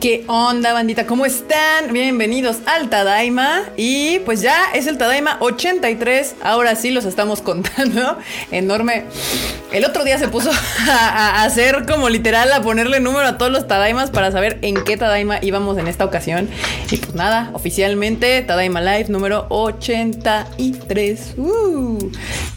¿Qué onda, bandita? ¿Cómo están? Bienvenidos al Tadaima. Y pues ya es el Tadaima 83. Ahora sí los estamos contando. Enorme. El otro día se puso a, hacer como literal, a ponerle número a todos los Tadaimas para saber en qué Tadaima íbamos en esta ocasión. Y pues nada, oficialmente Tadaima Live número 83. Uh.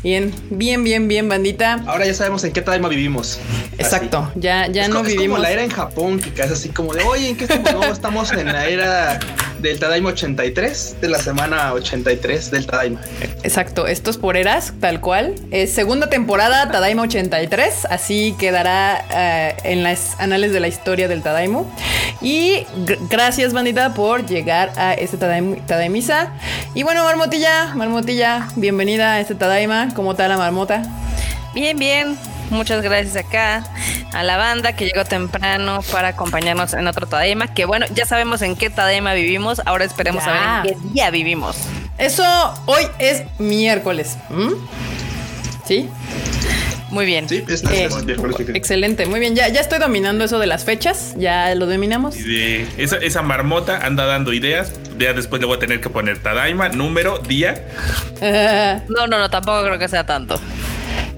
Bien, bien, bien, bien, bandita. Ahora ya sabemos en qué Tadaima vivimos. Exacto, ya, ya no vivimos. Es como la era en Japón, que es así como de, oye, ¿en qué estamos? No, estamos en la era del Tadaima 83, de la semana 83 del Tadaima. Exacto, esto es por eras, tal cual. Es segunda temporada Tadaima 83, así quedará eh, en las anales de la historia del Tadaimo. Y gracias, bandita, por llegar a este Tadaim Tadaimisa. Y bueno, Marmotilla, Marmotilla, bienvenida a este Tadaima. ¿Cómo está la marmota? Bien, bien. Muchas gracias acá a la banda que llegó temprano para acompañarnos en otro Tadaima. Que bueno, ya sabemos en qué Tadaima vivimos. Ahora esperemos saber en qué día vivimos. Eso hoy es miércoles. ¿Sí? Muy bien. Sí, es, eh, excelente, muy bien. Ya, ya estoy dominando eso de las fechas. Ya lo dominamos. esa, esa marmota anda dando ideas. Ya después le voy a tener que poner Tadaima, número, día. no, no, no, tampoco creo que sea tanto.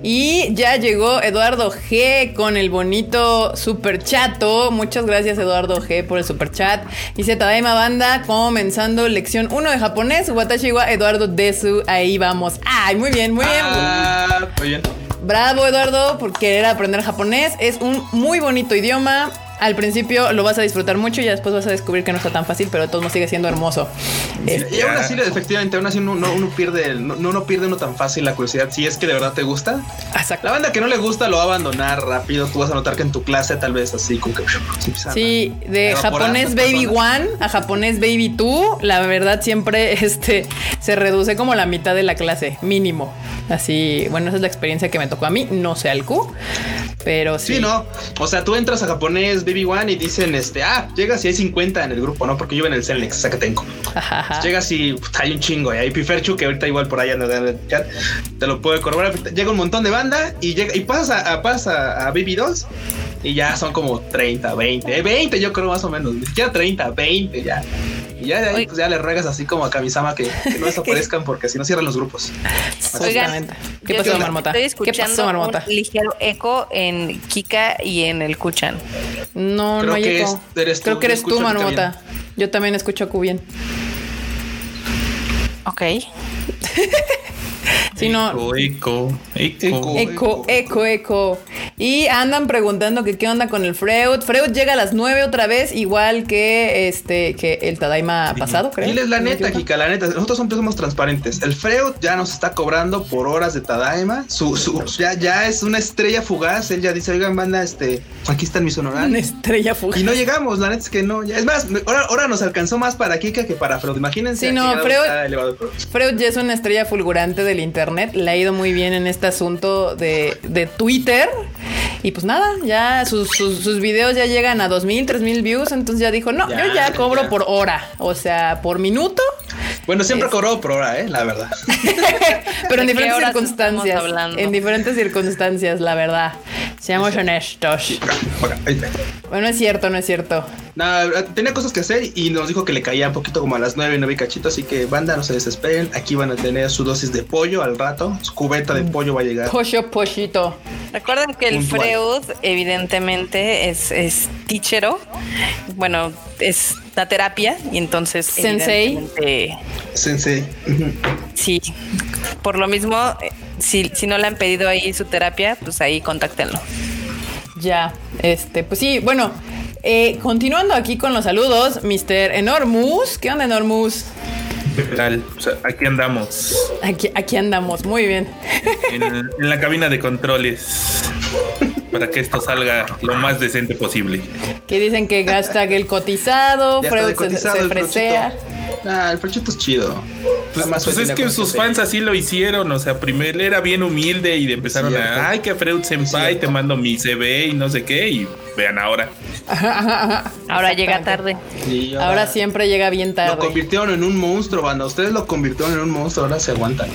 Y ya llegó Eduardo G con el bonito super chato. Muchas gracias, Eduardo G, por el super chat. Dice Tadaima Banda, comenzando lección 1 de japonés. Watashi wa Eduardo Desu. Ahí vamos. Ay, muy bien, muy bien. Ah, muy bien. Bravo, Eduardo, por querer aprender japonés. Es un muy bonito idioma al principio lo vas a disfrutar mucho y después vas a descubrir que no está tan fácil, pero de todos modos sigue siendo hermoso. y aún así, efectivamente, aún así uno, uno pierde, no, uno pierde uno tan fácil la curiosidad. Si es que de verdad te gusta, Exacto. la banda que no le gusta lo va a abandonar rápido. Tú vas a notar que en tu clase tal vez así con que sí, de japonés baby one a japonés baby two, la verdad siempre este se reduce como la mitad de la clase mínimo. Así, bueno, esa es la experiencia que me tocó a mí. No sé al Q, pero sí. Sí, no. O sea, tú entras a japonés Baby One y dicen, este, ah, llegas y hay 50 en el grupo, ¿no? Porque yo en el Celnex, tengo Llegas y hay un chingo. Y hay Piferchu, que ahorita igual por allá el chat, te lo puede corroborar. Llega un montón de banda y llega y pasas a, a, a Baby 2 y ya son como 30, 20, 20 yo creo más o menos, ni siquiera 30, 20 ya. Y ya de ahí pues ya le ruegas así como a Kamisama que, que no desaparezcan porque si no cierran los grupos. Oigan, ¿qué pasó, Marmota? Estoy escuchando ¿Qué pasó, Marmota? un ligero eco en Kika y en el Kuchan. No, Creo no hay eco. Creo que eres tú, Marmota. Yo también escucho a Q bien. Ok. eco, eco, eco, eco, eco, eco. Y andan preguntando que qué onda con el Freud. Freud llega a las 9 otra vez, igual que este que el Tadaima pasado, creo. Diles la neta, Kika, la neta. Nosotros somos transparentes. El Freud ya nos está cobrando por horas de Tadaima. Su, su, ya, ya es una estrella fugaz. Él ya dice, oigan, banda, este, aquí están mis honorarios. Una estrella fugaz. Y no llegamos, la neta es que no. Es más, ahora, ahora nos alcanzó más para Kika que para Freud. Imagínense. Sí, no, Freud, Freud ya es una estrella fulgurante del internet. Le ha ido muy bien en este asunto de, de Twitter. Y pues nada, ya sus, sus, videos ya llegan a 2000, 3000 views. Entonces ya dijo, no, yo ya cobro por hora. O sea, por minuto. Bueno, siempre cobró por hora, ¿eh? La verdad. Pero en diferentes circunstancias. En diferentes circunstancias, la verdad. Seamos honestos. Bueno, es cierto, no es cierto. Nada, tenía cosas que hacer y nos dijo que le caía un poquito como a las 9, 9 cachito. Así que, banda, no se desesperen. Aquí van a tener su dosis de pollo al rato. Su cubeta de pollo va a llegar. Pollo, pollito. Recuerden que el Freud, evidentemente, es, es teachero. Bueno, es la terapia y entonces. Sensei. Sensei. Sí. Por lo mismo, si, si no le han pedido ahí su terapia, pues ahí contáctenlo. Ya, este, pues sí, bueno, eh, continuando aquí con los saludos, Mr. Enormus. ¿Qué onda, Enormus? ¿Qué tal? aquí andamos. Aquí, aquí andamos, muy bien. En, la cabina de controles. Para que esto salga lo más decente posible. Que dicen que gasta el cotizado, Freud se, se fresea. Ah, el Franchito es chido. Pues, pues es que sus fans así lo hicieron, o sea, primero era bien humilde y empezaron a, ay, que Freud Senpai, te mando mi CV y no sé qué, y vean ahora. ahora llega tarde. ahora, siempre llega bien tarde. Lo convirtieron en un monstruo, banda. Ustedes lo convirtieron en un monstruo, ahora se aguantan.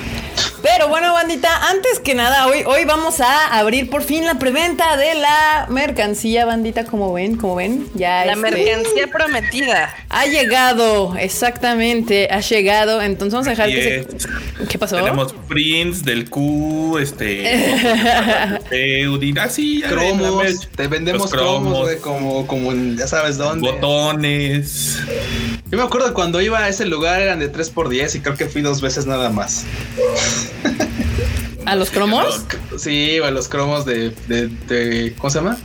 Pero bueno, bandita, antes que nada, hoy, hoy vamos a abrir por fin la preventa de la mercancía, bandita, como ven, como ven, ya La este, mercancía prometida. Ha llegado, exactamente, ha llegado. Entonces vamos a dejar que se... ¿Qué pasó? Tenemos prints del Q, este... Eudin, ah, cromos, te vendemos cromos, como, como ya sabes dónde. Botones. Yo me acuerdo cuando iba a ese lugar eran de 3x10 y creo que fui dos veces nada más. ¿A los cromos? Sí, a los cromos de, de, ¿cómo se llama?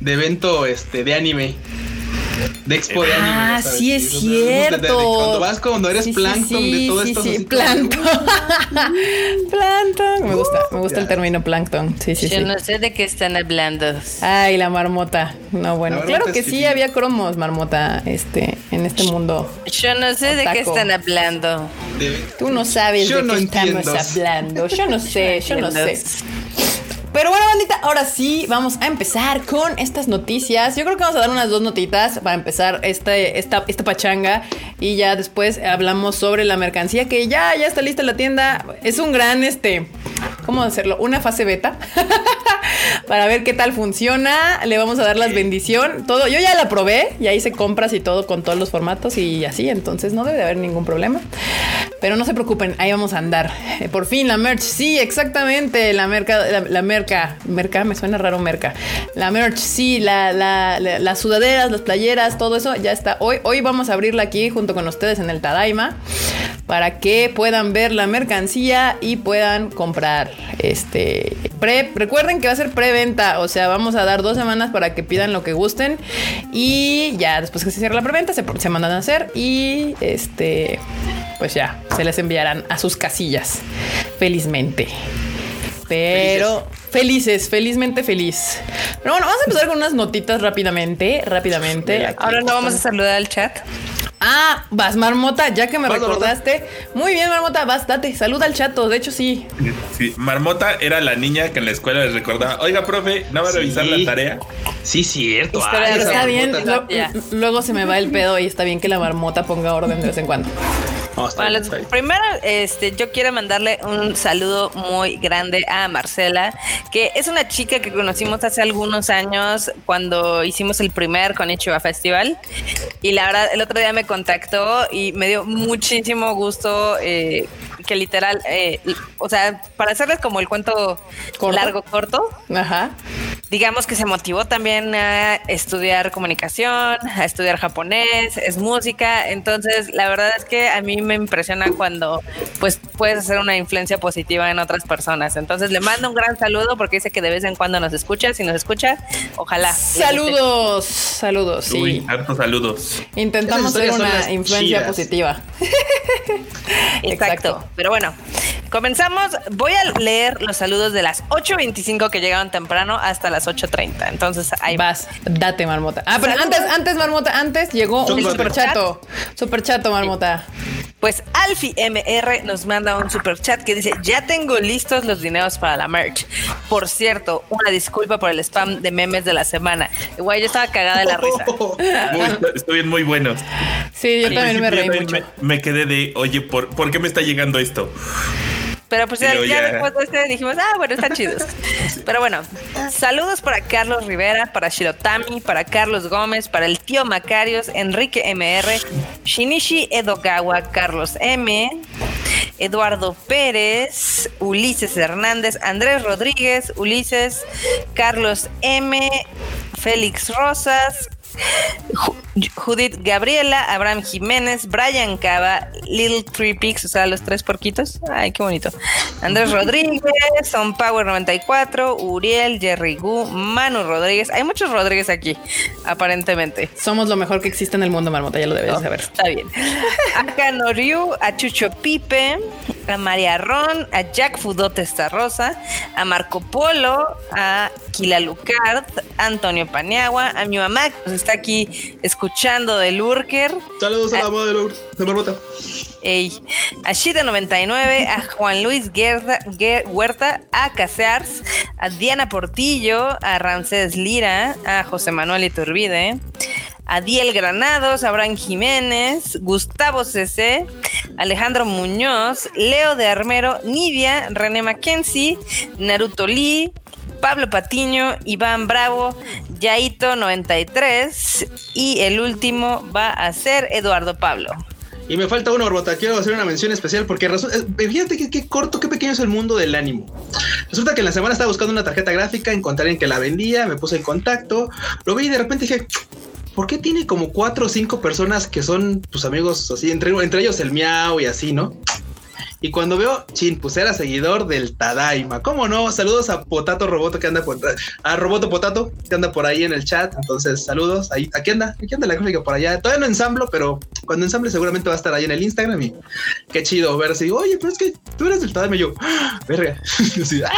De evento este de anime. De expo de anime. Ah, sí es cierto. cuando vas, cuando eres plankton de todo esto. Sí, plankton. plankton. Me gusta, me gusta el término plankton. Sí, sí, Yo no sé de qué están hablando. Ay, la marmota. No, bueno, claro que sí había cromos, marmota, este, en este mundo. Yo no sé de qué están hablando. Tú no sabes de qué estamos hablando. Yo no sé, yo no sé. Pero bueno, bandita, ahora sí vamos a empezar con estas noticias. Yo creo que vamos a dar unas dos notitas para empezar esta, esta pachanga. Y ya después hablamos sobre la mercancía que ya, ya está lista la tienda. Es un gran, este, ¿cómo hacerlo? Una fase beta para ver qué tal funciona. Le vamos a dar las bendición. Todo, yo ya la probé, ya hice compras y todo con todos los formatos y así, entonces no debe de haber ningún problema. Pero no se preocupen, ahí vamos a andar. Eh, por fin la merch, sí, exactamente, la merca, la merca merca. Merca, me suena raro merca. La merch, sí, la, las sudaderas, las playeras, todo eso ya está. Hoy, hoy vamos a abrirla aquí junto con ustedes en el Tadaima para que puedan ver la mercancía y puedan comprar. Este, pre, recuerden que va a ser preventa, o sea, vamos a dar dos semanas para que pidan lo que gusten y ya después que se cierre la preventa se, se mandan a hacer y este, pues ya, se les enviarán a sus casillas, felizmente. Pero felices. felizmente feliz. Pero bueno, vamos a empezar con unas notitas rápidamente, rápidamente. Ahora no vamos a saludar al chat. Ah, vas, Marmota, ya que me recordaste. Muy bien, Marmota, vas, date, saluda al chato, de hecho sí. Sí, Marmota era la niña que en la escuela les recordaba, oiga, profe, ¿no va a revisar la tarea? Sí, cierto. está bien, luego se me va el pedo y está bien que la Marmota ponga orden de vez en cuando primero, este, yo quiero mandarle un saludo muy grande a Marcela, que es una chica que conocimos hace algunos años cuando hicimos el primer Konichiwa Festival. Y la verdad, el otro día me contactó y me dio muchísimo gusto eh, que literal, eh, o sea, para hacerles como el cuento largo, corto. Ajá digamos que se motivó también a estudiar comunicación, a estudiar japonés, es música, entonces la verdad es que a mí me impresiona cuando pues puedes hacer una influencia positiva en otras personas. Entonces le mando un gran saludo porque dice que de vez en cuando nos escucha, si nos escucha, ojalá. Saludos, saludos, sí. hartos saludos. Intentamos ser una influencia positiva. Exacto. Pero bueno, comenzamos. Voy a leer los saludos de las 8.25 que llegaron temprano hasta las 8.30. Entonces ahí vas. Date, marmota. Ah, pero antes, antes, marmota, antes llegó un super chato. Super chato, marmota. Pues Alfie MR nos manda un super chat que dice: Ya tengo listos los dineros para la merch. Por cierto, una disculpa por el spam de memes de la semana. Igual yo estaba cagada de la risa. Estoy bien muy buenos. Sí, yo también me reí mucho. Me, quedé de, oye, ¿por, ¿por qué me está llegando esto? Pero pues ya, después de este dijimos, ah, bueno, están chidos. Pero bueno, saludos para Carlos Rivera, para Shirotami, para Carlos Gómez, para el tío Macarios, Enrique MR, Shinichi Edogawa, Carlos M, Eduardo Pérez, Ulises Hernández, Andrés Rodríguez, Ulises, Carlos M, Félix Rosas, Judith Gabriela, Abraham Jiménez, Brian Cava, Little Three Pigs, o sea, los tres porquitos. Ay, qué bonito. Andrés Rodríguez, Son Power 94, Uriel, Jerry Gu, Manu Rodríguez. Hay muchos Rodríguez aquí, aparentemente. Somos lo mejor que existe en el mundo, Marmota, ya lo debes saber. Está bien. A Noriu, a Chucho Pipe, a María Ron, a Jack Fudote Rosa, a Marco Polo, a Kila Lucard, a Antonio Paniagua, a mi mamá que nos está aquí escuchando de Lurker. Saludos a, la mamá de, de Marmota. Ey, a Shida99, a Juan Luis Huerta, a Casears, a Diana Portillo, a Ramsés Lira, a José Manuel Iturbide, Adiel Granados, Abraham Jiménez, Gustavo CC, Alejandro Muñoz, Leo de Armero, Nidia, René Mackenzie, Naruto Lee, Pablo Patiño, Iván Bravo, Yaito 93 y el último va a ser Eduardo Pablo. Y me falta uno, Orbota. Quiero hacer una mención especial porque eh, fíjate qué corto, qué pequeño es el mundo del ánimo. Resulta que en la semana estaba buscando una tarjeta gráfica, encontré en que la vendía, me puse en contacto, lo vi y de repente dije, ¿por qué tiene como cuatro o cinco personas que son tus amigos así, entre, entre ellos el miau y así, ¿no? Y cuando veo, chin, pues era seguidor del Tadaima. ¿Cómo no? Saludos a Potato Roboto que anda por a Roboto Potato que anda por ahí en el chat. Entonces, saludos. Ahí, aquí anda, aquí anda la gráfica por allá. Todavía no ensamblo, pero cuando ensamble seguramente va a estar ahí en el Instagram. Y qué chido ver si, oye, pero es que tú eres del Tadaima. Y yo, ¡Ah! verga.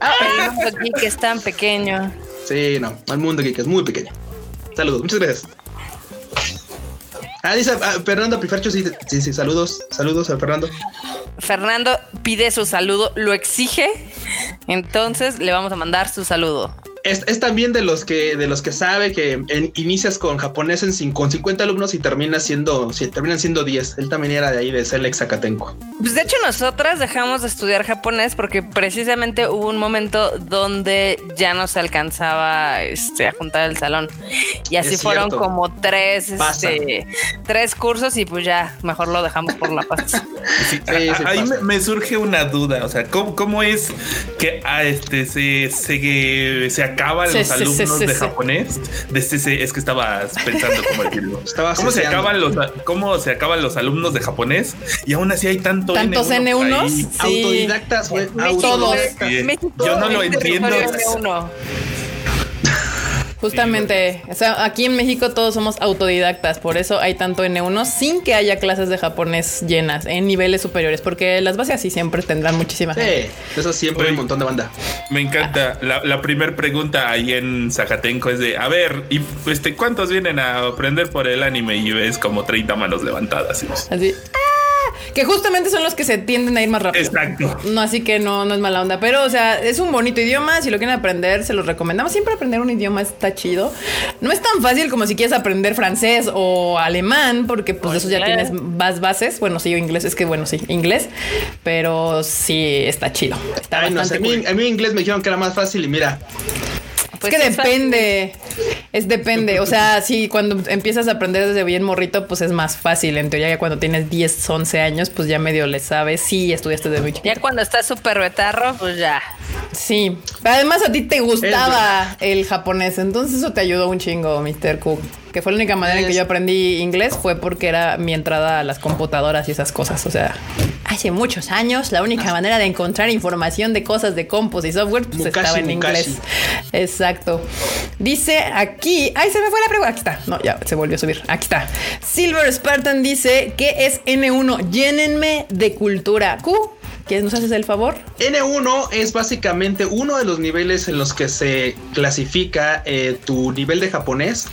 ¡Ah! El mundo geek es tan pequeño. Sí, no, el mundo geek es muy pequeño. Saludos, muchas gracias. Ah, dice ah, Fernando Pifercho, sí, sí, sí, saludos, saludos a Fernando. Fernando pide su saludo, lo exige, entonces le vamos a mandar su saludo es, también de los que de los que sabe que inicias con japonés en, con 50 alumnos y terminas siendo si, terminan siendo 10. Él también era de ahí de Selex Zacatenco. Pues de hecho nosotras dejamos de estudiar japonés porque precisamente hubo un momento donde ya no se alcanzaba este, a juntar el salón. Y así fueron como tres este, tres cursos y pues ya mejor lo dejamos por la paz. ahí me, surge una duda, o sea, ¿cómo, es que a este se, se, se acaban los alumnos de japonés. De este, es que estabas pensando cómo decirlo. ¿Cómo se, acaban los, ¿Cómo se acaban los alumnos de japonés? Y aún así hay tanto Tantos N1. Autodidactas, Todos. Yo no lo entiendo. Justamente, o sea, aquí en México todos somos autodidactas, por eso hay tanto N1 sin que haya clases de japonés llenas en niveles superiores, porque las bases así siempre tendrán muchísima sí, eso siempre hay un montón de banda. Me encanta. La, la primera pregunta ahí en Zacatenco es de, a ver, ¿y este, cuántos vienen a aprender por el anime? Y ves como 30 manos levantadas. Así. Que justamente son los que se tienden a ir más rápido. Exacto. No, así que no, no es mala onda. Pero, o sea, es un bonito idioma. Si lo quieren aprender, se los recomendamos. Siempre aprender un idioma está chido. No es tan fácil como si quieres aprender francés o alemán, porque pues de eso ya tienes más bases. Bueno, sí, yo inglés, es que bueno, sí, inglés. Pero sí está chido. Está a, mí, a mí inglés me dijeron que era más fácil y mira, pues es que depende. Es depende. O sea, si cuando empiezas a aprender desde bien morrito, pues es más fácil. En teoría, ya cuando tienes 10, 11 años, pues ya medio le sabes. Sí, estudiaste de muy Ya cuando estás súper betarro, pues ya. Sí. Además, a ti te gustaba el japonés. Entonces, eso te ayudó un chingo, Mr. Cook que fue la única manera en que yo aprendí inglés, fue porque era mi entrada a las computadoras y esas cosas. O sea, hace muchos años la única manera de encontrar información de cosas de compos y software pues estaba en inglés. Exacto. Dice aquí, ay, se me fue la pregunta. Aquí está. No, ya se volvió a subir. Aquí está. Silver Spartan dice que es N1. Llénenme de cultura. Q ¿Quieres nos haces el favor? N1 es básicamente uno de los niveles en los que se clasifica eh, tu nivel de japonés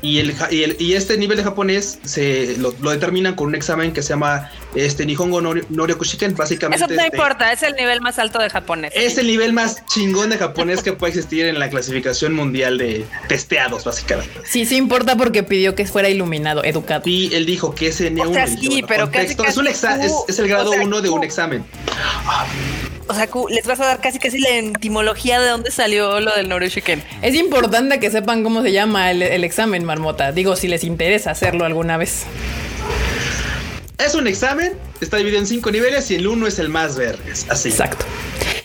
y, el, y, este nivel de japonés se lo, determinan con un examen que se llama este Nihongo Noryokushiken, básicamente. Eso no importa, es el nivel más alto de japonés. Es el nivel más chingón de japonés que puede existir en la clasificación mundial de testeados, básicamente. Sí, sí importa porque pidió que fuera iluminado, educado. Y él dijo que ese N1 sí, pero es, un es, el grado 1 de un examen. O sea, les vas a dar casi casi la etimología de dónde salió lo del Noroshiken. Es importante que sepan cómo se llama el, examen, marmota. Digo, si les interesa hacerlo alguna vez. Es un examen, está dividido en cinco niveles y el uno es el más verde. Así. Exacto.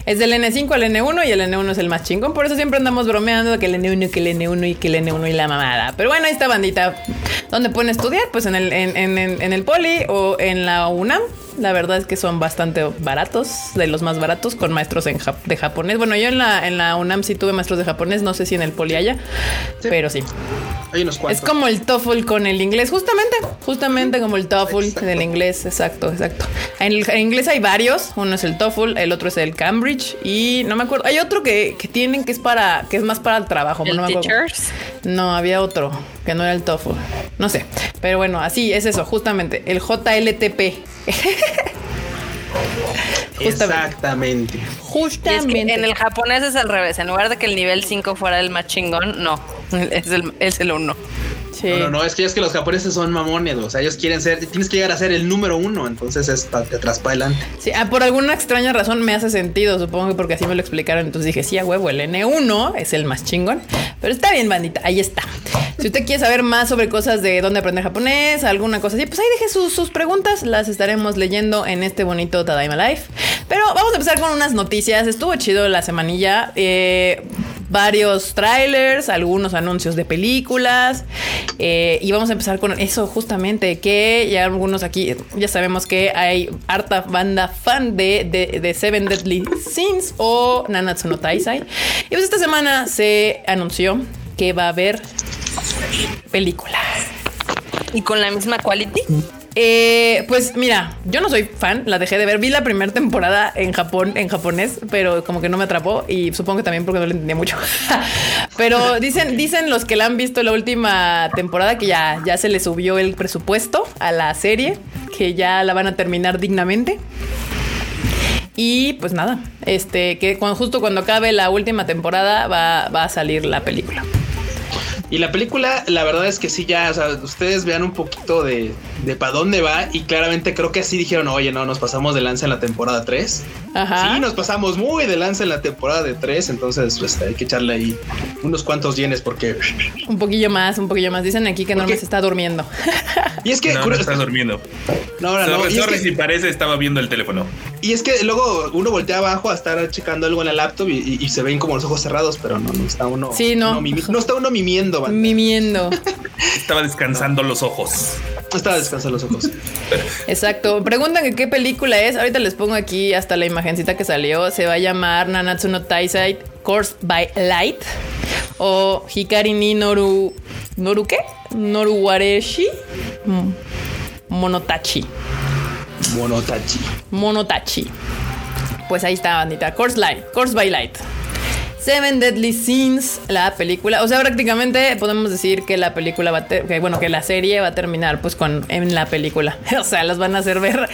Es del N5 al N1 y el N1 es el más chingón. Por eso siempre andamos bromeando que el N1, que el N1 y que el N1 y la mamada. Pero bueno, esta bandita. ¿Dónde pueden estudiar? Pues en el, en, en, en el Poli o en la UNAM. La verdad es que son bastante baratos, de los más baratos, con maestros en de japonés. Bueno, yo en la, en la UNAM sí tuve maestros de japonés, no sé si en el Poli haya, pero sí. Hay unos cuantos. Es como el TOEFL con el inglés, justamente, justamente como el TOEFL del inglés, exacto, exacto. En, el, inglés hay varios, uno es el TOEFL, el otro es el Cambridge y no me acuerdo, hay otro que, tienen que es para, que es más para el trabajo. ¿El no, teachers? no, había otro que no era el TOEFL, no sé, pero bueno, así es eso, justamente, el JLTP. Exactamente. Justamente. en el japonés es al revés. En lugar de que el nivel 5 fuera el más chingón, no. Es el, es el 1. No, no, es que es que los japoneses son mamones, o sea, ellos quieren ser, tienes que llegar a ser el número uno, entonces es para atrás para adelante. Sí, ah, por alguna extraña razón me hace sentido, supongo que porque así me lo explicaron, entonces dije, sí, a huevo, el N1 es el más chingón, pero está bien, bandita, ahí está. Si usted quiere saber más sobre cosas de dónde aprender japonés, alguna cosa así, pues ahí deje sus, sus preguntas, las estaremos leyendo en este bonito Tadaima Life. Pero vamos a empezar con unas noticias, estuvo chido la semanilla. Eh, varios trailers, algunos anuncios de películas. Eh, y vamos a empezar con eso justamente, que ya algunos aquí ya sabemos que hay harta banda fan de, de, Seven Deadly Sins o Nanatsu no Taisai. Y pues esta semana se anunció que va a haber película. ¿Y con la misma quality? Eh, pues mira, yo no soy fan, la dejé de ver. Vi la primera temporada en Japón, en japonés, pero como que no me atrapó y supongo que también porque no le entendía mucho. pero dicen, dicen los que la han visto la última temporada que ya, ya se le subió el presupuesto a la serie, que ya la van a terminar dignamente. Y pues nada, este, que justo cuando acabe la última temporada va a salir la película. Y la película, la verdad es que sí, ya, o sea, ustedes vean un poquito de, de para dónde va y claramente creo que así dijeron, oye, no, nos pasamos de lanza en la temporada 3. Ajá. Sí, nos pasamos muy de lanza en la temporada de 3, entonces pues hay que echarle ahí unos cuantos yenes porque... Un poquillo más, un poquillo más. Dicen aquí que no se está durmiendo. Y es que... No, no está durmiendo. No, ahora no. Sorry, si parece estaba viendo el teléfono. Y es que luego uno voltea abajo a estar checando algo en la laptop y, se ven como los ojos cerrados, pero no, no está uno... Sí, no. No, está uno mimiendo. Mimiendo. estaba descansando los ojos. Estaba descansando los ojos. Exacto. Preguntan que qué película es. Ahorita les pongo aquí hasta la imagencita que salió. Se va a llamar Nanatsu no Taisai Course by Light o Hikari ni Noru Noru qué? Noru Wareshi mm. Monotachi. Monotachi. Monotachi. Pues ahí está, bandita. Course Light, Course by Light. Seven Deadly Sins, la película. O sea, prácticamente podemos decir que la película va a que, bueno, que la serie va a terminar pues con en la película. O sea, los van a hacer ver.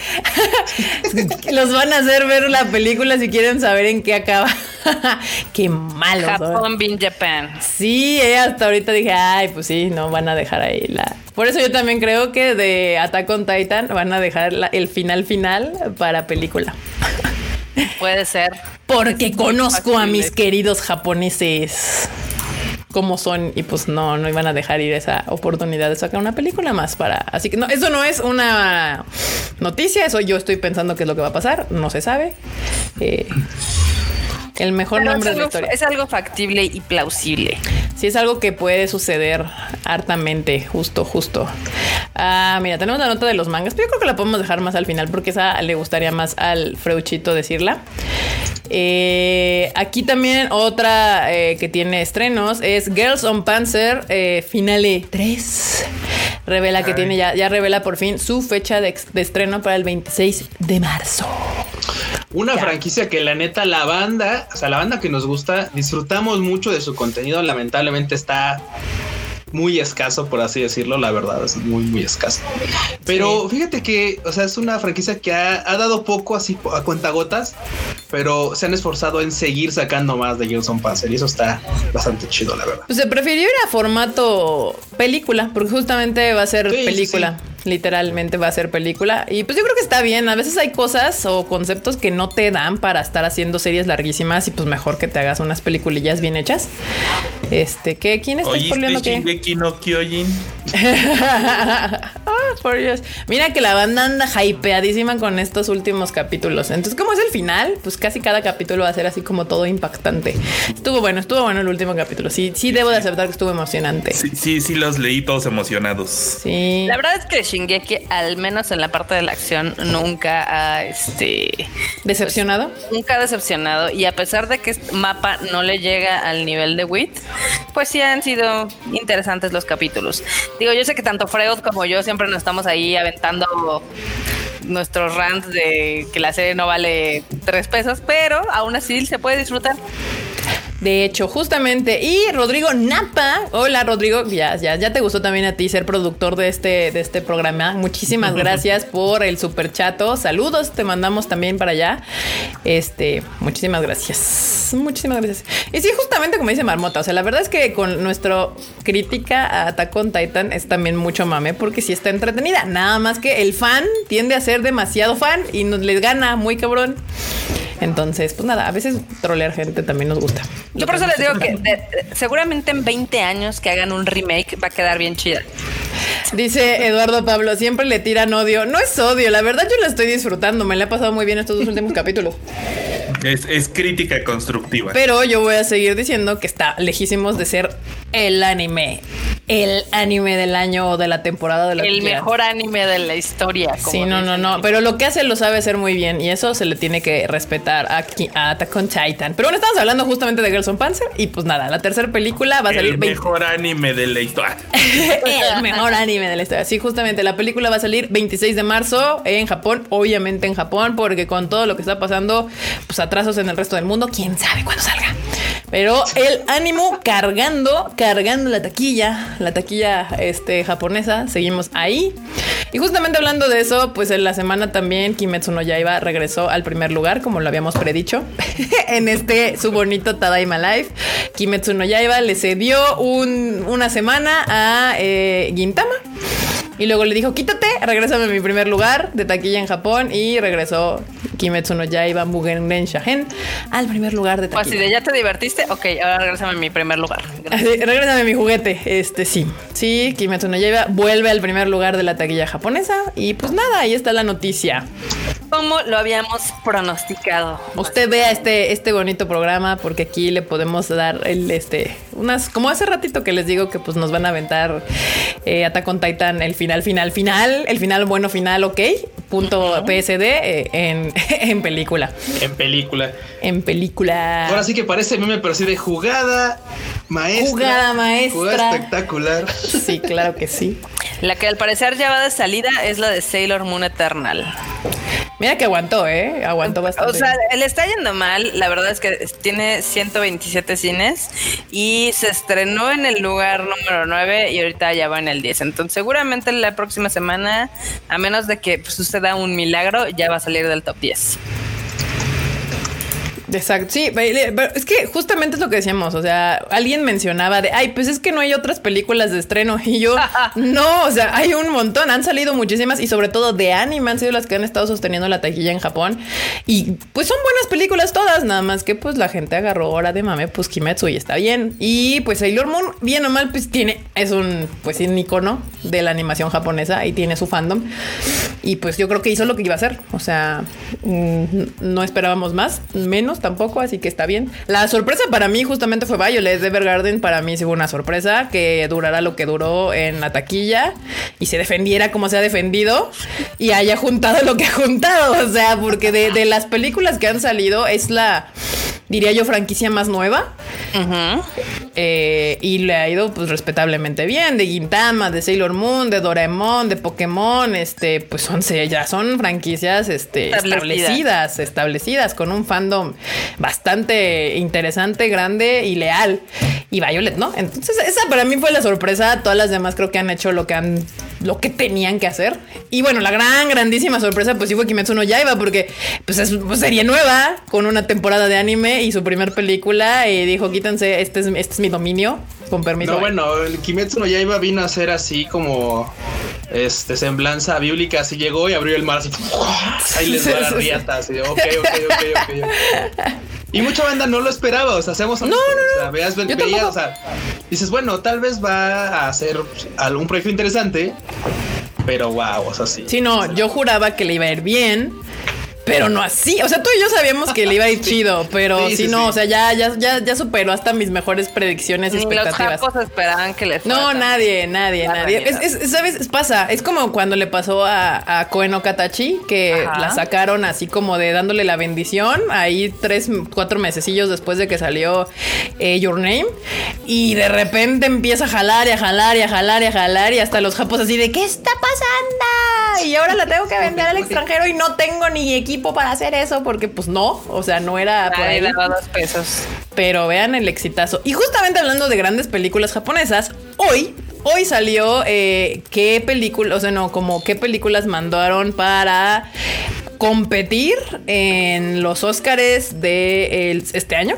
los van a hacer ver la película si quieren saber en qué acaba. qué malo. Japón bin Japan. Sí, eh, hasta ahorita dije, ay, pues sí, no van a dejar ahí la. Por eso yo también creo que de Attack on Titan van a dejar el final final para película. Puede ser. Porque conozco a mis queridos japoneses como son y pues no, no iban a dejar ir esa oportunidad de sacar una película más para... Así que no, eso no es una noticia, eso yo estoy pensando que es lo que va a pasar, no se sabe. Eh, el mejor nombre de la historia. Es algo factible y plausible. Sí, es algo que puede suceder hartamente, justo, justo. Ah, mira, tenemos la nota de los mangas, pero yo creo que la podemos dejar más al final porque esa le gustaría más al Freuchito decirla. Eh, aquí también otra eh, que tiene estrenos es Girls on Panzer eh, Finale 3. Revela que tiene ya, ya revela por fin su fecha de, estreno para el 26 de marzo. Una franquicia que la neta la banda, o sea, la banda que nos gusta, disfrutamos mucho de su contenido, lamentablemente está muy escaso, por así decirlo, la verdad, es muy, muy escaso. Pero fíjate que, o sea, es una franquicia que ha, dado poco así a cuentagotas, pero se han esforzado en seguir sacando más de Gilson Panzer y eso está bastante chido, la verdad. Pues se prefirió ir a formato película, porque justamente va a ser película literalmente va a ser película. Y pues yo creo que está bien. A veces hay cosas o conceptos que no te dan para estar haciendo series larguísimas y pues mejor que te hagas unas peliculillas bien hechas. Este, ¿qué? ¿Quién está spoileando qué? no Kyojin? oh, por Dios. Mira que la banda anda hypeadísima con estos últimos capítulos. Entonces, ¿cómo es el final? Pues casi cada capítulo va a ser así como todo impactante. Estuvo bueno, estuvo bueno el último capítulo. Sí, sí debo de aceptar que estuvo emocionante. Sí, sí, sí los leí todos emocionados. Sí. La verdad es que Shingeki, al menos en la parte de la acción, nunca ha este decepcionado. Pues, nunca ha decepcionado. Y a pesar de que este mapa no le llega al nivel de Wit, pues sí han sido interesantes los capítulos. Digo, yo sé que tanto Freud como yo siempre nos estamos ahí aventando nuestros rants de que la serie no vale tres pesos, pero aún así se puede disfrutar. De hecho, justamente. Y Rodrigo Napa. Hola, Rodrigo. Ya, ya, ya te gustó también a ti ser productor de este, de este programa. Muchísimas gracias por el super chato. Saludos, te mandamos también para allá. Este, muchísimas gracias. Muchísimas gracias. Y sí, justamente como dice Marmota, o sea, la verdad es que con nuestra crítica a Attack on Titan es también mucho mame porque sí está entretenida. Nada más que el fan tiende a ser demasiado fan y nos les gana muy cabrón. Entonces, pues nada, a veces trolear gente también nos gusta. Yo por eso les digo que seguramente en 20 años que hagan un remake va a quedar bien chida. Dice Eduardo Pablo, siempre le tiran odio. No es odio, la verdad yo la estoy disfrutando. Me la he pasado muy bien estos dos últimos capítulos. Es, es, crítica constructiva. Pero yo voy a seguir diciendo que está lejísimos de ser el anime. El anime del año o de la temporada de la El mejor anime de la historia. Sí, no, no, no. Pero lo que hace lo sabe hacer muy bien y eso se le tiene que respetar aquí a Attack on Titan. Pero bueno, estamos hablando justamente de Gerson Panzer y pues nada, la tercera película va a salir. El mejor anime de la historia. el mejor anime de la historia. Sí, justamente la película va a salir 26 de marzo en Japón, obviamente en Japón, porque con todo lo que está pasando, pues atrasos en el resto del mundo, quién sabe cuándo salga. Pero el ánimo cargando, cargando la taquilla, la taquilla este, japonesa, seguimos ahí. Y justamente hablando de eso, pues en la semana también Kimetsu no Yaiba regresó al primer lugar, como lo habíamos predicho, en este su bonito Tadaima Life. Kimetsu no Yaiba le cedió una semana a eh, Gintama. Y luego le dijo, quítate, regrésame a mi primer lugar de taquilla en Japón. Y regresó Kimetsu no Yaiba Mugen Shahen al primer lugar de taquilla. Pues si de ya te divertiste, ok, ahora regrésame a mi primer lugar. Regrésame mi juguete. Este sí. Sí, Kimetsu no Yaiba vuelve al primer lugar de la taquilla japonesa. Y pues nada, ahí está la noticia. Como lo habíamos pronosticado. Usted vea este, este bonito programa porque aquí le podemos dar el este unas como hace ratito que les digo que pues nos van a aventar eh, Attack on Titan el final, final, final, el final bueno, final, ok, punto PSD eh, en, en película. En película. En película. Ahora sí que parece meme, pero sí de jugada maestra. Jugada maestra. Jugada espectacular. Sí, claro que sí. La que al parecer ya va de salida es la de Sailor Moon Eternal. Mira que aguantó, ¿eh? Aguantó bastante. O sea, le está yendo mal. La verdad es que tiene 127 cines y se estrenó en el lugar número 9 y ahorita ya va en el 10. Entonces, seguramente la próxima semana, a menos de que pues, suceda un milagro, ya va a salir del top 10. Exacto, sí, es que justamente es lo que decíamos, o sea, alguien mencionaba de, ay, pues es que no hay otras películas de estreno y yo, no, o sea, hay un montón, han salido muchísimas y sobre todo de anime han sido las que han estado sosteniendo la taquilla en Japón y pues son buenas películas todas, nada más que pues la gente agarró hora de mame, pues Kimetsu y está bien. Y pues Sailor Moon, bien o mal, pues tiene, es un, pues un icono de la animación japonesa y tiene su fandom. Y pues yo creo que hizo lo que iba a hacer, o sea, mm, no esperábamos más, menos tampoco, así que está bien. La sorpresa para mí justamente fue Violet de Evergarden. Para mí sí fue una sorpresa que durara lo que duró en la taquilla y se defendiera como se ha defendido y haya juntado lo que ha juntado. O sea, porque de, de las películas que han salido es la diría yo, franquicia más nueva. Eh, y le ha ido pues respetablemente bien. De Gintama, de Sailor Moon, de Doraemon, de Pokémon, este, pues son ya son franquicias este, establecidas, establecidas, con un fandom bastante interesante, grande y leal. Y Violet, ¿no? Entonces, esa para mí fue la sorpresa. Todas las demás creo que han hecho lo que han, lo que tenían que hacer. Y bueno, la gran, grandísima sorpresa, pues sí fue Kimetsu no Yaiba, porque pues es pues, serie nueva, con una temporada de anime y su primer película y dijo, quítense, este es, este es mi dominio, con permiso. No, bueno, el Kimetsu no Yaiba vino a ser así como este semblanza bíblica, así llegó y abrió el mar, así, ahí les va la riata, así, ok, ok, ok, ok. Y mucha banda no lo esperaba, o sea, hacemos no, no, no. O sea, veas, veías, o sea, dices, bueno, tal vez va a ser algún proyecto interesante, pero wow, o sea, sí. Sí, no, yo juraba que le iba a ir bien pero no así. O sea, tú y yo sabíamos que le iba a ir chido, pero si no, o sea, ya, ya, ya, ya superó hasta mis mejores predicciones y expectativas. Los esperaban que le No, nadie, nadie, nadie. Es, ¿Sabes? Pasa, es como cuando le pasó a, a Koen Okatachi, que la sacaron así como de dándole la bendición, ahí tres, cuatro mesecillos después de que salió eh, Your Name, y de repente empieza a jalar y a jalar y a jalar y a jalar, y hasta los japos así de, ¿qué está pasando? Y ahora la tengo que vender al extranjero y no tengo ni equipo para hacer eso porque pues no, o sea, no era por ahí. dos pesos. Pero vean el exitazo. Y justamente hablando de grandes películas japonesas, hoy Hoy salió eh, qué película, o sea, no, como qué películas mandaron para competir en los Oscars de este año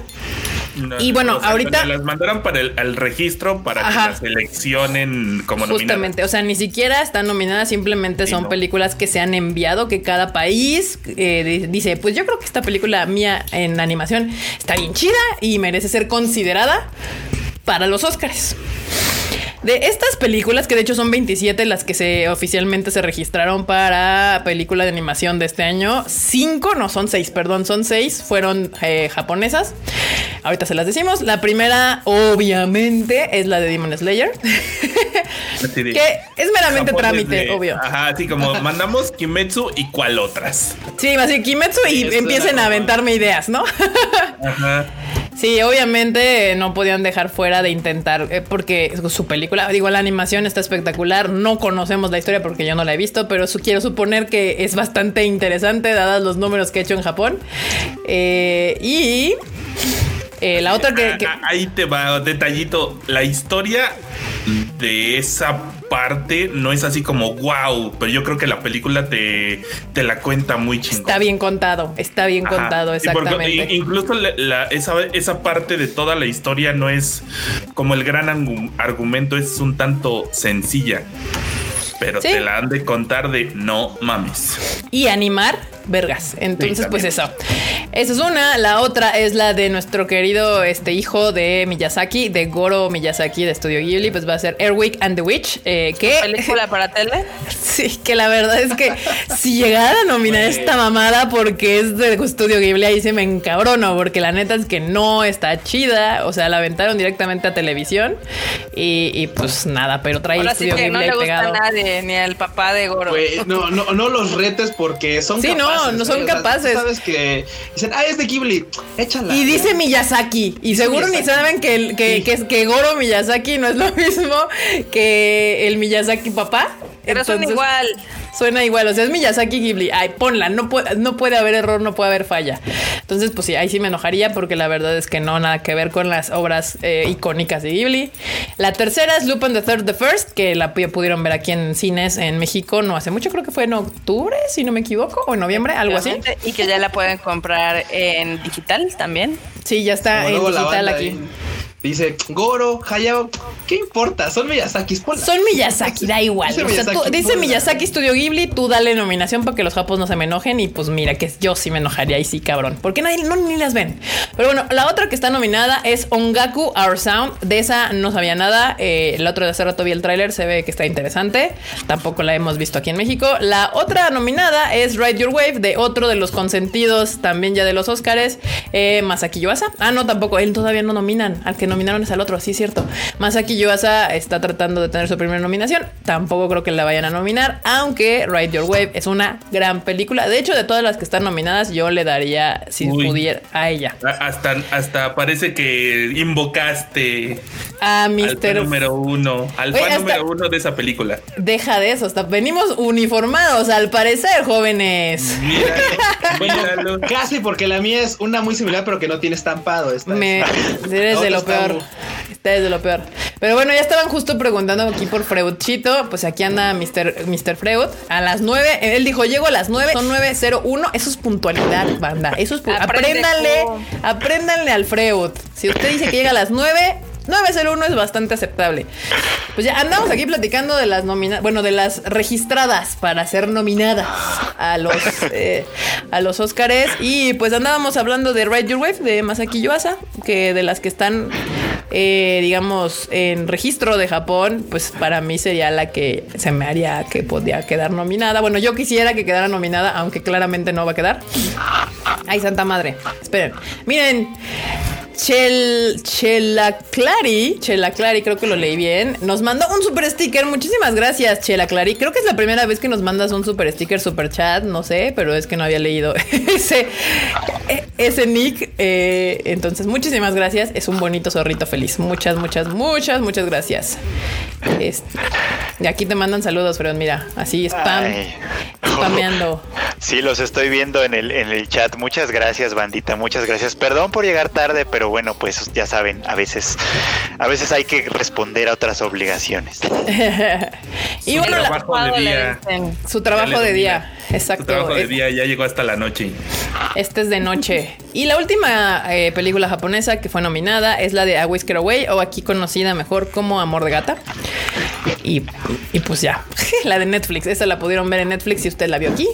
y bueno, ahorita. Las mandaron para el, registro para que las seleccionen como Justamente, o sea, ni siquiera están nominadas, simplemente son películas que se han enviado, que cada país eh, dice: Pues yo creo que esta película mía en animación está bien chida y merece ser considerada para los Oscars. De estas películas, que de hecho son 27 las que se oficialmente se registraron para película de animación de este año, 5, no son 6, perdón, son 6, fueron eh, japonesas. Ahorita se las decimos. La primera, obviamente, es la de Demon Slayer. que es meramente trámite, obvio. Ajá, así como mandamos Kimetsu y cuál otras. Sí, así Kimetsu y empiecen a aventarme ideas, ¿no? Ajá. Sí, obviamente no podían dejar fuera de intentar, eh, porque su película, digo, la animación está espectacular, no conocemos la historia porque yo no la he visto, pero quiero suponer que es bastante interesante dadas los números que he hecho en Japón. Eh, y eh, la otra que, que, Ahí te va, detallito, la historia de esa parte no es así como wow, pero yo creo que la película te, te la cuenta muy chingón. Está bien contado, está bien contado, exactamente. incluso esa, esa parte de toda la historia no es como el gran argumento, es un tanto sencilla pero te la han de contar de no mames. Y animar vergas. Entonces, pues eso. Esa es una. La otra es la de nuestro querido este hijo de Miyazaki, de Goro Miyazaki de Studio Ghibli. Pues va a ser Airwick and the Witch. Eh, que película para tele. sí, que la verdad es que si llegara a nominar esta mamada porque es de Studio Ghibli, ahí se me encabrono. Porque la neta es que no está chida. O sea, la aventaron directamente a televisión. Y, pues nada, pero trae Ahora Studio Ghibli no le gusta A nadie, ni al papá de Goro. no, no, no los retes porque son sí, no, no, son capaces. sabes que dicen, ah, es de Ghibli, échala. Y dice Miyazaki. Y seguro ni saben que, que, que, que, Goro Miyazaki no es lo mismo que el Miyazaki papá. Pero son igual. Suena igual, o sea, es Miyazaki Ghibli. Ay, ponla, no puede, no puede haber error, no puede haber falla. Entonces, pues sí, ahí sí me enojaría porque la verdad es que no, nada que ver con las obras eh, icónicas de Ghibli. La tercera es Lupin the Third, the First, que la pudieron ver aquí en cines en México no hace mucho, creo que fue en octubre, si no me equivoco, o en noviembre, algo así. Y que ya la pueden comprar en digital también. Sí, ya está en digital aquí. Dice Goro, Hayao, ¿qué importa? Son Miyazaki. Son Miyazaki, da igual. Dice, Miyazaki, Studio Ghibli, tú dale nominación para que los japos no se me enojen. Y pues mira, que yo sí me enojaría y sí, cabrón. Porque nadie no, ni las ven. Pero bueno, la otra que está nominada es Ongaku Our Sound. De esa no sabía nada. Eh, el otro de hace rato vi el tráiler, se ve que está interesante. Tampoco la hemos visto aquí en México. La otra nominada es Ride Your Wave, de otro de los consentidos, también ya de los Oscars, eh, Masaki Yuasa. Ah, no, tampoco. Él todavía no nominan. Al que nominaron es al otro, sí es cierto. Masaki Yuasa está tratando de tener su primera nominación. Tampoco creo que la vayan a nominar, aunque Ride Your Wave es una gran película. De hecho, de todas las que están nominadas, yo le daría, si pudiera, a ella. Hasta, hasta parece que invocaste a Mr. número uno, al fan número uno de esa película. Deja de eso, hasta venimos uniformados al parecer, jóvenes. casi porque la mía es una muy similar, pero que no tiene estampado. Esta Me, eres de lo peor. Está desde lo peor. Pero bueno, ya estaban justo preguntando aquí por Freudchito. Pues aquí anda Mr. Mr. Freud. A las 9. Él dijo, llego a las 9. Son 9.01. Eso es puntualidad, banda. Eso es Apréndanle, apréndanle al Freud. Si usted dice que llega a las 9, 901 es bastante aceptable. Pues ya andamos aquí platicando de las nominadas, bueno, de las registradas para ser nominadas a los eh, a los Óscares y pues andábamos hablando de Ride Your Wave de Masaki Yuasa, que de las que están eh, digamos en registro de Japón, pues para mí sería la que se me haría que podía quedar nominada. Bueno, yo quisiera que quedara nominada, aunque claramente no va a quedar. Ay, santa madre. Esperen. Miren, Chel, Chela Clary, Chela Clary, creo que lo leí bien, nos mandó un super sticker. Muchísimas gracias, Chela Clary. Creo que es la primera vez que nos mandas un super sticker, super chat, no sé, pero es que no había leído ese, ese nick. Eh, entonces, muchísimas gracias. Es un bonito zorrito feliz. Muchas, muchas, muchas, muchas gracias. Este, Y aquí te mandan saludos, pero mira, así spam, spameando. Sí, los estoy viendo en el, en el chat. Muchas gracias, bandita, muchas gracias. Perdón por llegar tarde, pero bueno, pues ya saben, a veces, a veces hay que responder a otras obligaciones. y bueno, trabajo de día. Su trabajo de día. Exacto. Su trabajo de día ya llegó hasta la noche. Este es de noche. Y la última eh, película japonesa que fue nominada es la de A Whisker Away, o aquí conocida mejor como Amor de Gata. Y, y pues ya, la de Netflix. Esa la pudieron ver en Netflix si usted la vio aquí.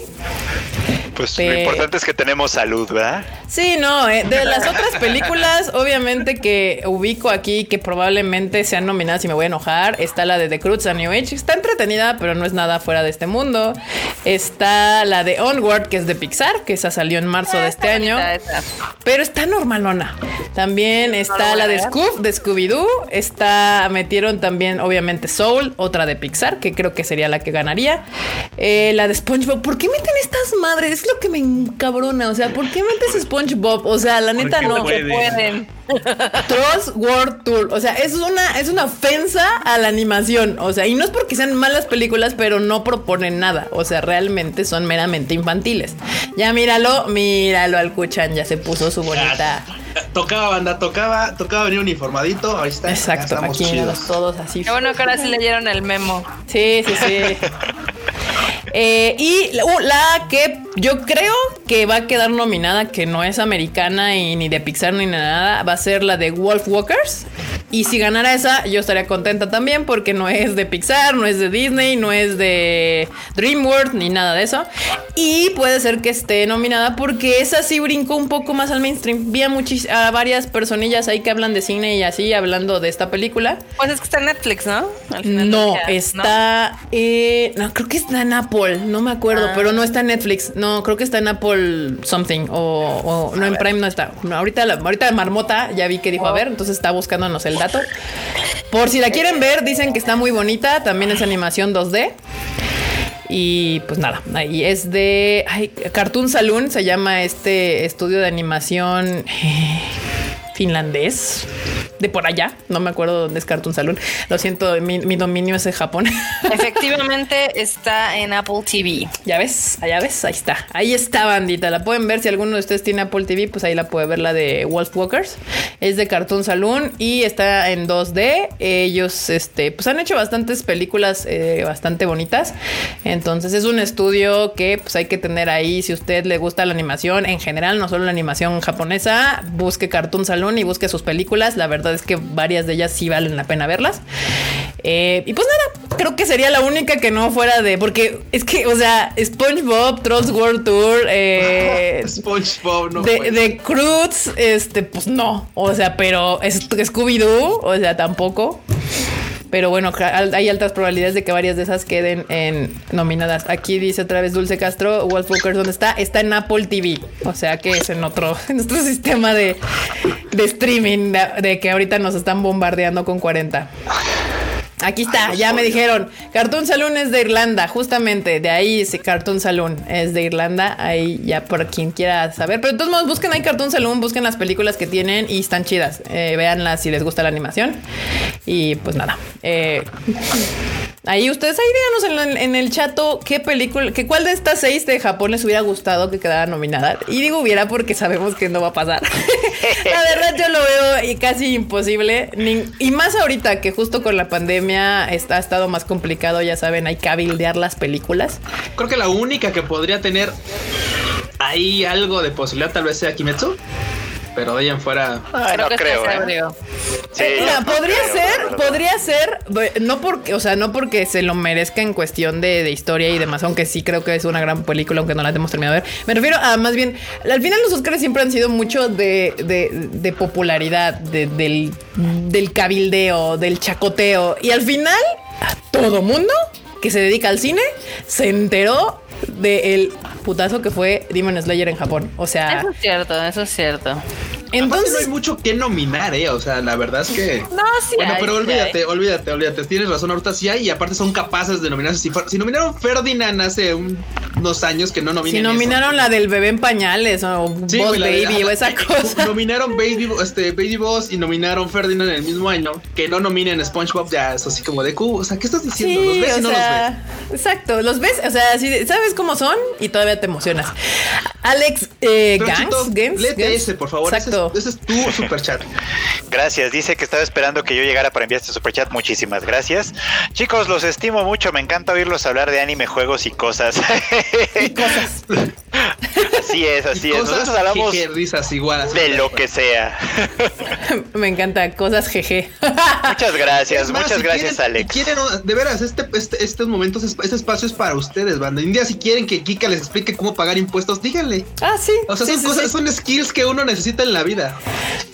Pues lo importante es que tenemos salud, ¿verdad? Sí, no, eh, de las otras películas, obviamente que ubico aquí, que probablemente sean nominadas y me voy a enojar, está la de The Cruz a New Age, está entretenida, pero no es nada fuera de este mundo. Está la de Onward, que es de Pixar, que esa salió en marzo de este año, pero está normalona. También está la de Scoob, de Scooby-Doo, está, metieron también, obviamente, Soul, otra de Pixar, que creo que sería la que ganaría. Eh, la de SpongeBob, ¿por qué meten estas madres? Es lo que me encabrona, o sea, ¿por qué metes SpongeBob? SpongeBob. O sea, la neta no. Pueden. pueden. Trust World Tour. O sea, es una, es una ofensa a la animación. O sea, y no es porque sean malas películas, pero no proponen nada. O sea, realmente son meramente infantiles. Ya míralo, míralo al Kuchan, ya se puso su bonita. Tocaba, banda, tocaba, tocaba venir uniformadito. Ahí está. Exacto, aquí todos así. Qué bueno que ahora sí leyeron el memo. Sí, sí, sí. Eh, y la, que yo creo que va a quedar nominada, que no es americana y ni de Pixar ni nada, va a ser la de Wolf Walkers. Y si ganara esa, yo estaría contenta también porque no es de Pixar, no es de Disney, no es de DreamWorks ni nada de eso. Y puede ser que esté nominada porque esa sí brincó un poco más al mainstream. Vi a, a varias personillas ahí que hablan de cine y así hablando de esta película. Pues es que está en Netflix, ¿no? no, está. Eh, ¿no? creo que está en Apple, no me acuerdo, ah. pero no está en Netflix. No, creo que está en Apple Something o, no en Prime no está. Ahorita la, ahorita Marmota ya vi que dijo a ver, entonces está buscándonos el dato. Por si la quieren ver, dicen que está muy bonita. También es animación 2D. Y pues nada, ahí es de Cartoon Saloon, se llama este estudio de animación eh, finlandés de por allá. No me acuerdo dónde es Cartoon Saloon. Lo siento, mi, dominio es en Japón. Efectivamente está en Apple TV. Ya ves, allá ves, ahí está. Ahí está, bandita. La pueden ver si alguno de ustedes tiene Apple TV, pues ahí la puede ver la de Wolf Walkers. Es de Cartoon Saloon y está en 2D. Ellos, este, pues han hecho bastantes películas eh, bastante bonitas. Entonces es un estudio que pues hay que tener ahí. Si a usted le gusta la animación en general, no solo la animación japonesa, busque Cartoon Saloon y busque sus películas. La verdad es que varias de ellas sí valen la pena verlas. Eh, y pues nada, creo que sería la única que no fuera de. Porque es que, o sea, SpongeBob, Trolls World Tour, eh, SpongeBob, no. De, de Cruz, este, pues no. O sea, pero Scooby-Doo, o sea, tampoco. Pero bueno, hay altas probabilidades de que varias de esas queden en nominadas. Aquí dice otra vez Dulce Castro, Wolf Walker, ¿dónde está? Está en Apple TV. O sea que es en otro, en otro sistema de, de streaming de, que ahorita nos están bombardeando con 40. Aquí está, ya me dijeron. Cartoon Saloon es de Irlanda, justamente. De ahí ese Cartoon Saloon es de Irlanda. Ahí ya por quien quiera saber. Pero de todos modos, busquen ahí Cartoon Saloon, busquen las películas que tienen y están chidas. Eh, véanlas si les gusta la animación. Y pues nada. Eh, Ahí ustedes, ahí díganos en, el chato qué película, que cuál de estas seis de Japón les hubiera gustado que quedara nominada. Y digo hubiera porque sabemos que no va a pasar. la verdad yo lo veo casi imposible. y más ahorita que justo con la pandemia está, ha estado más complicado, ya saben, hay que cabildear las películas. Creo que la única que podría tener ahí algo de posibilidad tal vez sea Kimetsu pero de ahí en fuera. no creo. ¿eh? Eh, podría ser, podría ser, no porque, o sea, no porque se lo merezca en cuestión de, historia y demás, aunque sí creo que es una gran película, aunque no la hemos terminado de ver. Me refiero a más bien, al final los Oscars siempre han sido mucho de, de, popularidad, del, del cabildeo, del chacoteo, y al final, todo mundo que se dedica al cine se enteró del putazo que fue Demon Slayer en Japón. O sea. Eso es cierto, eso es cierto. Entonces no hay mucho que nominar, eh. O sea, la verdad es que. No, sí. Bueno, pero olvídate, olvídate, olvídate. Tienes razón, ahorita sí hay, y aparte son capaces de nominarse. Si, nominaron Ferdinand hace unos años que no nominaron. Si nominaron la del bebé en pañales o Boss Baby o esa cosa. Nominaron Baby, este, Baby Boss y nominaron Ferdinand en el mismo año. Que no nominen SpongeBob, ya es así como de Q. O sea, ¿qué estás diciendo? ¿Los ves y no los ves? Exacto, los ves, o sea, sabes cómo son y todavía te emocionas. Alex eh, ese, por favor. Exacto. Ese, es tu super chat. Gracias. Dice que estaba esperando que yo llegara para enviar este super chat. Muchísimas gracias. Chicos, los estimo mucho. Me encanta oírlos hablar de anime, juegos y cosas. y cosas. Así es, así es. Nosotros hablamos risas igual, de lo que sea. Me encanta, cosas jeje. Muchas gracias, muchas gracias, Alex. Quieren, de veras, este, este, estos momentos, este espacio es para ustedes, banda. Un día si quieren que Kika les explique cómo pagar impuestos, díganle. Ah, sí. O sea, son cosas, son skills que uno necesita en la vida.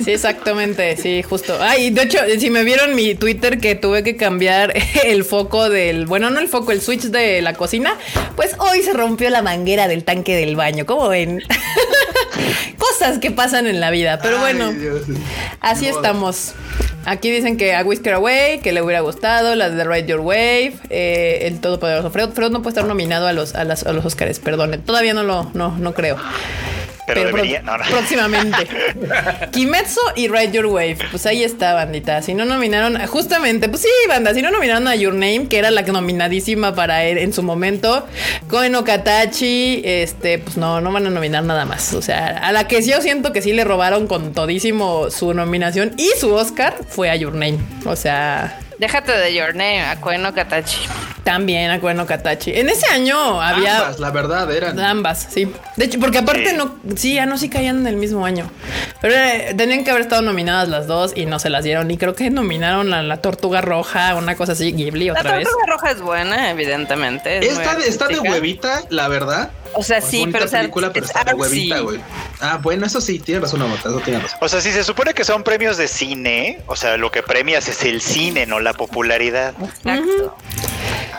Sí, exactamente, sí, justo. Ay, de hecho, si me vieron mi Twitter que tuve que cambiar el foco del, bueno, no el foco, el switch de la cocina, pues hoy se rompió la manguera del tanque del baño. ¿Cómo ven? Cosas que pasan en la vida, pero bueno, así estamos. Aquí dicen que a Whisker Away, que le hubiera gustado, las de Ride Your Wave, eh, el Todopoderoso Freud. Freud no puede estar nominado a los, a, a los Oscars, perdón. Todavía no lo, no, no creo. Pero, debería, próximamente. Kimetsu y Ride Your Wave. Pues ahí está, bandita. Si no nominaron, justamente, pues sí, banda, si no nominaron a Your Name, que era la nominadísima para él en su momento, Koen Okatachi, este, pues no, no van a nominar nada más. O sea, a la que sí yo siento que sí le robaron con todísimo su nominación y su Oscar fue a Your Name. O sea, Déjate de Your Name, a Cueno Katachi. También a Cueno Katachi. En ese año había. Ambas, la verdad, eran. Ambas, sí. De hecho, porque aparte no. Sí, ya no sí caían en el mismo año. Pero eh, tenían que haber estado nominadas las dos y no se las dieron. Y creo que nominaron a la Tortuga Roja, una cosa así, Ghibli otra vez. La Tortuga Roja es buena, evidentemente. está, está de huevita, la verdad. O sea, sí, pero, película, pero está de huevita, güey. Ah, bueno, eso sí, tiene razón, eso tiene razón. O sea, si se supone que son premios de cine, o sea, lo que premias es el cine, no la popularidad. Exacto.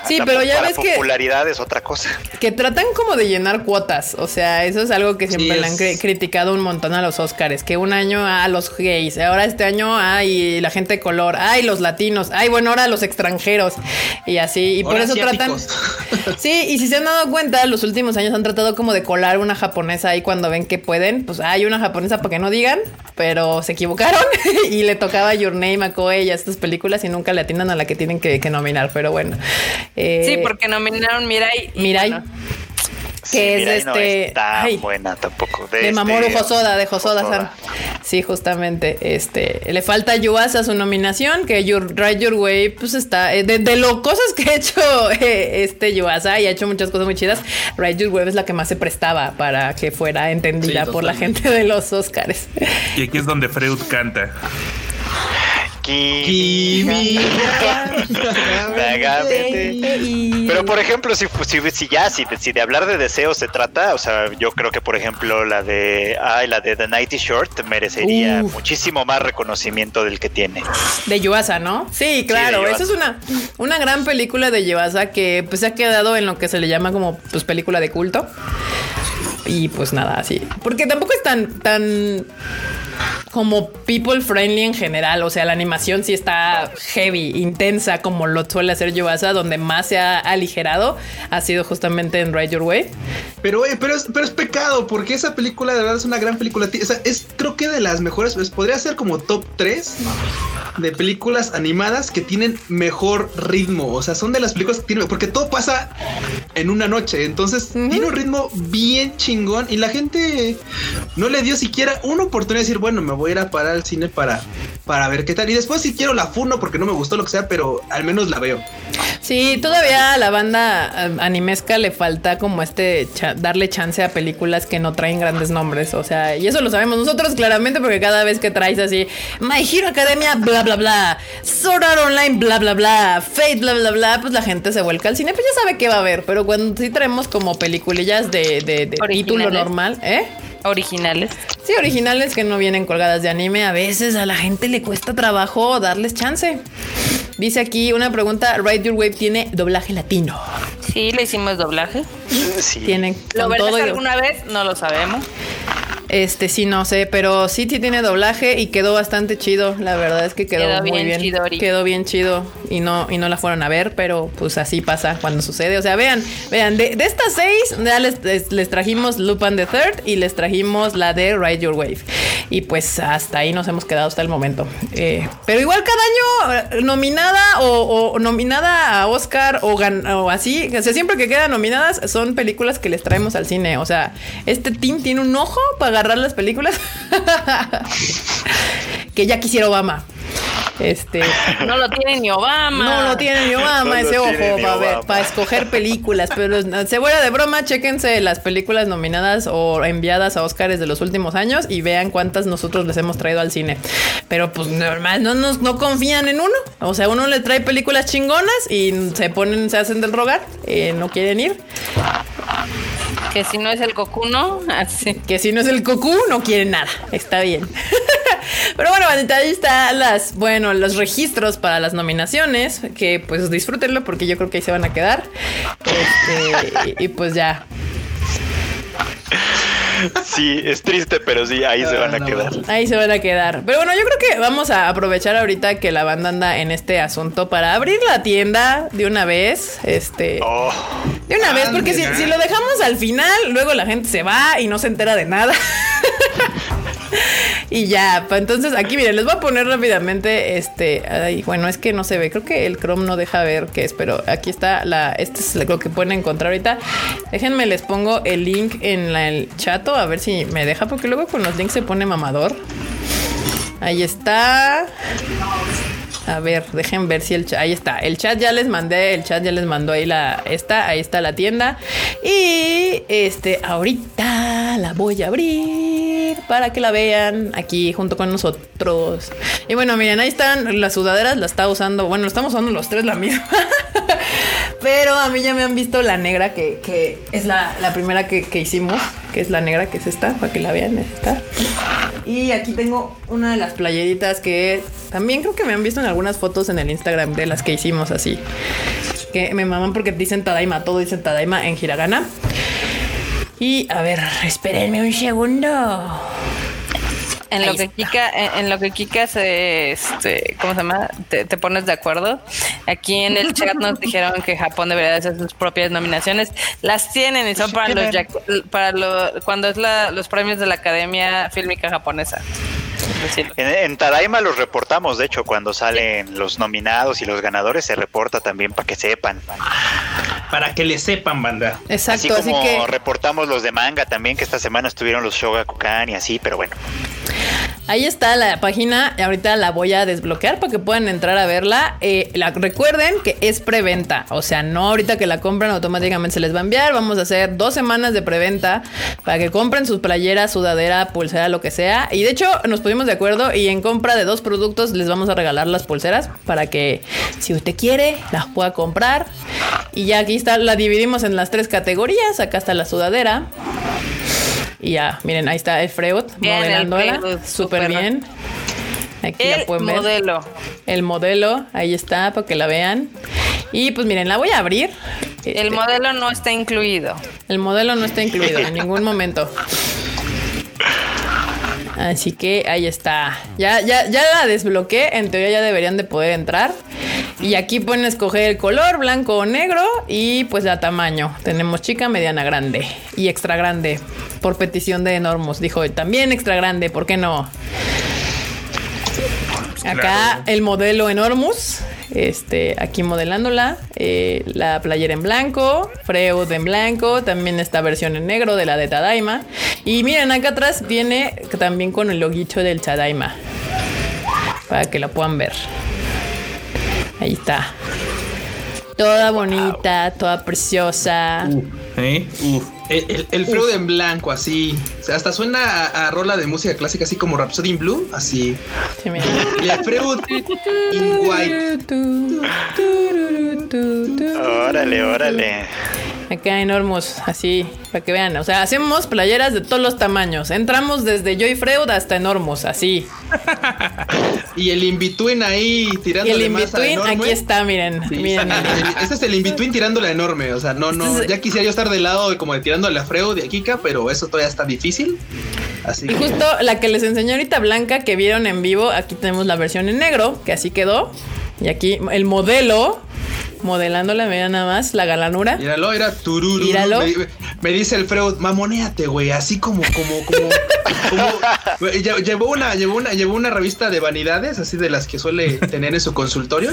Sí, pero ya ves que. popularidad es otra cosa. Que tratan como de llenar cuotas. O sea, eso es algo que siempre le han criticado un montón a los Oscars. Que un año a los gays, ahora este año hay la gente de color, hay los latinos, ay, bueno, ahora los extranjeros. Y así. Y por eso tratan. Sí, y si se han dado cuenta, los últimos años han tratado como de colar una japonesa ahí cuando ven que pueden. Pues hay una japonesa para que no digan, pero se equivocaron y le tocaba Your Name a Koei y a estas películas y nunca le atinan a la que tienen que, que nominar. Pero bueno. Eh, sí, porque nominaron Mirai. Mirai. Que es este. No buena tampoco. De, de Mamoru este, Hosoda, de Hosoda, Sí, justamente. Este. Le falta Yuasa su nominación, que Your, Ride Your Way, pues está. Eh, de, lo cosas que ha hecho eh, este Yuasa y ha hecho muchas cosas muy chidas. Ride Your Way es la que más se prestaba para que fuera entendida por la gente de los Oscars. Y aquí es donde Freud canta. Pero por ejemplo, si, si, ya, si, si, de hablar de deseos se trata, o sea, yo creo que por ejemplo la de ay, la de The Nighty Short merecería muchísimo más reconocimiento del que tiene. De Yuasa, ¿no? Sí, claro. Esa es una, una gran película de Yuasa que pues se ha quedado en lo que se le llama como pues película de culto. Y pues nada, así. Porque tampoco es tan, tan como people friendly en general. O sea, la animación sí está heavy, intensa, como lo suele hacer Yuasa, donde más se ha aligerado ha sido justamente en Ride Your Way. Pero, pero, es, pero es pecado, porque esa película de verdad es una gran película. O sea, es creo que de las mejores, pues, podría ser como top 3 de películas animadas que tienen mejor ritmo. O sea, son de las películas que tienen, porque todo pasa en una noche. Entonces tiene un ritmo bien chingón y la gente no le dio siquiera una oportunidad de decir, bueno, me voy a ir a parar al cine para, para ver qué tal. Y después si quiero la funo porque no me gustó lo que sea, pero al menos la veo. Sí, todavía a la banda eh, animesca le falta como este darle chance a películas que no traen grandes nombres. O sea, y eso lo sabemos nosotros claramente porque cada vez que traes así My Hero Academia, bla bla bla, Sword Art Online, bla bla bla, Fate, bla bla bla, pues la gente se vuelca al cine, pues ya sabe qué va a ver. Pero cuando sí traemos como peliculillas de, de, de título normal, ¿eh? Originales. Sí, originales que no vienen colgadas de anime. A veces a la gente le cuesta trabajo darles chance. Dice aquí una pregunta: Ride Your Wave tiene doblaje latino. Sí, le hicimos doblaje. Sí. Tienen. ¿Lo verás alguna vez? No lo sabemos. Este sí, no sé, pero sí, sí tiene doblaje y quedó bastante chido. La verdad es que quedó, muy bien. quedó bien chido y no, y no la fueron a ver, pero pues así pasa cuando sucede. O sea, vean, vean, de, estas seis ya les, les, trajimos Lupin the Third y les trajimos la de Ride Your Wave. Y pues hasta ahí nos hemos quedado hasta el momento. Eh, pero igual cada año eh, nominada o, nominada a Oscar o, o así, o sea, siempre que quedan nominadas son películas que les traemos al cine. O sea, este team tiene un ojo para agarrar las películas que ya quisiera Obama. Este, no lo tiene ni Obama. No lo tiene ni Obama ese ojo para escoger películas. Pero se fuera de broma, chéquense las películas nominadas o enviadas a Oscars de los últimos años y vean cuántas nosotros les hemos traído al cine. Pero pues normal, no nos no confían en uno. O sea, uno le trae películas chingonas y se ponen, se hacen del rogar, eh, no quieren ir. Que si no es el cocuno, así. Que si no es el cocú, no quiere nada. Está bien. Pero bueno, ahí están las, bueno, los registros para las nominaciones. Que pues disfrútenlo porque yo creo que ahí se van a quedar. Este, y, pues ya. Sí, es triste, pero sí, ahí se van a quedar. Ahí se van a quedar. Pero bueno, yo creo que vamos a aprovechar ahorita que la banda anda en este asunto para abrir la tienda de una vez. Este. Oh. De una vez, porque si, si, lo dejamos al final, luego la gente se va y no se entera de nada. y ya, entonces aquí miren, les voy a poner rápidamente este, bueno, es que no se ve, creo que el Chrome no deja ver qué es, pero aquí está la, este es lo que pueden encontrar ahorita. Déjenme, les pongo el link en el chato, a ver si me deja, porque luego con los links se pone mamador. Ahí está. A ver, dejen ver si el chat. Ahí está. El chat ya les mandé. El chat ya les mandó ahí la. Esta. Ahí está la tienda. Y este, ahorita la voy a abrir para que la vean aquí junto con nosotros. Y bueno, miren, ahí están las sudaderas. La está usando. Bueno, estamos usando los tres la misma. Pero a mí ya me han visto la negra que, es la, primera que, que, hicimos. Que es la negra, que es esta. Para que la vean. Es. Y aquí tengo una de las playeritas que también creo que me han visto en algunas fotos en el Instagram de las que hicimos así. Que me maman porque dicen Tadaima, todo dicen Tadaima en hiragana. Y a ver, espérenme un segundo. En lo, que Kika, en, lo que Kika se, este, ¿cómo se llama? Te, pones de acuerdo. Aquí en el chat nos dijeron que Japón debería hacer sus propias nominaciones. Las tienen y son para los, para lo, cuando es la, los premios de la Academia Fílmica Japonesa. En, Tadaima los reportamos, de hecho, cuando salen los nominados y los ganadores se reporta también para que sepan. Para que le sepan, banda. Exacto. Así como reportamos los de manga también, que esta semana estuvieron los Shogakukan y así, pero bueno. Ahí está la página, ahorita la voy a desbloquear para que puedan entrar a verla. Eh, la, recuerden que es preventa, o sea, no ahorita que la compran automáticamente se les va a enviar. Vamos a hacer dos semanas de preventa para que compren sus playeras, sudadera, pulsera, lo que sea. Y de hecho nos pusimos de acuerdo y en compra de dos productos les vamos a regalar las pulseras para que si usted quiere las pueda comprar. Y ya aquí está, la dividimos en las tres categorías. Acá está la sudadera. Y ya, miren, ahí está el Freud modelándola. Súper bien. Aquí el la pueden ver. modelo. El modelo, ahí está, para que la vean. Y pues miren, la voy a abrir. El este, modelo no está incluido. El modelo no está incluido en ningún momento. Así que ahí está. Ya, ya, ya la desbloqueé. En teoría ya deberían de poder entrar. Y aquí pueden escoger el color, blanco o negro. Y pues la tamaño. Tenemos chica, mediana, grande. Y extra grande. Por petición de Enormous. Dijo también extra grande, ¿por qué no? Acá el modelo Enormous. Este, aquí modelándola. Eh, la playera en blanco. Freud en blanco. También esta versión en negro de la de Tadaima. Y miren, acá atrás viene también con el loguito del Tadaima. Para que la puedan ver. Ahí está. Toda bonita, toda preciosa. ¿Eh? El, el, Freud en blanco, así. O sea, hasta suena a, rola de música clásica, así como Rhapsody in Blue, así. Y el Freud in white. Órale, órale. Acá enormes, así, para que vean. O sea, hacemos playeras de todos los tamaños. Entramos desde Joy Freud hasta enormos, así. y el in-between ahí tirándole y el in-between, aquí está, miren. miren, Este es el in-between tirándole enorme. O sea, no, no, ya quisiera yo estar del lado de como de tirándole a Freud y a Kika, pero eso todavía está difícil. Así y justo la que les enseñé ahorita blanca que vieron en vivo, aquí tenemos la versión en negro, que así quedó. Y aquí el modelo modelándola, vean nada más la galanura. Míralo, era tururu. Míralo. Me, dice el Freud, mamoneate, güey, así como, como, como, como llevó una, llevó una, llevó una revista de vanidades, así de las que suele tener en su consultorio.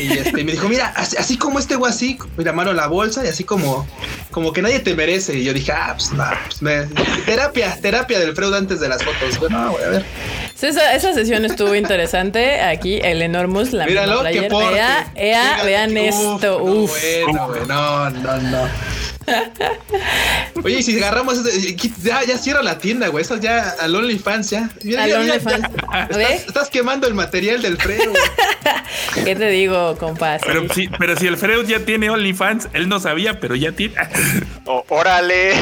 Y este, me dijo, mira, así, como este güey así, mira, mano la bolsa y así como, como que nadie te merece. Y yo dije, ah, pues, no, pues me, terapia, terapia del Freud antes de las fotos. Bueno, voy a ver. esa, esa, sesión estuvo interesante. Aquí el Enormous, la Míralo, que Ea, vean esto. Uf. No, bueno, no, no, no. Oye, si agarramos ya, ya cierra la tienda, güey. Estás ya al OnlyFans ya. al OnlyFans. Estás, quemando el material del Freud. ¿Qué te digo, compas? Pero, si, pero si el Freud ya tiene OnlyFans, él no sabía, pero ya tiene. Órale.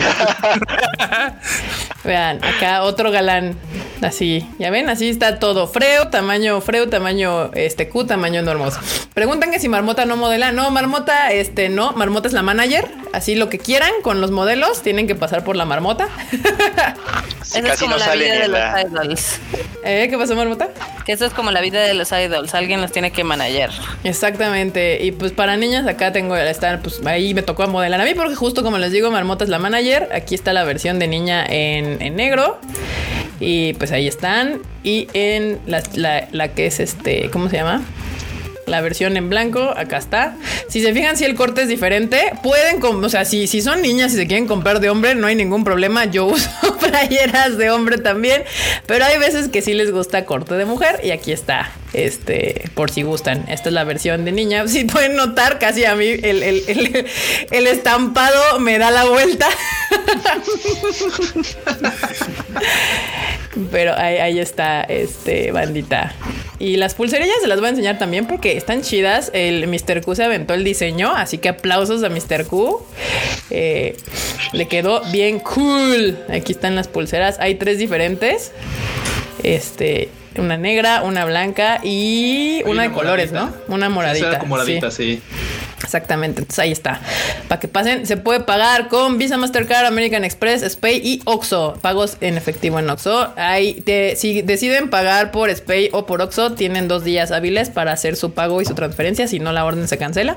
Vean, acá otro galán. Así, ya ven, así está todo. Freo, tamaño Freo, tamaño este Q, tamaño normoso. Preguntan que si Marmota no modela. No, Marmota, este, no. Marmota es la manager. Así lo que quieran con los modelos, tienen que pasar por la Marmota. Sí, casi es como no la vida de los idols. ¿Eh? ¿Qué pasó, Marmota? Que eso es como la vida de los idols. Alguien los tiene que manager. Exactamente. Y pues para niñas acá tengo estar, pues ahí me tocó modelar a mí porque justo como les digo, Marmota es la manager. Aquí está la versión de niña en, en negro. Y pues ahí están. Y en la, la, que es este, ¿cómo se llama? La versión en blanco, acá está. Si se fijan si el corte es diferente, pueden, o sea, si, si son niñas y se quieren comprar de hombre, no hay ningún problema. Yo uso playeras de hombre también, pero hay veces que sí les gusta corte de mujer y aquí está, este, por si gustan. Esta es la versión de niña. Si pueden notar, casi a mí el, el, el estampado me da la vuelta. Pero ahí, está, este, bandita. Y las pulserillas se las voy a enseñar también porque están chidas. El Mr. Q se aventó el diseño, así que aplausos a Mr. Q. Eh, le quedó bien cool. Aquí están las pulseras. Hay tres diferentes. Este, una negra, una blanca y una, de colores, ¿no? Una moradita. Una moradita, sí. Exactamente, entonces ahí está. Para que pasen, se puede pagar con Visa, Mastercard, American Express, Spay y Oxo. Pagos en efectivo en Oxo. Ahí si deciden pagar por Spay o por Oxo, tienen dos días hábiles para hacer su pago y su transferencia. Si no, la orden se cancela.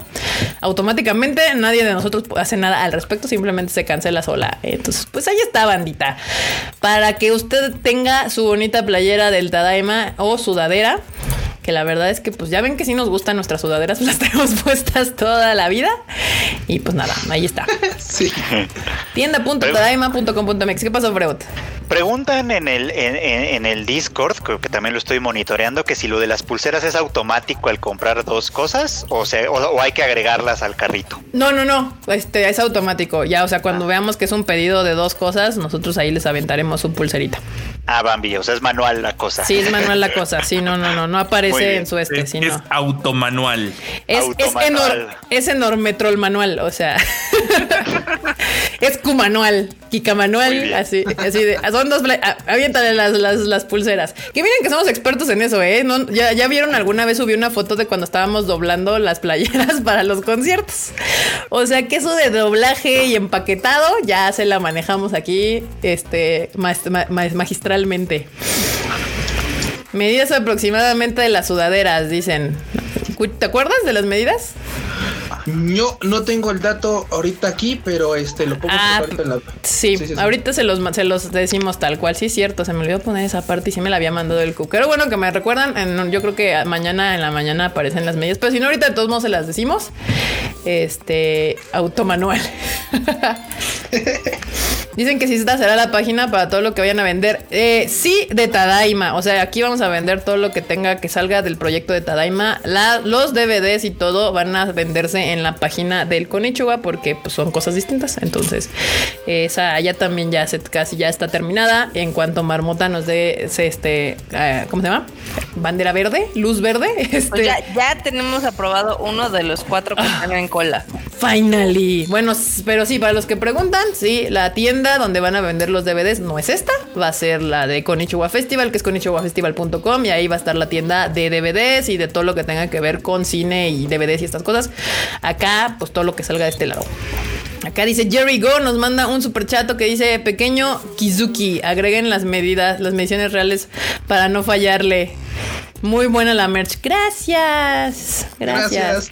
Automáticamente nadie de nosotros hace nada al respecto, simplemente se cancela sola. Entonces, pues ahí está, bandita. Para que usted tenga su bonita playera del Tadaima o sudadera que la verdad es que pues ya ven que sí nos gustan nuestras sudaderas, las tenemos puestas toda la vida. Y pues nada, ahí está. sí. Tienda.tadaima.com.mx. ¿Qué pasó, Freud? Preguntan en el, en, el Discord, creo que también lo estoy monitoreando, que si lo de las pulseras es automático al comprar dos cosas o, sea, o, hay que agregarlas al carrito. No, no, no, este es automático. Ya, o sea, cuando ah. veamos que es un pedido de dos cosas, nosotros ahí les aventaremos su pulserita. Ah, Bambi, o sea, es manual la cosa. Sí, es manual la cosa. Sí, no, no, no, no aparece en su este, es, Es automanual. Es, es, es enormetrol manual, o sea. es Q-manual, Kika manual, así, así de. Son dos. Aviéntale las, las, las, pulseras. Que miren que somos expertos en eso, ¿eh? ya, ya vieron alguna vez subí una foto de cuando estábamos doblando las playeras para los conciertos. O sea que eso de doblaje y empaquetado ya se la manejamos aquí, este, magistral Medidas aproximadamente de las sudaderas, dicen. ¿Te acuerdas de las medidas? Yo no tengo el dato ahorita aquí, pero este lo pongo ah, en la... sí, ahorita se los se los decimos tal cual. Sí, es cierto, se me olvidó poner esa parte y sí me la había mandado el cu. Pero bueno, que me recuerdan, yo creo que mañana en la mañana aparecen las medidas, pero si no ahorita de todos modos se las decimos. Este automanual. Dicen que si esta será la página para todo lo que vayan a vender. Eh, sí, de Tadaima. O sea, aquí vamos a vender todo lo que tenga que salga del proyecto de Tadaima. los DVDs y todo van a venderse en la página del Konichiwa porque pues, son cosas distintas. Entonces, esa ya también ya se, casi ya está terminada. En cuanto Marmota nos dé este, eh, ¿cómo se llama? Bandera verde, luz verde. Este... Pues ya, ya, tenemos aprobado uno de los cuatro que están en cola. Finally. Bueno, pero sí, para los que preguntan, sí, la tienda donde van a vender los DVDs no es esta, va a ser la de Konichiwa Festival, que es konichiwafestival.com y ahí va a estar la tienda de DVDs y de todo lo que tenga que ver con cine y DVDs y estas cosas. Acá, pues todo lo que salga de este lado. Acá dice Jerry Go, nos manda un super chato que dice pequeño Kizuki, agreguen las medidas, las mediciones reales para no fallarle. Muy buena la merch. Gracias. Gracias.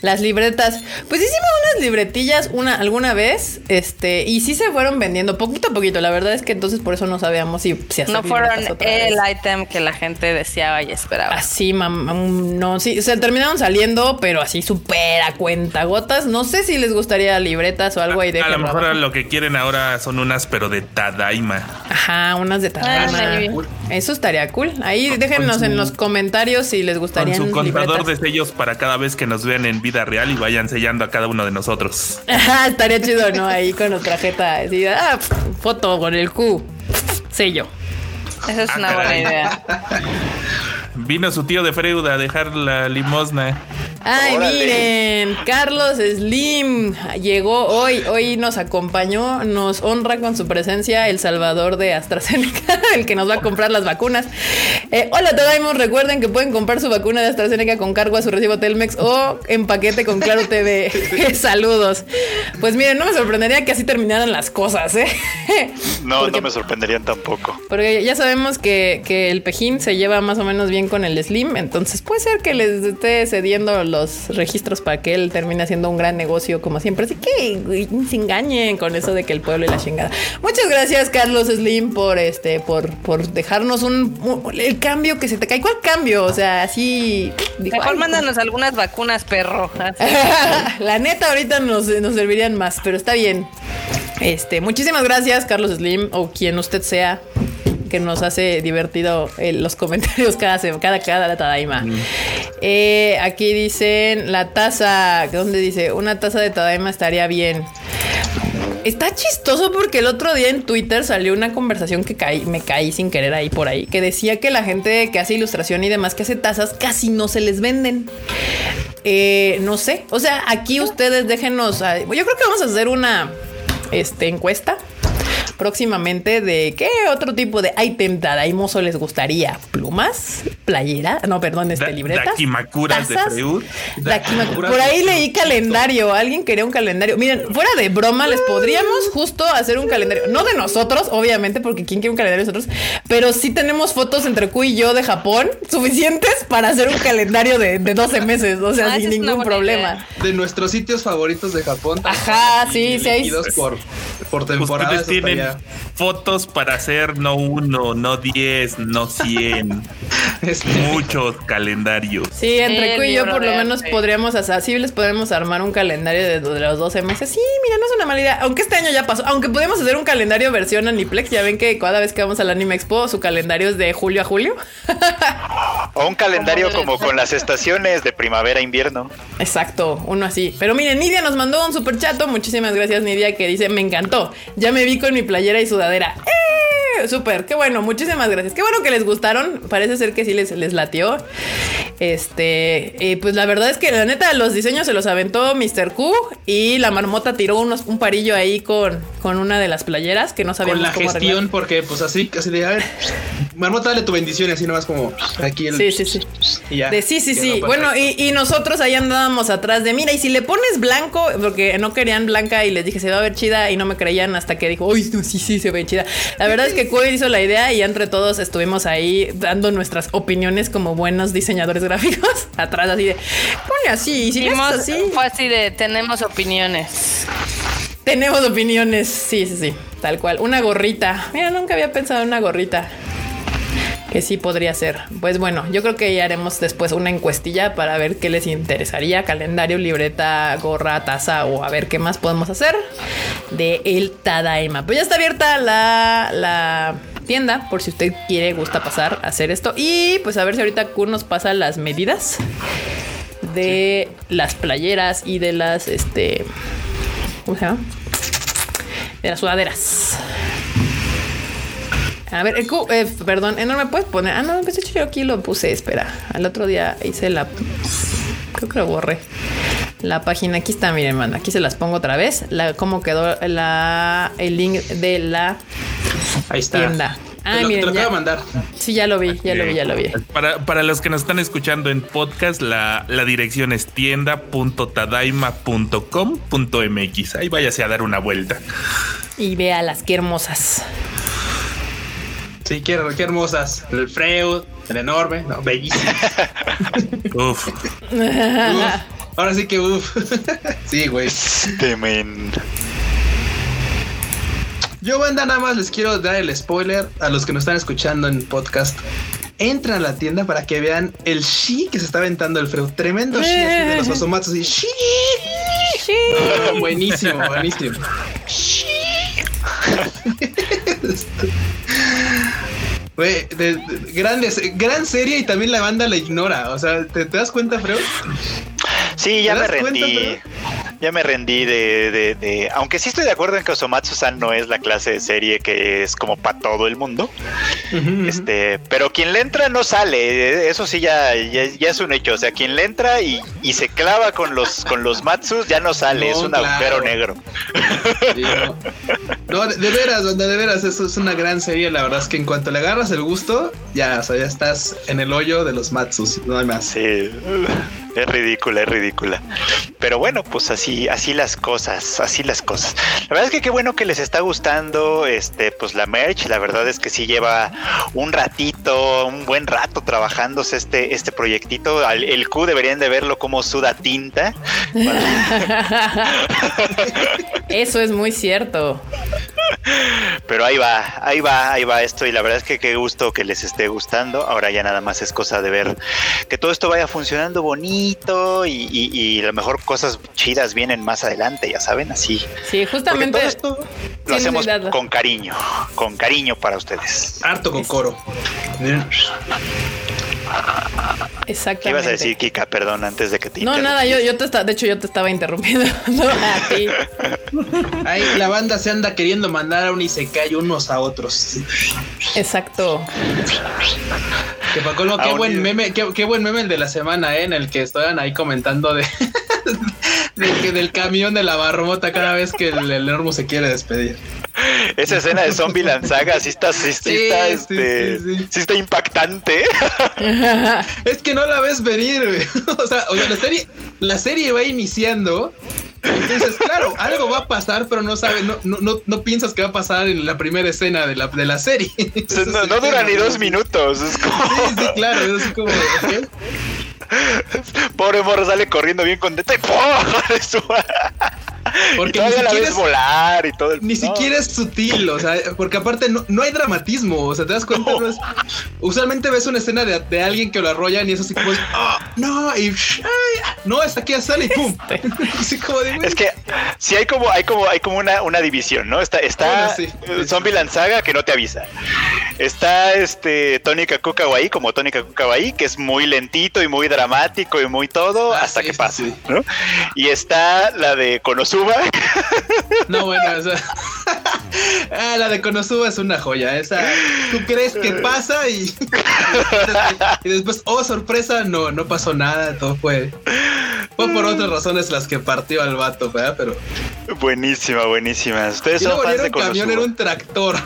Las libretas. Pues hicimos unas libretillas una alguna vez, este, y sí se fueron vendiendo poquito a poquito. La verdad es que entonces por eso no sabíamos si, si No fueron el item que la gente deseaba y esperaba. Así, mamá, no, sí, se terminaron saliendo, pero así súper a cuenta gotas. No sé si les gustaría libretas o algo ahí de A lo mejor lo que quieren ahora son unas, pero de Tadaima. Ajá, unas de Tadaima. eso estaría cool. Ahí déjenos en los comentarios si les gustaría. Con su contador de sellos para cada vez que nos vean en vida real y vayan sellando a cada uno de nosotros. estaría chido, ¿no? Ahí con nuestra jeta. Así, ah, foto con el Q. Sello. Esa es una buena idea. Vino su tío de Freud a dejar la limosna. Ay, miren, Carlos Slim llegó hoy, hoy nos acompañó, nos honra con su presencia el salvador de AstraZeneca, el que nos va a comprar las vacunas. Eh, hola, Todaimos, recuerden que pueden comprar su vacuna de AstraZeneca con cargo a su recibo Telmex o en paquete con Claro TV. Saludos. Pues miren, no me sorprendería que así terminaran las cosas, ¿eh? No, no me sorprenderían tampoco. Porque ya sabemos que, que el Pejín se lleva más o menos bien con el Slim, entonces puede ser que les esté cediendo los registros para que él termine haciendo un gran negocio como siempre. Así que se engañen con eso de que el pueblo y la chingada. Muchas gracias, Carlos Slim, por este, por, por dejarnos un, el cambio que se te cae. ¿Cuál cambio? O sea, así. Mejor mándanos algunas vacunas, perro. la neta, ahorita nos, nos servirían más, pero está bien. Este, muchísimas gracias, Carlos Slim, o quien usted sea que nos hace divertido eh, los comentarios cada cada cada Tadaima. Mm. Eh, aquí dicen la taza, ¿dónde dice? Una taza de Tadaima estaría bien. Está chistoso porque el otro día en Twitter salió una conversación que caí, me caí sin querer ahí por ahí, que decía que la gente que hace ilustración y demás que hace tazas casi no se les venden. Eh, no sé, o sea, aquí ustedes déjenos, yo creo que vamos a hacer una este, encuesta próximamente de qué otro tipo de item Tadaimoso les gustaría. ¿Plumas? ¿Playera? No, perdón, este libretas. Dakimakuras de Freud. Por ahí leí calendario. Alguien quería un calendario. Miren, fuera de broma, les podríamos justo hacer un calendario. No de nosotros, obviamente, porque ¿quién quiere un calendario de nosotros? Pero sí tenemos fotos entre Q y yo de Japón suficientes para hacer un calendario de, 12 meses. O sea, ah, sin ningún problema. De nuestros sitios favoritos de Japón. Ajá, sí, sí. Hay... Por, por fotos para hacer no uno, no diez, no cien. Este. Muchos calendarios. Sí, entre Q y yo por lo menos podríamos hacer, sí les podemos armar un calendario de, los 12 meses. Sí, mira, no es una mala idea. Aunque este año ya pasó. Aunque podemos hacer un calendario versión Aniplex. Ya ven que cada vez que vamos al Anime Expo, su calendario es de julio a julio. o un calendario como con las estaciones de primavera, invierno. Exacto, uno así. Pero miren, Nidia nos mandó un super chato. Muchísimas gracias, Nidia, que dice: Me encantó. Ya me vi con mi playera y sudadera. ¡Eh! Súper, qué bueno, muchísimas gracias. Qué bueno que les gustaron. Parece ser que sí les, les latió. Este, pues la verdad es que la neta, los diseños se los aventó Mr. Q y la marmota tiró unos, un parillo ahí con, con una de las playeras que no sabíamos Con la gestión, porque pues así, así de, a ver, marmota, dale tu bendición y así nomás como aquí el. Sí, sí, sí. Y ya, de, sí, sí, sí. bueno, y, y, nosotros ahí andábamos atrás de, mira, y si le pones blanco, porque no querían blanca y les dije, se va a ver chida y no me creían hasta que dijo, uy, sí, sí, se ve chida. La verdad es que Q hizo la idea y entre todos estuvimos ahí dando nuestras opiniones como buenos diseñadores gráficos atrás así de pone así, si así. Fue así de tenemos opiniones. Tenemos opiniones, sí, sí, sí, tal cual. Una gorrita. Mira, nunca había pensado en una gorrita. Que sí podría ser. Pues bueno, yo creo que ya haremos después una encuestilla para ver qué les interesaría. Calendario, libreta, gorra, taza o a ver qué más podemos hacer de el Tadaima. Pues ya está abierta la, la tienda por si usted quiere, gusta pasar a hacer esto. Y pues a ver si ahorita Q nos pasa las medidas de las playeras y de las, este, ¿cómo se llama? De las sudaderas. A ver, eh, perdón, eh, no me puedes poner. Ah, no, pues hecho yo aquí lo puse, espera. Al otro día hice la. Creo que lo borré. La página, aquí está, miren, manda. Aquí se las pongo otra vez. La, cómo quedó la, el link de la Ahí está. tienda. Ah, te lo, acabo de mandar. Sí, ya lo vi, ya lo vi, ya lo vi. Para, para los que nos están escuchando en podcast, la, la dirección es tienda.tadaima.com.mx. Ahí váyase a dar una vuelta. Y vea las qué hermosas. Sí, qué, qué hermosas. El Freud, el enorme, no, bellísimo. uf. Ahora sí que uf. sí, güey. Este men. Yo, banda, nada más les quiero dar el spoiler a los que nos están escuchando en podcast. Entran a la tienda para que vean el shi que se está aventando el Freud. Tremendo shi de los osomatsu. Y shi. buenísimo, buenísimo. Güey, grandes, gran serie y también la banda la ignora. O sea, ¿te, das cuenta, Freud? Sí, ya me rendí ya me rendí de, de, aunque sí estoy de acuerdo en que Osomatsu-san no es la clase de serie que es como para todo el mundo. Este, pero quien le entra no sale, eso sí ya, ya, es un hecho, o sea, quien le entra y, se clava con los con los Matsus ya no sale, es un agujero negro. no. de, veras, de veras, eso es una gran serie, la verdad es que en cuanto le agarras el gusto, ya, o sea, ya estás en el hoyo de los Matsus, no hay más. Sí. Es ridícula, es ridícula. Pero bueno, pues así, así las cosas, así las cosas. La verdad es que qué bueno que les está gustando este, pues la merch. La verdad es que sí lleva un ratito, un buen rato trabajándose este, este proyectito. El Q deberían de verlo como suda tinta. Eso es muy cierto. Pero ahí va, ahí va, ahí va esto y la verdad es que qué gusto que les esté gustando. Ahora ya nada más es cosa de ver que todo esto vaya funcionando bonito y, a lo mejor cosas chidas vienen más adelante, ya saben, así. Sí, justamente. Todo esto lo hacemos con cariño, con cariño para ustedes. Harto con coro. Exactamente. ¿Qué ibas a decir, Kika? Perdón, antes de que te No, nada, yo, yo te estaba, de hecho, yo te estaba interrumpiendo a ti. Ahí la banda se anda queriendo mandar a un Isekai unos a otros. Exacto. Que qué buen meme, qué, buen meme el de la semana, ¿eh? en el que estaban ahí comentando de, que del camión de la barromota cada vez que el, el se quiere despedir. Esa escena de Zombie Lanzaga sí está, sí, está, este, sí, está impactante. es que no la ves venir, O sea, la serie, la serie va iniciando. Entonces, claro, algo va a pasar, pero no sabes, no, no, no, piensas que va a pasar en la primera escena de la, de la serie. no, dura ni dos minutos. Es como... Sí, sí, claro, es como. Pobre morro sale corriendo bien contento y ¡pum! Porque ni siquiera es, volar y todo el... Ni siquiera es sutil, o sea, porque aparte no, no hay dramatismo, o sea, te das cuenta, no. es, usualmente ves una escena de, de, alguien que lo arrollan y eso así como es, oh, no, y no, hasta aquí sale y pum. como de, es que sí hay como, hay como, hay como una, una división, ¿no? Está, está Zombie Lanzaga que no te avisa. Está este Tony Kaku como Tony Kaku que es muy lentito y muy dramático y muy todo ah, hasta que pasa, ¿no? Y está la de Konosuba no, bueno, ah, la de Konosuba es una joya. Esa, tú crees que pasa y, y después, oh, sorpresa, no, no pasó nada. Todo fue, fue por otras razones las que partió al vato, ¿verdad? Pero buenísima, buenísima. Ustedes son fans de Konosuba. camión era un tractor.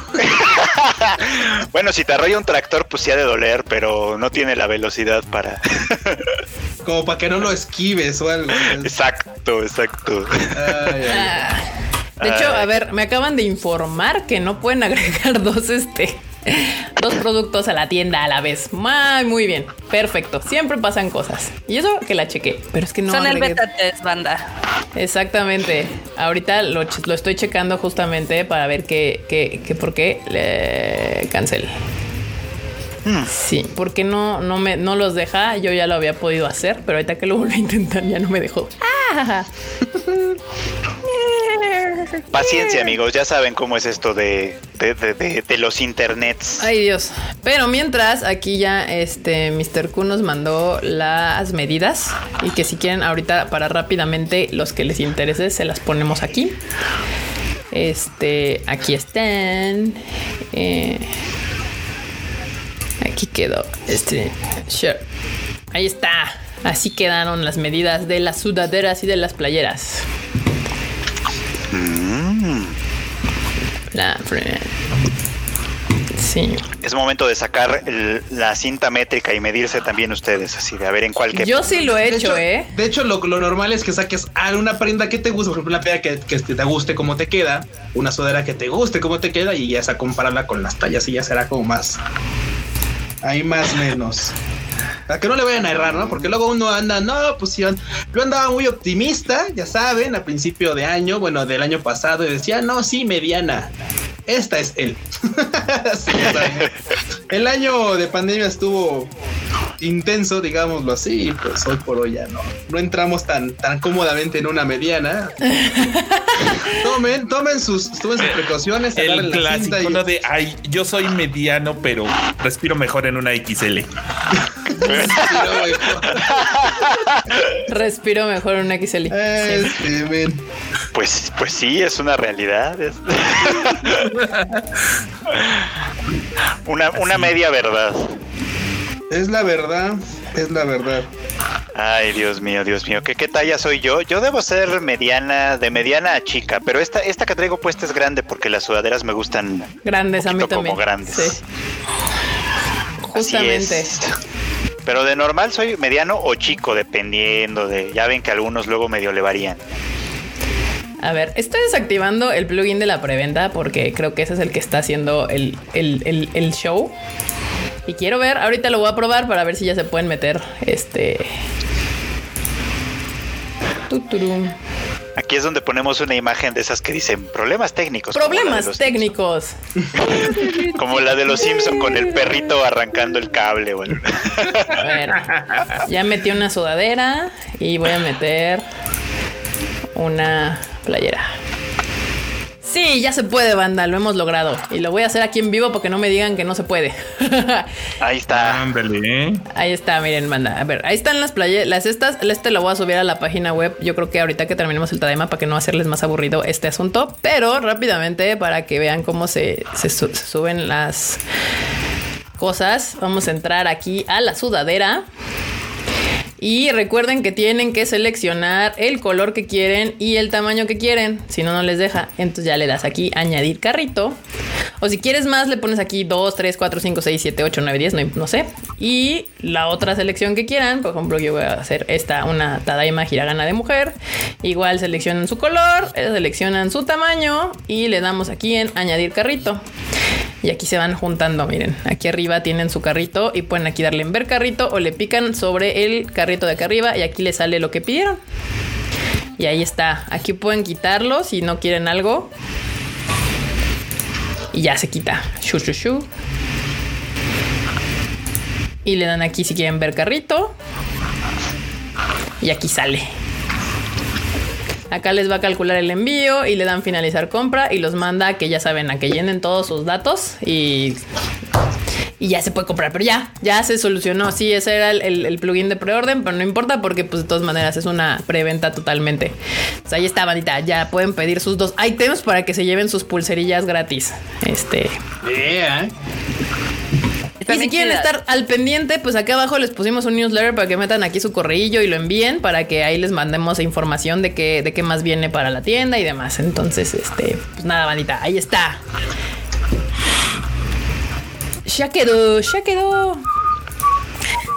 bueno, si te arrolla un tractor, pues sí ha de doler, pero no tiene la velocidad para. Como para que no lo esquives o algo. Exacto, exacto. Ah, de hecho, a ver, me acaban de informar que no pueden agregar dos este dos productos a la tienda a la vez. Muy, muy bien. Perfecto. Siempre pasan cosas. Y eso que la chequé. Pero es que no. Son el beta test, banda. Exactamente. Ahorita lo, estoy checando justamente para ver qué, qué, qué por qué le cancel. Hmm. Sí, porque no, no, me, no los deja. Yo ya lo había podido hacer, pero ahorita que lo vuelvo a intentar ya no me dejó. Paciencia, amigos. Ya saben cómo es esto de, de, los internets. Ay, Dios. Pero mientras, aquí ya este Mr. Q nos mandó las medidas y que si quieren ahorita para rápidamente los que les interese se las ponemos aquí. Este, aquí están. Eh, quedó. Este. Sure. Ahí está. Así quedaron las medidas de las sudaderas y de las playeras. La Sí. Sí. Es momento de sacar la cinta métrica y medirse también ustedes, así de a ver en cuál que. Yo sí lo he hecho, ¿eh? De hecho, lo, normal es que saques una prenda que te guste, por ejemplo, una prenda que, que, te guste como te queda, una sudadera que te guste como te queda y ya esa compararla con las tallas y ya será como más. Ahí más menos. Para que no le vayan a errar, ¿no? Porque luego uno anda, no, pues yo, yo andaba muy optimista, ya saben, a principio de año, bueno, del año pasado, y decía, no, sí, mediana esta es él. el año de pandemia estuvo intenso, digámoslo así, pues hoy por hoy ya no, no entramos tan, tan cómodamente en una mediana. tomen, tomen sus, tomen sus precauciones. El clásico de, ay, yo soy mediano, pero respiro mejor en una XL. respiro mejor. una XL. Este, pues, pues sí, es una realidad. una, una media verdad. Es la verdad, es la verdad. Ay, Dios mío, Dios mío, ¿qué, qué talla soy yo? Yo debo ser mediana, de mediana a chica, pero esta, esta que traigo puesta es grande porque las sudaderas me gustan grandes a mí también. Como grandes. Sí. Justamente. Pero de normal soy mediano o chico, dependiendo de. Ya ven que algunos luego medio le varían. A ver, estoy desactivando el plugin de la preventa porque creo que ese es el que está haciendo el, show. Y quiero ver, ahorita lo voy a probar para ver si ya se pueden meter este. Aquí es donde ponemos una imagen de esas que dicen problemas técnicos. Problemas técnicos. como la de los Simpson con el perrito arrancando el cable. Bueno. A ver, ya metí una sudadera y voy a meter una playera. Sí, ya se puede, banda, lo hemos logrado. Y lo voy a hacer aquí en vivo porque no me digan que no se puede. ahí está. Ahí está, miren, banda. A ver, ahí están las playeras, las estas. Este lo voy a subir a la página web. Yo creo que ahorita que terminemos el Tadema para que no hacerles más aburrido este asunto. Pero rápidamente, para que vean cómo se, se suben las cosas, vamos a entrar aquí a la sudadera. Y recuerden que tienen que seleccionar el color que quieren y el tamaño que quieren. Si no, no les deja. Entonces ya le das aquí añadir carrito. O si quieres más, le pones aquí 2, 3, 4, 5, 6, 7, 8, 9, 10, no, sé. Y la otra selección que quieran. Por ejemplo, yo voy a hacer esta, una Tadaima Hiragana de mujer. Igual seleccionan su color, seleccionan su tamaño y le damos aquí en añadir carrito. Y aquí se van juntando, miren. Aquí arriba tienen su carrito y pueden aquí darle en ver carrito o le pican sobre el carrito de acá arriba y aquí les sale lo que pidieron. Y ahí está. Aquí pueden quitarlo si no quieren algo. Y ya se quita. Shu, shu, shu. Y le dan aquí si quieren ver carrito. Y aquí sale. Acá les va a calcular el envío y le dan finalizar compra y los manda que ya saben, a que llenen todos sus datos y, y ya se puede comprar. Pero ya, ya se solucionó. Sí, ese era el, plugin de preorden, pero no importa porque pues de todas maneras es una preventa totalmente. Pues ahí está, bandita. Ya pueden pedir sus dos items para que se lleven sus pulserillas gratis. Este. Yeah. Y si quieren estar al pendiente, pues acá abajo les pusimos un newsletter para que metan aquí su correillo y lo envíen para que ahí les mandemos información de qué, de qué más viene para la tienda y demás. Entonces, este, pues nada, bandita, ahí está. Ya quedó, ya quedó.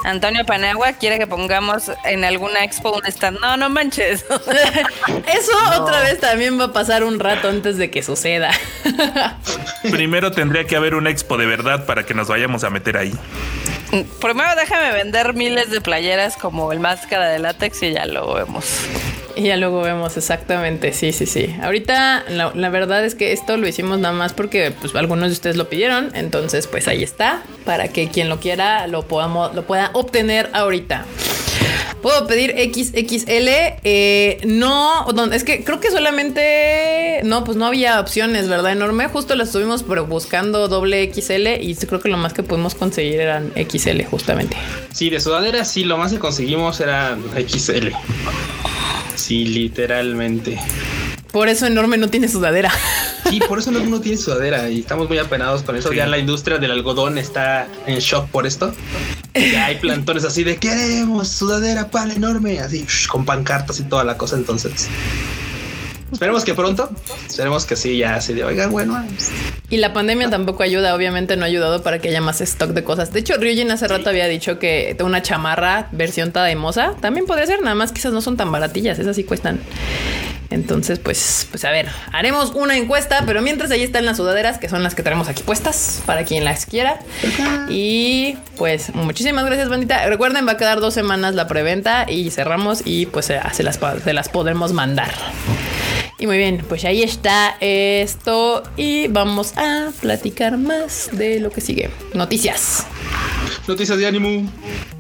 Antonio Panagua quiere que pongamos en alguna expo un stand. No, no manches. Eso otra vez también va a pasar un rato antes de que suceda. Primero tendría que haber una expo de verdad para que nos vayamos a meter ahí. Primero déjame vender miles de playeras como el máscara de látex y ya lo vemos. Y ya luego vemos exactamente, sí, sí, sí. Ahorita la, verdad es que esto lo hicimos nada más porque pues, algunos de ustedes lo pidieron, entonces pues ahí está, para que quien lo quiera lo, podamos, lo pueda obtener ahorita. Puedo pedir XXL. Eh, no, es que creo que solamente. No, pues no había opciones, ¿verdad? Enorme. Justo lo estuvimos buscando doble XL y creo que lo más que pudimos conseguir eran XL, justamente. Sí, de sudadera sí, lo más que conseguimos era XL. Sí, literalmente. Por eso enorme no tiene sudadera. Sí, por eso enorme no tiene sudadera y estamos muy apenados con eso. Ya la industria del algodón está en shock por esto. Ya hay plantones así de queremos sudadera para enorme, así con pancartas y toda la cosa. Entonces, Esperemos que pronto. Esperemos que sí, ya se de, oigan, bueno. Y la pandemia tampoco ayuda, obviamente no ha ayudado para que haya más stock de cosas. De hecho, Ryujin hace rato había dicho que una chamarra versión Tadaimosa también podría ser, nada más quizás no son tan baratillas, esas sí cuestan. Entonces, pues, pues a ver, haremos una encuesta, pero mientras ahí están las sudaderas, que son las que tenemos aquí puestas, para quien las quiera. Y pues, muchísimas gracias, bandita. Recuerden, va a quedar dos semanas la preventa y cerramos y pues se, las, se las podremos mandar. Y muy bien, pues ahí está esto y vamos a platicar más de lo que sigue. Noticias. Noticias de ánimo.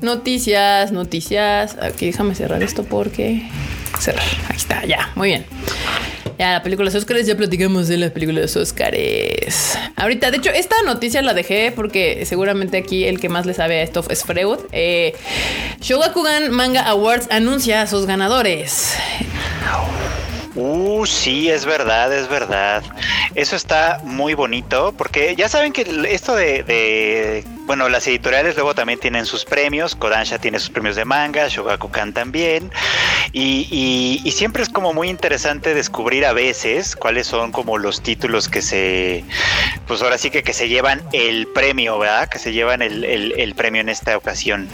Noticias, noticias. Aquí déjame cerrar esto porque... Cerrar. Ahí está, ya, muy bien. Ya, la película de los Oscars, ya platicamos de la película de los Oscars. Ahorita, de hecho, esta noticia la dejé porque seguramente aquí el que más le sabe a esto es Freud. Eh, Shogakugan Manga Awards anuncia a sus ganadores. Uh, sí, es verdad, es verdad. Eso está muy bonito porque ya saben que esto de, bueno, las editoriales luego también tienen sus premios. Kodansha tiene sus premios de manga, Shogakukan también. Y, y, siempre es como muy interesante descubrir a veces cuáles son como los títulos que se, pues ahora sí que, que se llevan el premio, ¿verdad? Que se llevan el, el, premio en esta ocasión.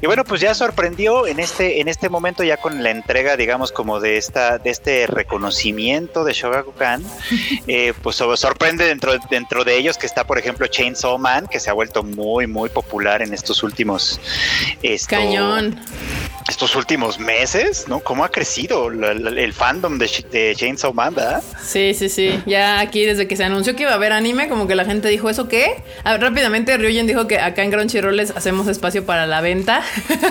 Y bueno, pues ya sorprendió en este, en este momento ya con la entrega, digamos, como de esta, de este reconocimiento de Shogakukan, eh, pues sorprende dentro, dentro de ellos que está, por ejemplo, Chainsaw Man, que se ha vuelto muy, muy popular en estos últimos... Cañón. Estos últimos meses, ¿no? ¿Cómo ha crecido el, fandom de, Chainsaw Man, verdad? Sí, sí, sí. Ya aquí desde que se anunció que iba a haber anime, como que la gente dijo, ¿eso qué? rápidamente Ryujin dijo que acá en Crunchyroll les hacemos espacio para la venta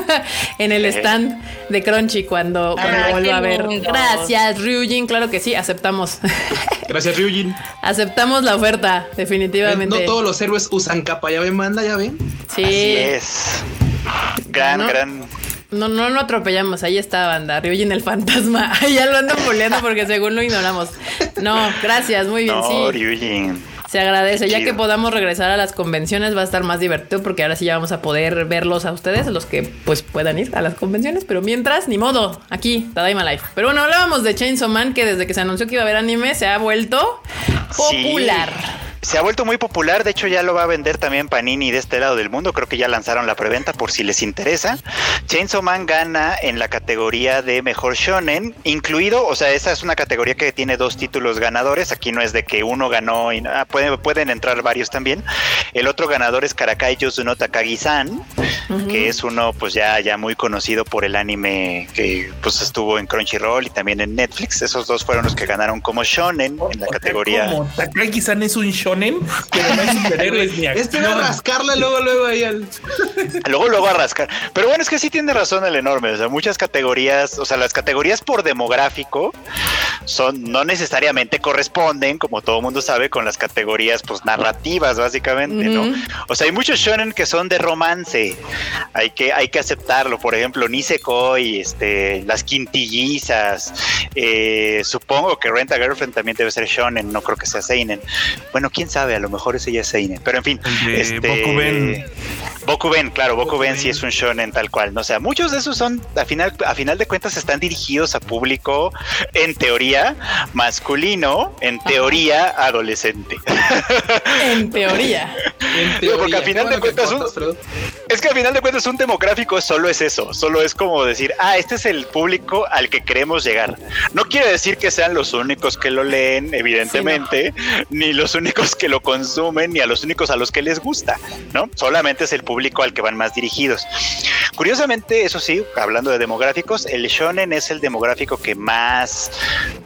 en el stand de Crunchy cuando, cuando vuelva a ver. Gracias, Ryujin, claro que sí, aceptamos. Gracias, Ryujin. Aceptamos la oferta, definitivamente. No todos los héroes usan capa, ya ven, manda, ya ven. Sí. Así es. Gran, gran. No, no lo atropellamos, ahí está banda, Ryujin el fantasma. ya lo andan boleando porque según lo ignoramos. No, gracias, muy bien, no, Ryujin. Se agradece. Ya que podamos regresar a las convenciones va a estar más divertido porque ahora sí ya vamos a poder verlos a ustedes, los que pues puedan ir a las convenciones. Pero mientras, ni modo, aquí, Tadaima Life. Pero bueno, hablábamos de Chainsaw Man que desde que se anunció que iba a haber anime se ha vuelto popular se ha vuelto muy popular, de hecho ya lo va a vender también Panini de este lado del mundo, creo que ya lanzaron la preventa por si les interesa. Chainsaw Man gana en la categoría de mejor shonen, incluido, o sea, esa es una categoría que tiene dos títulos ganadores, aquí no es de que uno ganó y ah, pueden, pueden entrar varios también. El otro ganador es Karakai Yosuno Takagi-san, que es uno pues ya, ya muy conocido por el anime que pues estuvo en Crunchyroll y también en Netflix. Esos dos fueron los que ganaron como shonen en la categoría. Takagi-san es un shonen pero no hay superhéroes ni Este va a rascarle luego, luego ahí al. luego, luego a rascar. Pero bueno, es que sí tiene razón el enorme. O sea, muchas categorías, o sea, las categorías por demográfico son, no necesariamente corresponden, como todo mundo sabe, con las categorías pues narrativas, básicamente, ¿no? O sea, hay muchos shonen que son de romance. Hay que, hay que aceptarlo. Por ejemplo, Nisekoi, este, las quintillizas. Eh, supongo que Renta Girlfriend también debe ser shonen, no creo que sea Seinen. Bueno, quién sabe, a lo mejor ese ya es Seinen. Pero en fin, este, Bokuben. Bokuben, claro, Bokuben sí es un shonen tal cual. ¿no? O sea, muchos de esos son, a final, a final de cuentas, están dirigidos a público, en teoría, masculino, en teoría, adolescente. en teoría. En teoría. Porque a final de cuentas, es que a final de cuentas un demográfico solo es eso, solo es como decir, ah, este es el público al que queremos llegar. No quiere decir que sean los únicos que lo leen, evidentemente, ni los únicos que lo consumen ni a los únicos a los que les gusta, ¿no? Solamente es el público al que van más dirigidos. Curiosamente, eso sí, hablando de demográficos, el shonen es el demográfico que más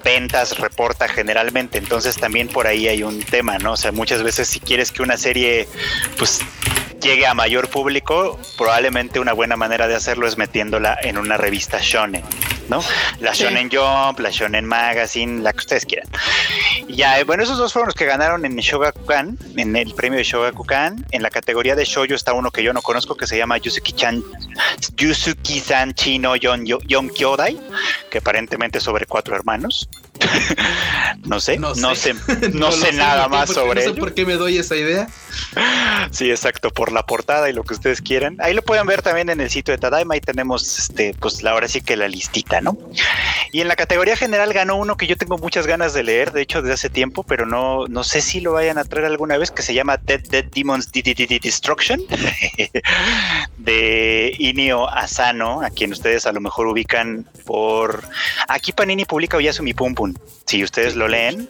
ventas reporta generalmente, entonces también por ahí hay un tema, ¿no? O sea, muchas veces si quieres que una serie pues llegue a mayor público, probablemente una buena manera de hacerlo es metiéndola en una revista shonen, ¿no? La Shonen Jump, la Shonen Magazine, la que ustedes quieran. Ya, eh, bueno, esos dos fueron los que ganaron en Shogakukan, en el premio de Shogakukan. En la categoría de shoujo está uno que yo no conozco que se llama Yusuki-chan, Yusuki-san Chino Yon, Yon Kyodai, que aparentemente es sobre cuatro hermanos. no sé, no sé, no sé, nada más sobre No sé por qué me doy esa idea. Sí, exacto, por la portada y lo que ustedes quieran. Ahí lo pueden ver también en el sitio de Tadaima. Ahí tenemos, este, pues ahora sí que la listita, ¿no? Y en la categoría general ganó uno que yo tengo muchas ganas de leer, de hecho, desde hace tiempo, pero no, no sé si lo vayan a traer alguna vez, que se llama Dead Dead Demons Destruction de Inio Asano, a quien ustedes a lo mejor ubican por. Aquí Panini publica Oyasumi Pum Pum. Si ustedes lo leen,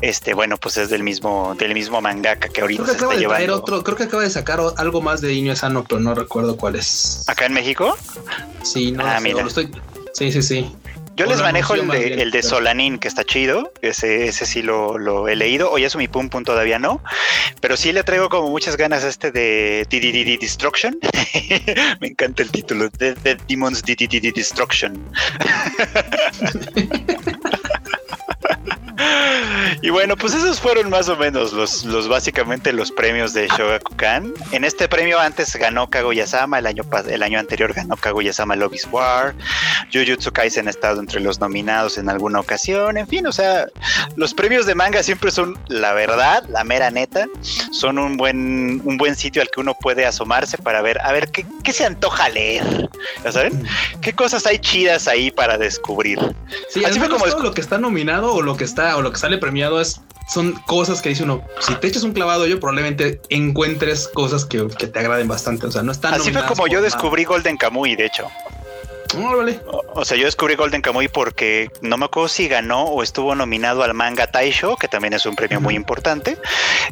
este, bueno, pues es del mismo, del mismo mangaka que ahorita creo que acaba de llevando. Otro, creo que acaba de sacar algo más de Inio Asano, pero no recuerdo cuál es. ¿Acá en México? Sí, no ah, Lo estoy... Sí, sí, sí. Yo les manejo el de, el de Solanin, que está chido. Ese, ese sí lo, lo he leído. O ya mi pum pum todavía no. Pero sí le traigo como muchas ganas a este de DDD Destruction. Me encanta el título. Dead, Demons DDD Destruction. Y bueno, pues esos fueron más o menos los, los básicamente los premios de Shogakukan. En este premio antes ganó Kaguya-sama, el año, el año anterior ganó Kaguya-sama Lobby's War. Jujutsu Kaisen ha estado entre los nominados en alguna ocasión. En fin, o sea, los premios de manga siempre son la verdad, la mera neta. Son un buen, un buen sitio al que uno puede asomarse para ver, a ver, ¿qué, qué se antoja leer? ¿Ya saben? ¿Qué cosas hay chidas ahí para descubrir? Sí, así fue como lo que está nominado o lo que está o lo que sale premiado es son cosas que dice uno, si te echas un clavado yo probablemente encuentres cosas que, te agraden bastante, o sea, no están Así fue como yo descubrí Golden Kamuy, de hecho. O, sea, yo descubrí Golden Kamuy porque no me acuerdo si ganó o estuvo nominado al manga Taisho, que también es un premio muy importante.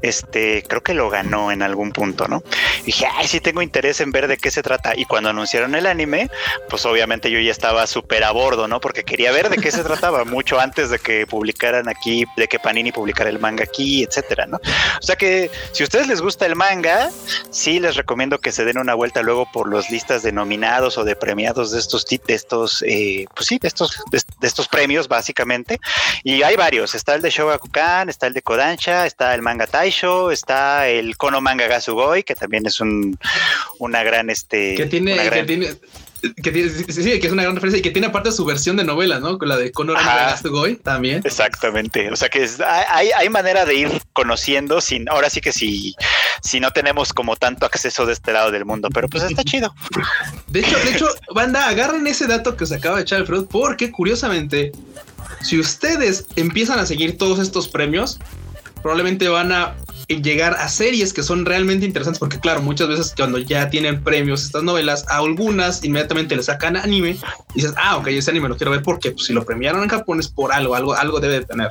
Este, creo que lo ganó en algún punto, ¿no? Y dije, ay, sí tengo interés en ver de qué se trata. Y cuando anunciaron el anime, pues obviamente yo ya estaba súper a bordo, ¿no? Porque quería ver de qué se trataba mucho antes de que publicaran aquí, de que Panini publicara el manga aquí, etcétera, ¿no? O sea que si a ustedes les gusta el manga, sí les recomiendo que se den una vuelta luego por los listas de nominados o de premiados de estos de estos, eh, pues sí, de estos, de, estos premios básicamente. Y hay varios, está el de Shogakukan, está el de Kodansha, está el manga Taisho, está el Kono Manga Gasugoi, que también es un, una gran, este, que tiene, que tiene que sí, que es una gran referencia y que tiene aparte su versión de novela, ¿no? Con la de Conor Goy también. Exactamente. O sea que hay, hay manera de ir conociendo sin, ahora sí que si, si no tenemos como tanto acceso de este lado del mundo, pero pues está chido. De hecho, de hecho, banda, agarren ese dato que os acaba de echar Alfredo, porque curiosamente, si ustedes empiezan a seguir todos estos premios, probablemente van a llegar a series que son realmente interesantes, porque claro, muchas veces cuando ya tienen premios estas novelas, a algunas inmediatamente le sacan anime y dices, ah, ok, ese anime lo quiero ver porque pues, si lo premiaron en Japón es por algo, algo, algo debe de tener.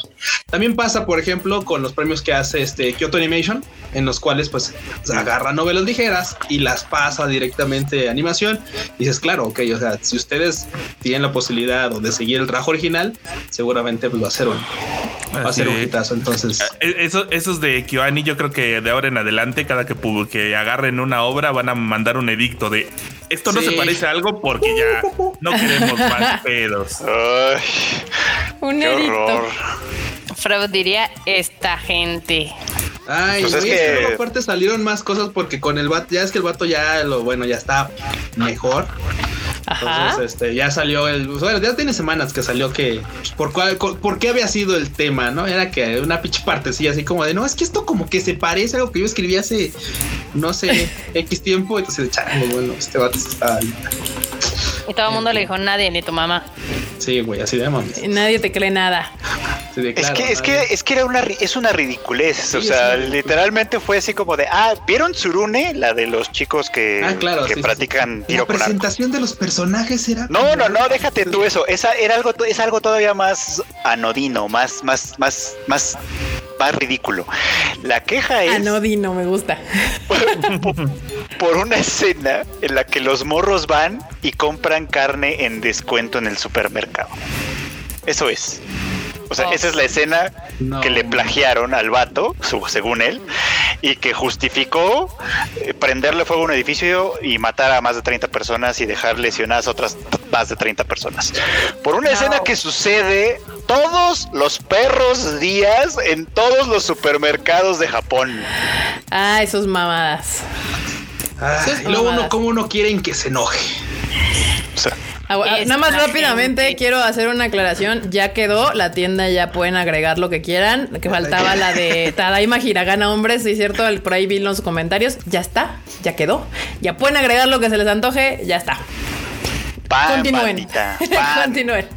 También pasa, por ejemplo, con los premios que hace este Kyoto Animation, en los cuales pues agarra novelas ligeras y las pasa directamente a animación. Y dices, claro, ok, o sea, si ustedes tienen la posibilidad de seguir el trabajo original, seguramente pues, va a ser un, va a ser un hitazo. Entonces, eh, eso, esos de Kyoani yo creo que de ahora en adelante, cada que, que agarren una obra, van a mandar un edicto de esto no se parece a algo porque ya no queremos más pedos. un edicto. Freud diría esta gente. Ay, pues es que... aparte salieron más cosas porque con el vato, ya es que el vato ya lo bueno, ya está mejor. Entonces, este, ya salió el. Bueno, ya tiene semanas que salió que. Por, cuál, por qué había sido el tema, ¿no? Era que una pinche partecilla así como de no, es que esto como que se parece a algo que yo escribí hace no sé, X tiempo. Entonces, echarlo, bueno, este vato está. Y todo el mundo le dijo nadie, ni tu mamá. Sí, güey, así de mamá. Nadie te cree nada. es que, es que, es que era una, es una ridiculez. o sea, literalmente fue así como de, ah, ¿vieron Tsurune? La de los chicos que, ah, que practican tiro La presentación de los personajes era. No, no, no, déjate tú eso. Esa era algo, es algo todavía más anodino, más, más, más, más más ridículo. La queja es. Anodino, me gusta. por una escena en la que los morros van y compran carne en descuento en el supermercado. Eso es. O sea, esa es la escena que le plagiaron al vato, según él, y que justificó eh, prenderle fuego a un edificio y matar a más de 30 personas y dejar lesionadas a otras más de 30 personas. Por una escena que sucede todos los perros días en todos los supermercados de Japón. Ah, esos mamadas. Y luego uno, ¿cómo uno quieren que se enoje? A Ah, nada más rápidamente quiero hacer una aclaración. Ya quedó, la tienda ya pueden agregar lo que quieran. Que faltaba la de Tadaima Hiragana Hombres, sí, cierto. Por ahí vi los comentarios. Ya está, ya quedó. Ya pueden agregar lo que se les antoje, ya está. Continúen. Continúen.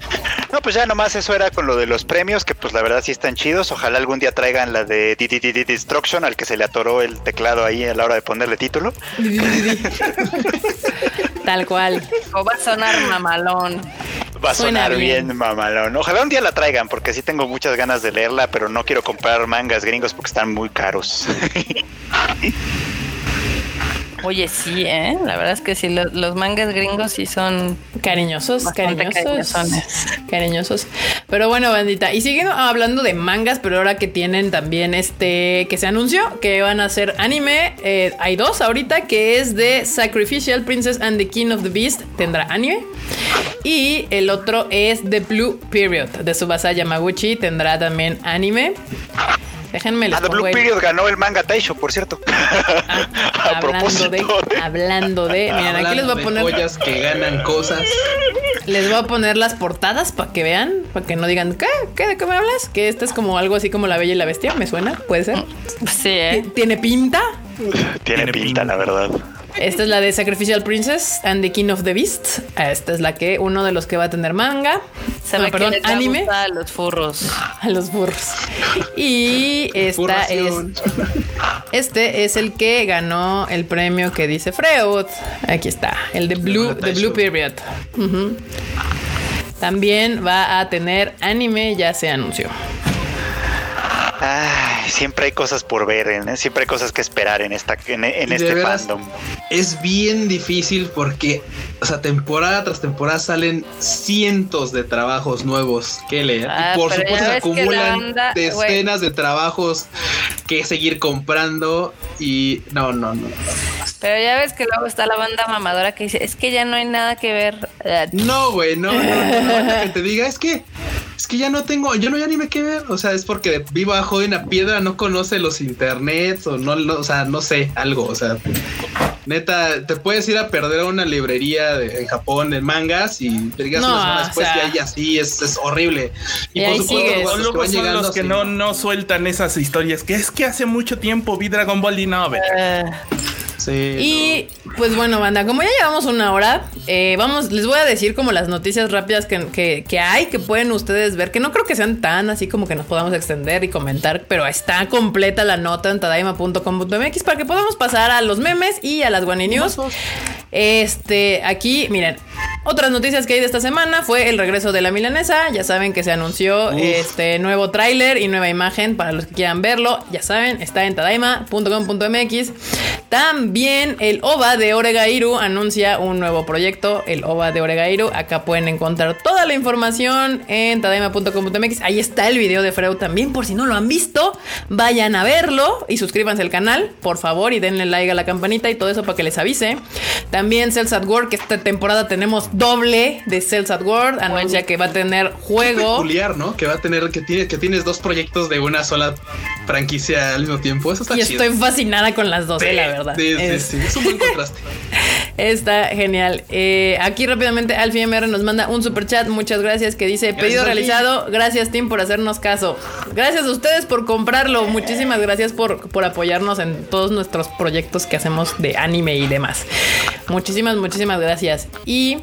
No, pues ya nomás eso era con lo de los premios, que pues la verdad sí están chidos. Ojalá algún día traigan la de DDD Destruction, al que se le atoró el teclado ahí a la hora de ponerle título. Tal cual. O va a sonar mamalón. Va a sonar bien. mamalón. Ojalá un día la traigan, porque sí tengo muchas ganas de leerla, pero no quiero comprar mangas gringos porque están muy caros. Oye, sí, ¿eh? La verdad es que sí, los, mangas gringos sí son cariñosos, cariñosos, cariñosos. Pero bueno, bandita, y siguen hablando de mangas, pero ahora que tienen también este, que se anunció que van a hacer anime, eh, hay dos ahorita, que es de Sacrificial Princess and the King of the Beast, tendrá anime. Y el otro es The Blue Period de Subasa Yamaguchi, tendrá también anime. Déjenme les ah, The Blue Period ganó el manga Taisho, por cierto. Ah, a hablando De, hablando de. Miren, aquí les voy a poner. Joyas que ganan cosas. Les voy a poner las portadas para que vean, para que no digan, ¿qué? ¿Qué? ¿De qué me hablas? Que esta es como algo así como La Bella y la Bestia, ¿me suena? ¿Puede ser? Sí, ¿eh? ¿Tiene pinta? Tiene, pinta, la verdad. Esta es la de Sacrificial Princess and the King of the Beast. Esta es la que uno de los que va a tener manga. Se no, perdón, anime. A los furros. A los furros. Y esta es. Este es el que ganó el premio que dice Freud. Aquí está, el de Blue, de Blue Period. También va a tener anime, ya se anunció. Ay, siempre hay cosas por ver, ¿eh? siempre hay cosas que esperar en esta en, este fandom. Es bien difícil porque, o sea, temporada tras temporada salen cientos de trabajos nuevos que leer. y ah, por supuesto se acumulan decenas de trabajos que seguir comprando y no, no, no. Pero ya ves que luego está la banda mamadora que dice, es que ya no hay nada que ver. No, güey, no, no, no, que te diga, es que es que ya no tengo, yo no ya ni me que ver. O sea, es porque vivo abajo de una piedra, no conoce los internets o no, o sea, no sé, algo. O sea, neta, te puedes ir a perder a una librería de, en Japón en mangas y te digas una semana después que hay así, es, es horrible. Y, por supuesto, los, que, son los que no, no sueltan esas historias. Que es que hace mucho tiempo vi Dragon Ball y no, y pues bueno, banda, como ya llevamos una hora, eh, vamos, les voy a decir como las noticias rápidas que, que, hay, que pueden ustedes ver, que no creo que sean tan así como que nos podamos extender y comentar, pero está completa la nota en tadaima.com.mx para que podamos pasar a los memes y a las Guani News. Este, aquí, miren, otras noticias que hay de esta semana fue el regreso de la milanesa. Ya saben que se anunció este nuevo tráiler y nueva imagen para los que quieran verlo. Ya saben, está en tadaima.com.mx. También el OVA de Oregairu anuncia un nuevo proyecto, el OVA de Oregairu. Acá pueden encontrar toda la información en tadaima.com.mx. Ahí está el video de Freud también, por si no lo han visto. Vayan a verlo y suscríbanse al canal, por favor, y denle like a la campanita y todo eso para que les avise. También Cells at Work, esta temporada tenemos doble de Cells at World. Anuncia que va a tener juego. peculiar, ¿no? Que va a tener, que, tiene, que tienes dos proyectos de una sola franquicia al mismo tiempo. Eso está y estoy fascinada con las dos, eh, la verdad. Sí, sí. Es un buen contraste. está genial. Eh, aquí rápidamente Alfie MR nos manda un super chat. Muchas gracias. Que dice: Pedido realizado. Gracias, Tim, por hacernos caso. Gracias a ustedes por comprarlo. Muchísimas gracias por, por apoyarnos en todos nuestros proyectos que hacemos de anime y demás. Muchísimas, muchísimas gracias. Y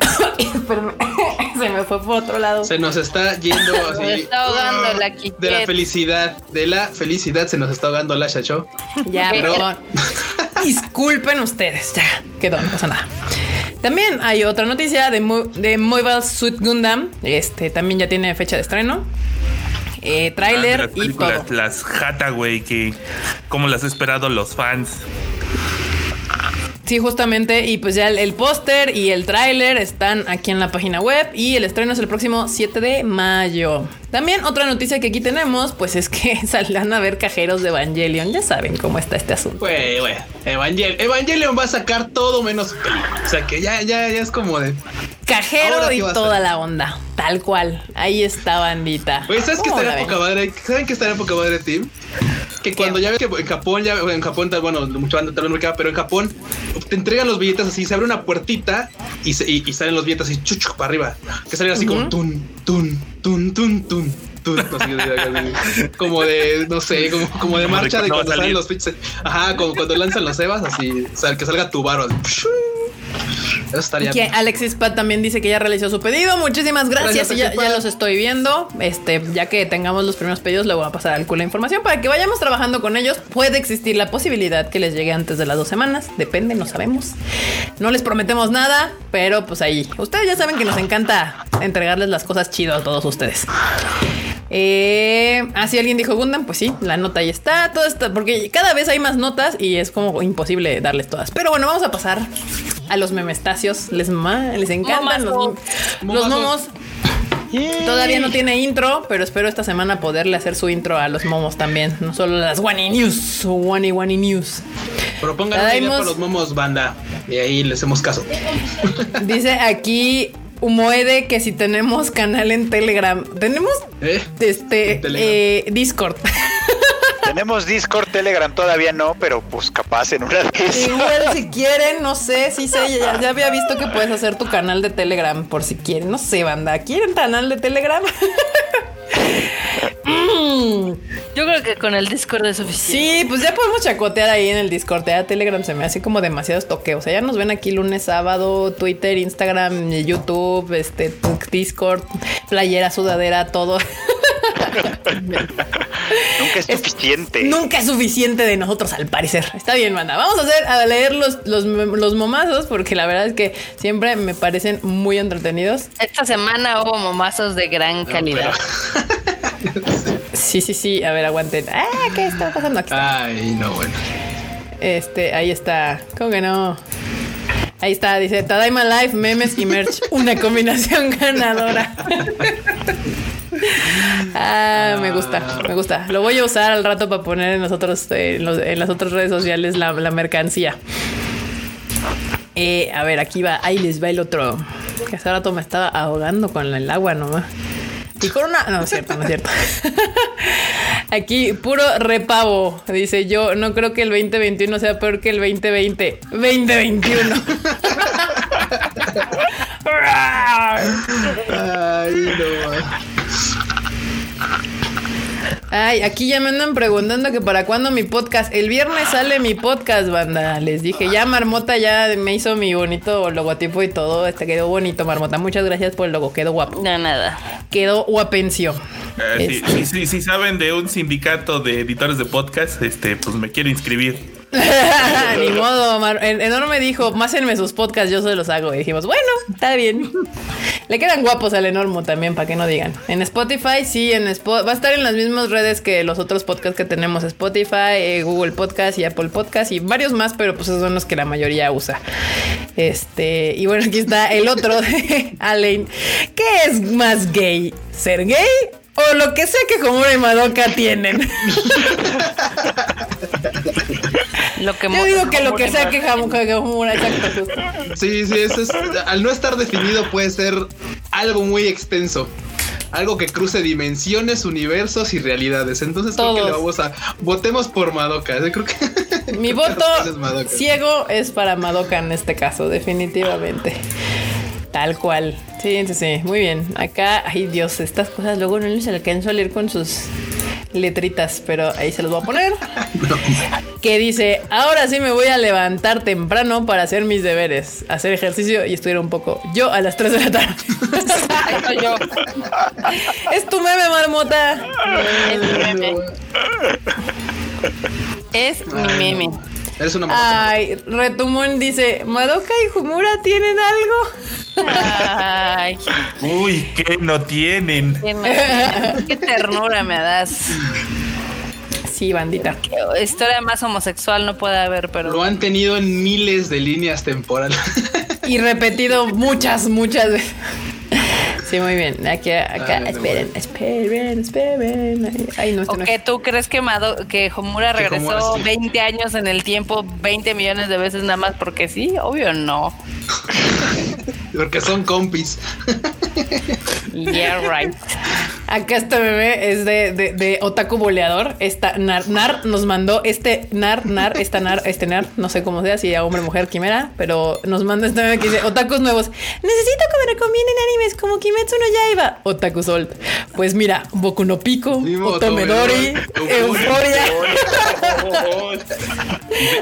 se me fue por otro lado. Se nos está yendo así. Se está ahogando la De la felicidad, de la felicidad se nos está ahogando la chacho. Ya, perdón. Disculpen ustedes, ya quedó, no pasa nada. También hay otra noticia de, de Mobile Suit Gundam. Este también ya tiene fecha de estreno. Eh, trailer ah, y todo. Las Hathaway que como las he esperado los fans. Sí, justamente. Y pues ya el, póster y el tráiler están aquí en la página web. Y el estreno es el próximo 7 de mayo. También otra noticia que aquí tenemos, pues es que saldrán a ver cajeros de Evangelion. Ya saben cómo está este asunto. Güey, güey. Evangelion, va a sacar todo menos O sea que ya, ya, ya es como de. Cajero y toda la onda. Tal cual. Ahí está, bandita. Güey, ¿sabes que en poca madre? ¿Saben que en poca madre, Team? Que cuando ya ves que en Japón, ya en Japón, bueno, mucho antes pero en Japón te entregan los billetes así, se abre una puertita y, salen los billetes así chuchu para arriba, que salen así como tun, tun, tun, tun, tun. como de, no sé, como, de marcha de cuando salen los. Ajá, como cuando lanzan los Evas, así, o sea, que salga tu baro. Eso estaría que Alexis Pat también dice que ya realizó su pedido. Muchísimas gracias. ya, los estoy viendo. Este, ya que tengamos los primeros pedidos, le voy a pasar al culo la información para que vayamos trabajando con ellos. Puede existir la posibilidad que les llegue antes de las dos semanas. Depende, no sabemos. No les prometemos nada, pero pues ahí. Ustedes ya saben que nos encanta entregarles las cosas chidas a todos ustedes. Eh, ah, si alguien dijo Gundam, pues sí, la nota ahí está, todo está, porque cada vez hay más notas y es como imposible darles todas. Pero bueno, vamos a pasar a los memestacios. Les, les encantan los, los momos. Todavía no tiene intro, pero espero esta semana poderle hacer su intro a los momos también. No solo las Wani News, Wani Wani News. Propongan una idea para los momos, banda. Y ahí les hacemos caso. Dice aquí Humoede que si tenemos canal en Telegram. Tenemos ¿Eh? este eh, Discord. Tenemos Discord, Telegram todavía no, pero pues capaz en una vez. Igual si quieren, no sé, sí sé, ya, ya, había visto que puedes hacer tu canal de Telegram por si quieren, no sé, banda, ¿quieren canal de Telegram? Yo creo que con el Discord es suficiente. Sí, pues ya podemos chacotear ahí en el Discord. Ya Telegram se me hace como demasiados toqueos. O sea, ya nos ven aquí lunes, sábado, Twitter, Instagram, YouTube, este, Discord, playera, sudadera, todo. nunca es suficiente. nunca es suficiente de nosotros, al parecer. Está bien, manda. Vamos a hacer a leer los, los, los momazos, porque la verdad es que siempre me parecen muy entretenidos. Esta semana hubo momazos de gran calidad. Sí, sí, sí. A ver, aguanten. Ah, ¿qué está pasando aquí? Ay, no, bueno. Este, ahí está. ¿Cómo que no? Ahí está, dice Tadaima Life, memes y merch. Una combinación ganadora. ah, me gusta, me gusta. Lo voy a usar al rato para poner en, nosotros, en, las otras redes sociales la, mercancía. Eh, a ver, aquí va, ahí les va el otro. Que hace rato me estaba ahogando con el agua nomás. Y con una. No, es cierto, no es cierto. Aquí, puro repavo. Dice yo, no creo que el 2021 sea peor que el 2020. 2021. Ay, no. Ay, aquí ya me andan preguntando que para cuándo mi podcast. El viernes sale mi podcast, banda. Les dije, ya Marmota ya me hizo mi bonito logotipo y todo. Este quedó bonito, Marmota. Muchas gracias por el logo, quedó guapo. No, nada. Quedó guapencio. Eh, si, este. si, saben de un sindicato de editores de podcast, este, pues me quiero inscribir. Ni modo, Mar Enorme dijo, másenme sus podcasts, yo se los hago. Y dijimos, bueno, está bien. Le quedan guapos al Enormo también, para que no digan. En Spotify, sí, en va a estar en las mismas redes que los otros podcasts que tenemos, Spotify, eh, Google Podcast y Apple Podcast y varios más, pero pues esos son los que la mayoría usa. Este, y bueno, aquí está el otro de Alain. ¿Qué es más gay? ¿Ser gay o lo que sea que Homura y Madoka tienen. Lo que Yo digo que lo que sea que exacto. Sí, sí, eso es. Al no estar definido puede ser algo muy extenso. Algo que cruce dimensiones, universos y realidades. Entonces creo que le vamos a. Votemos por Madoka. Creo que. Mi voto ciego es para Madoka en este caso, definitivamente. Tal cual. Sí, sí, sí. Muy bien. Acá, ay Dios, estas cosas luego no les alcanzo a leer con sus letritas, pero ahí se los voy a poner. Que dice, ahora sí me voy a levantar temprano para hacer mis deberes, hacer ejercicio y estudiar un poco. Yo a las 3 de la tarde. yo. es tu meme, marmota. Es mi meme. Es mi meme. Eres una Ay, Retumón dice, ¿Madoka y Humura tienen algo? Ay. Uy, ¿qué no tienen? Qué, ternura me das. Sí, bandita. historia más homosexual no puede haber, pero. Lo han tenido en miles de líneas temporales. Y repetido muchas, muchas veces. Sí, muy bien. Aquí, acá, esperen, esperen, esperen. Ay, no, ¿O que tú crees que, que Homura regresó 20 años en el tiempo, 20 millones de veces nada más porque sí? Obvio no. porque son compis. Yeah, right. Acá este bebé es de, de, de Otaku Boleador. Esta Nar, Nar nos mandó este Nar, Nar, esta Nar, este Nar, no sé cómo sea, si a hombre, mujer, quimera, pero nos manda este bebé que dice Otakus nuevos. Necesito que me recomienden animes como Kimetsu no Yaiba. Otaku Solt. Pues mira, Boku no Pico, Otomedori, Euforia.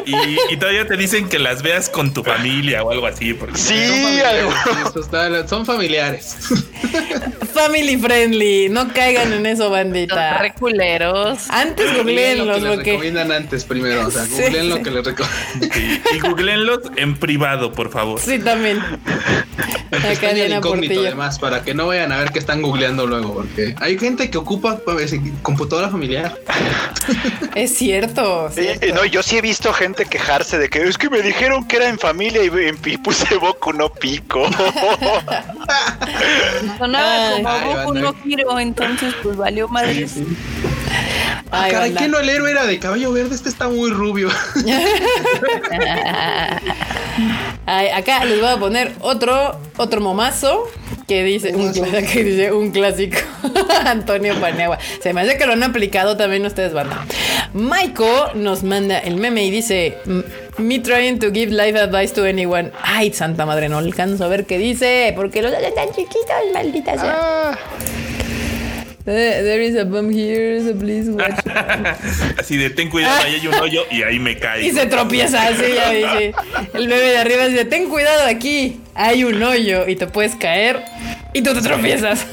y, todavía te dicen que las veas con tu familia o algo así. Porque sí, son, son familiares. Family friendly no caigan en eso, bandita. reculeros. Antes googleenlos. Lo que recomiendan antes primero. O sea, googleen lo que les recomiendan. y googleenlos en privado, por favor. Sí, también. Acá Diana incógnito, además, para que no vayan a ver qué están googleando luego, porque hay gente que ocupa pues, computadora familiar. Es cierto. no, yo sí he visto gente quejarse de que es que me dijeron que era en familia y, puse Boku no pico. Sonaba como No quiero, entonces pues valió madre. Ah, caray, ¿qué no el héroe era de cabello verde? Este está muy rubio. acá les voy a poner otro, otro momazo que dice, un, que dice un clásico. Antonio Paniagua. Se me hace que lo han aplicado también ustedes, banda. Maiko nos manda el meme y dice: Me trying to give life advice to anyone. Ay, santa madre, no alcanzo a ver qué dice. Porque los hace tan chiquitos, maldita sea. Ah. Eh, there is a bomb here, so please watch. así de ten cuidado, ahí hay un hoyo y ahí me cae. Y se tropieza así, ya dice. El bebé de arriba dice, ten cuidado aquí, hay un hoyo y te puedes caer y tú te tropiezas.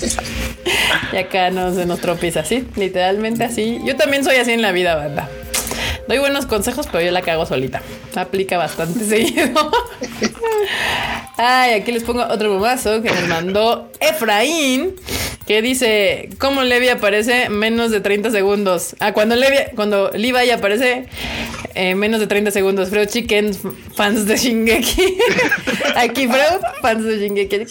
y acá no se nos tropieza así, literalmente así. Yo también soy así en la vida, banda. Doy buenos consejos, pero yo la cago solita. Aplica bastante seguido. Ay, aquí les pongo otro bombazo que nos mandó Efraín que dice, ¿cómo Levi aparece menos de 30 segundos? Ah, cuando Levi, cuando Levi aparece eh, menos de 30 segundos. Freud Chicken, fans de Shingeki. Aquí Freud, fans de Shingeki.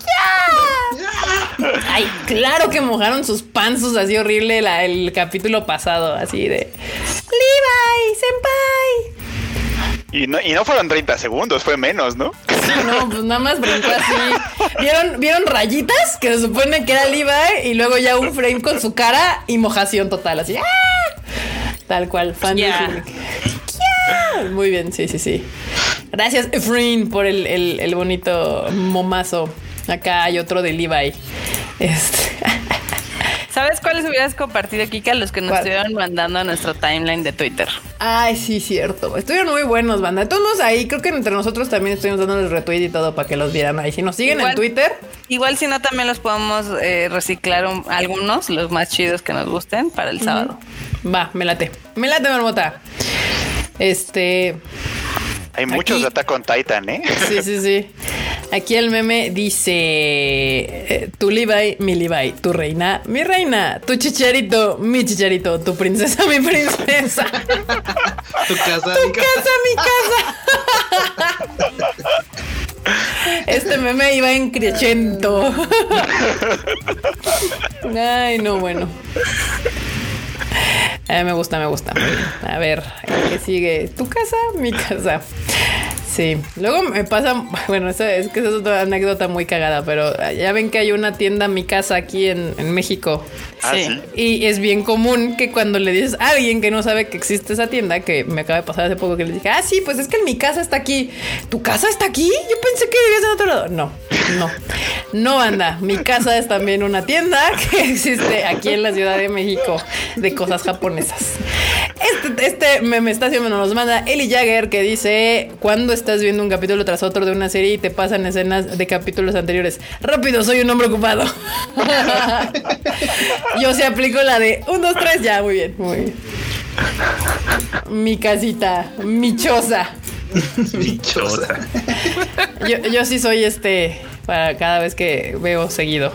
Ay, claro que mojaron sus panzos así horrible el capítulo pasado, así de Levi, senpai. Y no, y no fueron 30 segundos, fue menos, ¿no? No, pues nada más brincó así. ¿Vieron, ¿Vieron rayitas? Que se supone que era Levi y luego ya un frame con su cara y mojación total, así. ¡ah! Tal cual, fan Muy bien, sí, sí, sí. Gracias, Efrain, por el, el bonito momazo. Acá hay otro de Levi. Este. ¿Sabes cuáles hubieras compartido, Kika? Los que nos estuvieron mandando a nuestro timeline de Twitter. Ay, sí, cierto. Estuvieron muy buenos, banda. Todos ahí, creo que entre nosotros también estuvimos dándoles retweet y todo para que los vieran ahí. Si nos siguen en Twitter. Igual si no, también los podemos eh, reciclar algunos, los más chidos que nos gusten, para el sábado. Va, me late. Me late, marmota. Este. Hay muchos de Attack on Titan, ¿eh? Sí, sí, sí. Aquí el meme dice: eh, Tu Levi, mi Levi, tu reina, mi reina, tu chicharito, mi chicharito, tu princesa, mi princesa. tu casa, tu mi casa, mi casa. Este meme iba en crescendo. Ay, no, bueno. Eh, me gusta, me gusta. A ver, ¿qué sigue? ¿Tu casa? Mi casa. Sí, luego me pasa, bueno, es que esa es otra anécdota muy cagada, pero ya ven que hay una tienda mi casa aquí en, en México. Ah, sí. Y es bien común que cuando le dices a alguien que no sabe que existe esa tienda, que me acaba de pasar hace poco que le dije, ah, sí, pues es que mi casa está aquí. ¿Tu casa está aquí? Yo pensé que vivías en otro lado. No, no, no anda. Mi casa es también una tienda que existe aquí en la Ciudad de México de cosas japonesas. Este, este meme estación nos manda Eli Jagger que dice, cuando estás viendo un capítulo tras otro de una serie y te pasan escenas de capítulos anteriores. Rápido, soy un hombre ocupado. Yo se aplico la de un, dos, tres, ya, muy bien, muy bien. Mi casita, mi choza. mi choza. Yo, yo sí soy este para cada vez que veo seguido.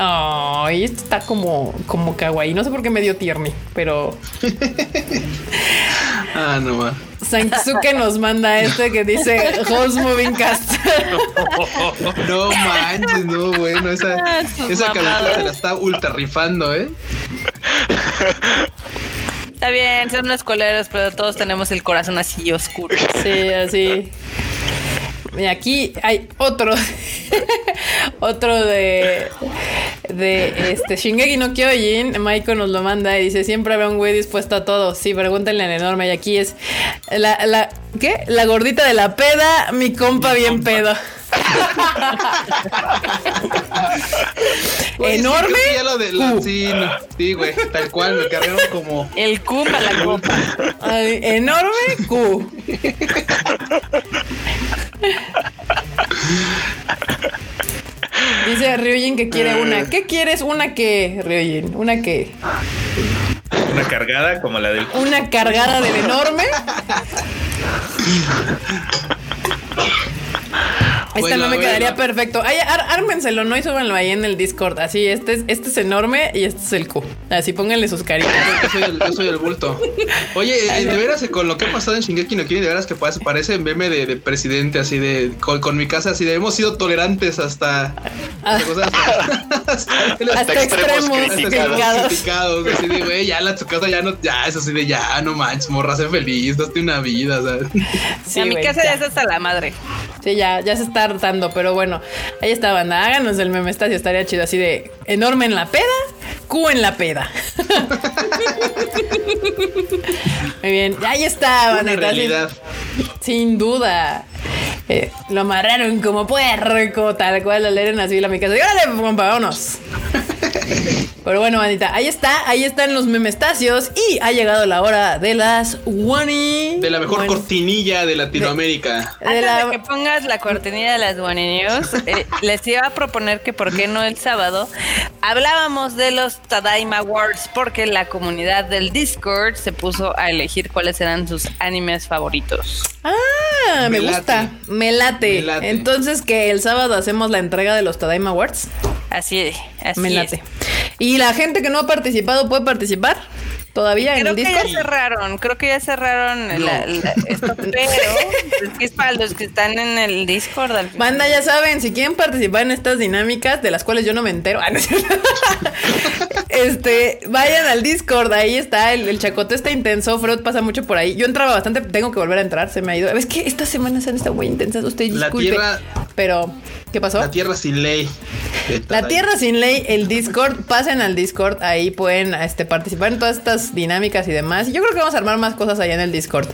Ay, esto está como, como kawaii. No sé por qué me dio tierni, pero. ah, no va. Sansuke nos manda este que dice Host Moving Cast. no manches, no, bueno, esa, ah, esa se la está ultra rifando, ¿eh? Está bien, son unos coleros, pero todos tenemos el corazón así oscuro. Sí, así. Y aquí hay otro. otro de. De este Shingeki no Kyojin. Maiko nos lo manda y dice: Siempre habrá un güey dispuesto a todo. Sí, pregúntenle en enorme. Y aquí es la, la ¿Qué? La gordita de la peda, mi compa bien pedo. Enorme. Sí, sí, güey, tal cual, me cargaron como. El Q para la copa. enorme Q. Dice Ryujin que quiere una. ¿Qué quieres? ¿Una qué, Ryujin? ¿Una qué? Una cargada como la del. Una cargada del enorme. Esta no me quedaría perfecto. Ay, ármenselo, ¿no? Y súbanlo ahí en el Discord. Así, este es, este es enorme y este es el Q. Así pónganle sus caritas. Yo soy el, yo soy el bulto. Oye, eh, de veras, eh, con lo que ha pasado en Shingeki no Kyojin, de veras que parece meme de, de presidente, así de, con, mi casa, así de, hemos sido tolerantes hasta... Ah. hasta, extremos, criticados. Así de, güey, ya la tu casa ya no, ya, es así de, ya, no manches, morra, sé feliz, date una vida, ¿sabes? Sí, a mi casa ya es hasta la madre. Sí, ya, ya se está hartando, pero bueno, ahí está, banda. Háganos el meme estadio, estaría chido así de enorme en la peda, Q en la peda. Muy bien, ahí está, banda. Sin, duda. Eh, lo amarraron como puerco, tal cual lo leyeron así la mi casa. Y órale, compa, vámonos. Pero bueno, bandita, ahí está, ahí están los memestacios y ha llegado la hora de las Wani. De la mejor cortinilla de Latinoamérica. De, la... que pongas la cortinilla de las Wani News, eh, les iba a proponer que por qué no el sábado hablábamos de los Tadaima Awards porque la comunidad del Discord se puso a elegir cuáles eran sus animes favoritos. Ah, me, gusta, me late. Entonces que el sábado hacemos la entrega de los Tadaima Awards. Así, así me late. ¿Y la gente que no ha participado puede participar? ¿Todavía en el Discord? Creo que ya cerraron, creo que ya cerraron esto, pero es para los que están en el Discord. Al Banda, ya saben, si quieren participar en estas dinámicas, de las cuales yo no me entero, ah, este, vayan al Discord, ahí está, el, el chacote está intenso, Freud pasa mucho por ahí. Yo entraba bastante, tengo que volver a entrar, se me ha ido. Es que estas semanas han estado muy intensas, usted disculpe. La tierra, pero, ¿qué pasó? La tierra sin ley. La tierra sin ley, el Discord, pasen al Discord, ahí pueden este, participar en todas estas dinámicas y demás. Yo creo que vamos a armar más cosas allá en el Discord.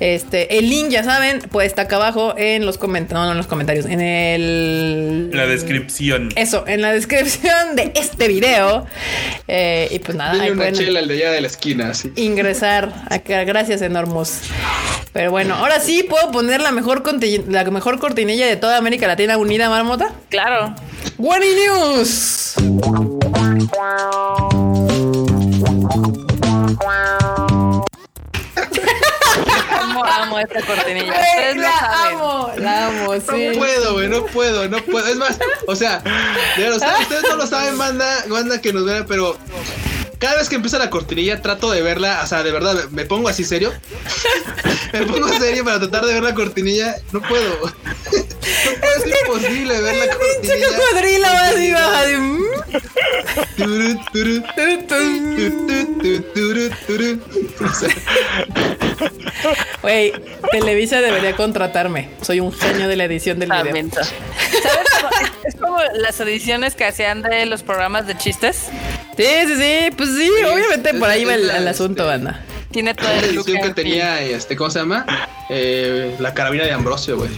Este, el link, ya saben, pues está acá abajo en los comentarios, no, no en los comentarios, en el... La descripción. Eso, en la descripción de este video. Eh, y pues nada, ahí una chela el de allá de la esquina, Ingresar. Acá, gracias, Enormos. Pero bueno, ahora sí puedo poner la mejor, la mejor cortinilla de toda América Latina unida, Marmota. Claro. One News. amo, amo esta cortinilla. la amo, la amo, sí. No puedo, güey, no puedo, no puedo. Es más, o sea, ustedes no lo saben, manda, manda que nos vean, pero cada vez que empieza la cortinilla trato de verla, o sea, de verdad, me pongo así serio. me pongo serio para tratar de ver la cortinilla. No puedo. no puede es imposible ver la cortinilla. cocodrilo así baja de... Güey, Televisa debería contratarme. Soy un genio de la edición del video. ¿Sabes? Es como las ediciones que hacían de los programas de chistes. Sí, sí, sí. Pues sí, obviamente por ahí va el, asunto, este, banda. Tiene todo el look que tenía, este, ¿cómo se llama? Eh, la carabina de Ambrosio, güey.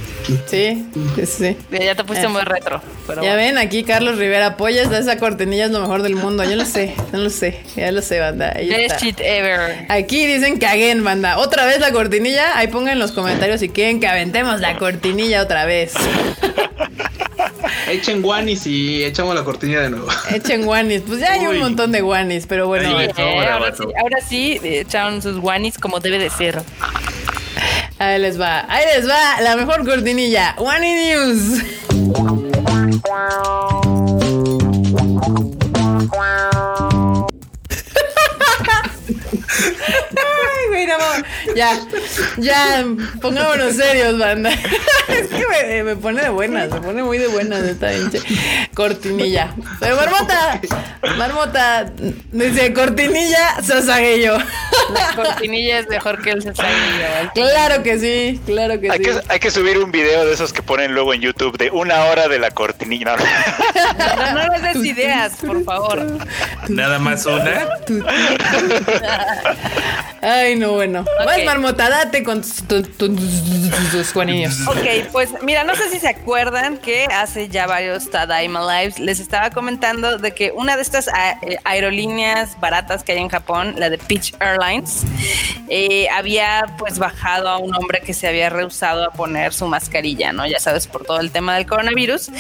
Sí, sí. Ya te pusiste muy retro. ya ven, aquí Carlos Rivera apoyas esa cortinilla es lo mejor del mundo. Yo lo sé, no lo sé, ya lo sé, banda. Best shit ever. Aquí dicen que again, banda. Otra vez la cortinilla. Ahí pongan en los comentarios si quieren que aventemos la cortinilla otra vez. Echen guanis y echamos la cortinilla de nuevo. Echen guanis. Pues ya hay un montón de guanis, pero bueno. ahora, sí, ahora sí, echaron sus guanis como debe de ser. Ahí les va, ahí les va la mejor cortinilla. One News. No, ya, ya, pongámonos serios, banda. Es que me, pone de buenas, me pone muy de buenas esta hinche cortinilla. Pero Marmota, Marmota, dice cortinilla, Sasaguello. La cortinilla es mejor que el cesario. Claro que sí, claro que hay sí. Que, hay que subir un video de esos que ponen luego en YouTube de una hora de la cortinilla. No, no, les des ideas, por favor. Nada más una. Ay, no, bueno. Vas, marmota, date con tus Juanillos. Ok, pues mira, no sé si se acuerdan que hace ya varios Tadaima Lives les estaba comentando de que una de estas eh, aerolíneas baratas que hay en Japón, la de Peach Airlines, eh, había pues bajado a un hombre que se había rehusado a poner su mascarilla, ¿no? Ya sabes, por todo el tema del coronavirus.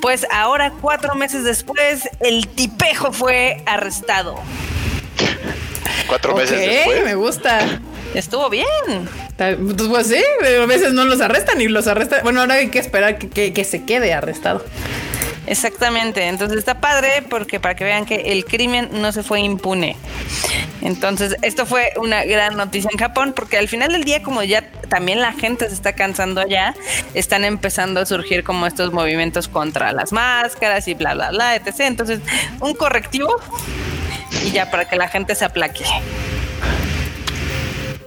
Pues ahora, cuatro meses después, el tipejo fue arrestado. Cuatro meses después. Me gusta. Estuvo bien. Pues, pues sí, pero a veces no los arrestan y los arrestan. Bueno, ahora hay que esperar que, que se quede arrestado. Exactamente, entonces está padre porque para que vean que el crimen no se fue impune. Entonces, esto fue una gran noticia en Japón porque al final del día, como ya también la gente se está cansando allá, están empezando a surgir como estos movimientos contra las máscaras y bla, bla, bla, etc. Entonces, un correctivo y ya para que la gente se aplaque.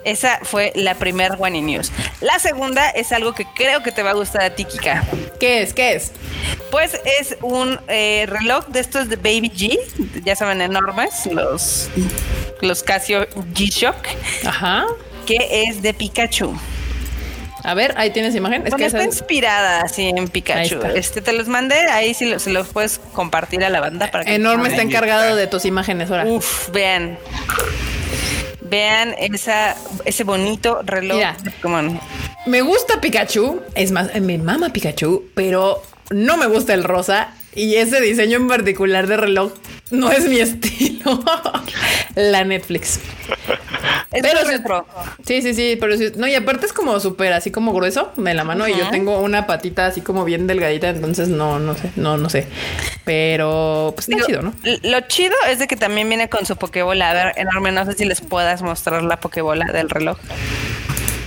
Esa fue la primera One News. La segunda es algo que creo que te va a gustar a ti, Kika. ¿Qué es? ¿Qué es? Pues es un eh, reloj de estos de Baby G, ya saben, enormes, los, los Casio G-Shock. Ajá. Que es de Pikachu. A ver, ahí tienes imagen. Es que está inspirada así en Pikachu. Este te los mandé, ahí sí los puedes compartir a la banda para que Enorme está encargado de tus imágenes ahora. Uf, vean. Vean esa, ese bonito reloj Me gusta Pikachu, es más, me mama Pikachu, pero no me gusta el rosa y ese diseño en particular de reloj no es mi estilo. La Netflix. Es pero retro. Sí, sí, sí, pero no, y aparte es como súper así como grueso de la mano y yo tengo una patita así como bien delgadita, entonces no, no sé, no, no sé. Pero pues está chido, ¿no? Lo chido es de que también viene con su pokebola. A ver, enorme, no sé si les puedas mostrar la pokebola del reloj.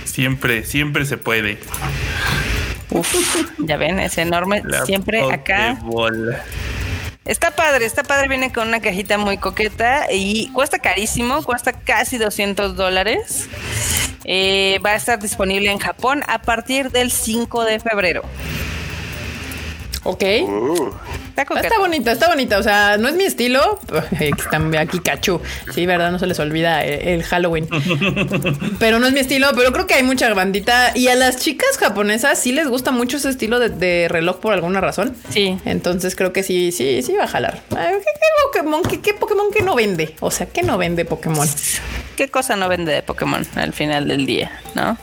Siempre, siempre se puede. Uf, ya ven, es enorme. siempre acá. Está padre, está padre, viene con una cajita muy coqueta y cuesta carísimo, cuesta casi 200 dólares. Eh, va a estar disponible en Japón a partir del 5 de febrero. Ok. Uh. Está, bonita, está bonita. O sea, no es mi estilo. Están aquí cachu. Sí, verdad, no se les olvida el, Halloween. pero no es mi estilo. Pero creo que hay mucha bandita. Y a las chicas japonesas sí les gusta mucho ese estilo de, reloj por alguna razón. Sí. Entonces creo que sí, sí, sí va a jalar. ¿Qué, Pokémon? ¿Qué, Pokémon que no vende? O sea, ¿qué no vende Pokémon? ¿Qué cosa no vende de Pokémon al final del día? ¿No?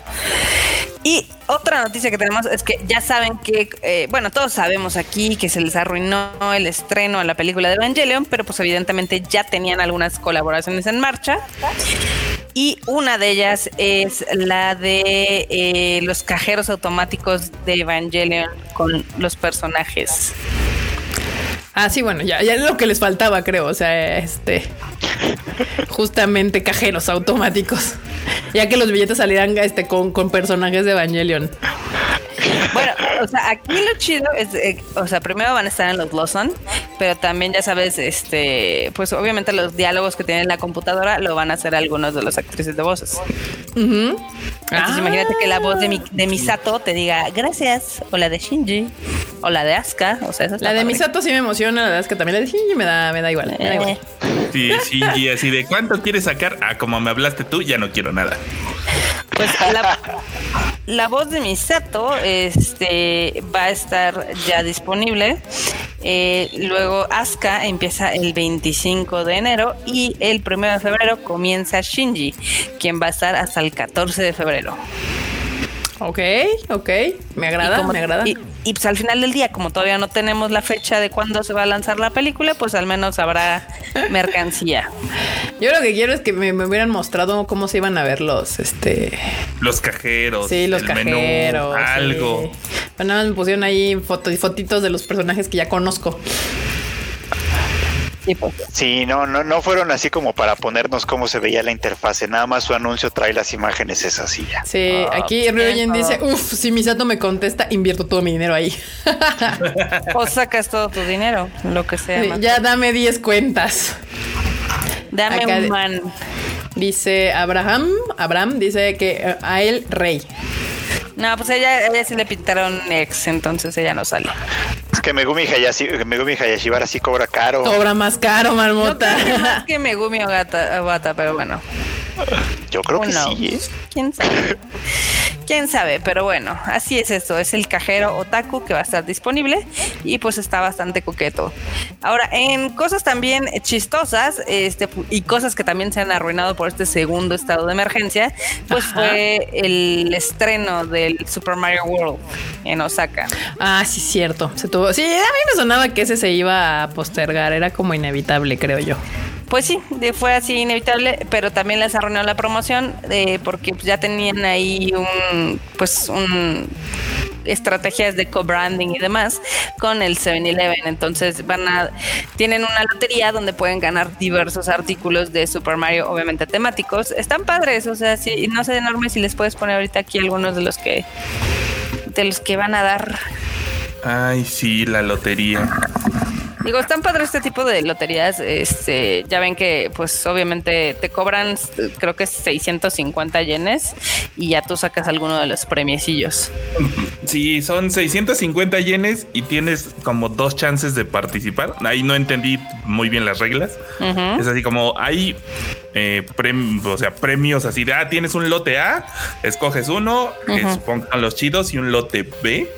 Y otra noticia que tenemos es que ya saben que, eh, bueno, todos sabemos aquí que se les arruinó el estreno a la película de Evangelion, pero pues evidentemente ya tenían algunas colaboraciones en marcha. Y una de ellas es la de eh, los cajeros automáticos de Evangelion con los personajes. Ah, sí, bueno, ya, ya es lo que les faltaba, creo. O sea, este. Justamente cajeros automáticos. Ya que los billetes salieran este, con, con personajes de Evangelion. Bueno, o sea, aquí lo chido es, eh, o sea, primero van a estar en los Lawson, pero también ya sabes, este, pues obviamente los diálogos que tiene la computadora lo van a hacer algunos de los actrices de voces. Entonces imagínate que la voz de, mi, de Misato te diga gracias, o la de Shinji, o la de Asuka, o sea, La de Misato sí me emociona, la de Asuka también, la de Shinji me da, me da igual. Me da igual. Sí, Shinji así de ¿cuánto quieres sacar? Ah, como me hablaste tú, ya no quiero nada. Pues la, voz de Misato este, va a estar ya disponible. Eh, luego Asuka empieza el 25 de enero y el 1 de febrero comienza Shinji, quien va a estar hasta el 14 de febrero. Ok, ok, me agrada, me agrada. Y, pues al final del día, como todavía no tenemos la fecha de cuándo se va a lanzar la película, pues al menos habrá mercancía. Yo lo que quiero es que me, hubieran mostrado cómo se iban a ver los, este... Los cajeros. Sí, los cajeros. algo. Bueno, me pusieron ahí fotos y fotitos de los personajes que ya conozco. Pues. Sí, no, no, no fueron así como para ponernos cómo se veía la interfase. Nada más su anuncio trae las imágenes esas y ya. Sí, ah, aquí Ryoyen dice, uff, si Misato me contesta, invierto todo mi dinero ahí. o sacas todo tu dinero, lo que sea. ya dame 10 cuentas. Dame un man. Dice Abraham, Abraham dice que eh, a él rey. No, pues ella, ella sí le pintaron ex, entonces ella no sale. Es que Megumi Hayashi, Megumi Hayashibara sí cobra caro. Cobra más caro, marmota. No más que Megumi o Gata, pero bueno. Yo creo que sí. ¿eh? ¿Quién sabe? quién sabe, pero bueno, así es esto, es el cajero otaku que va a estar disponible y pues está bastante coqueto. Ahora, en cosas también chistosas este, y cosas que también se han arruinado por este segundo estado de emergencia, pues fue el estreno del Super Mario World en Osaka. Ah, sí, cierto. Se tuvo. Sí, a mí me sonaba que ese se iba a postergar, era como inevitable, creo yo. Pues sí, fue así inevitable, pero también les arruinó la promoción eh, porque ya tenían ahí un, pues un estrategias de co-branding y demás con el 7-Eleven. Entonces van a tienen una lotería donde pueden ganar diversos artículos de Super Mario, obviamente temáticos. Están padres, o sea, sí, no sé enorme si les puedes poner ahorita aquí algunos de los que de los que van a dar. Ay, sí, la lotería. Digo, están padres este tipo de loterías. Este, ya ven que, pues, obviamente te cobran, creo que 650 yenes y ya tú sacas alguno de los premiecillos. Sí, son 650 yenes y tienes como dos chances de participar. Ahí no entendí muy bien las reglas. Es así como hay eh, o sea, premios así de, ah, tienes un lote A, escoges uno, que supongan los chidos, y un lote B,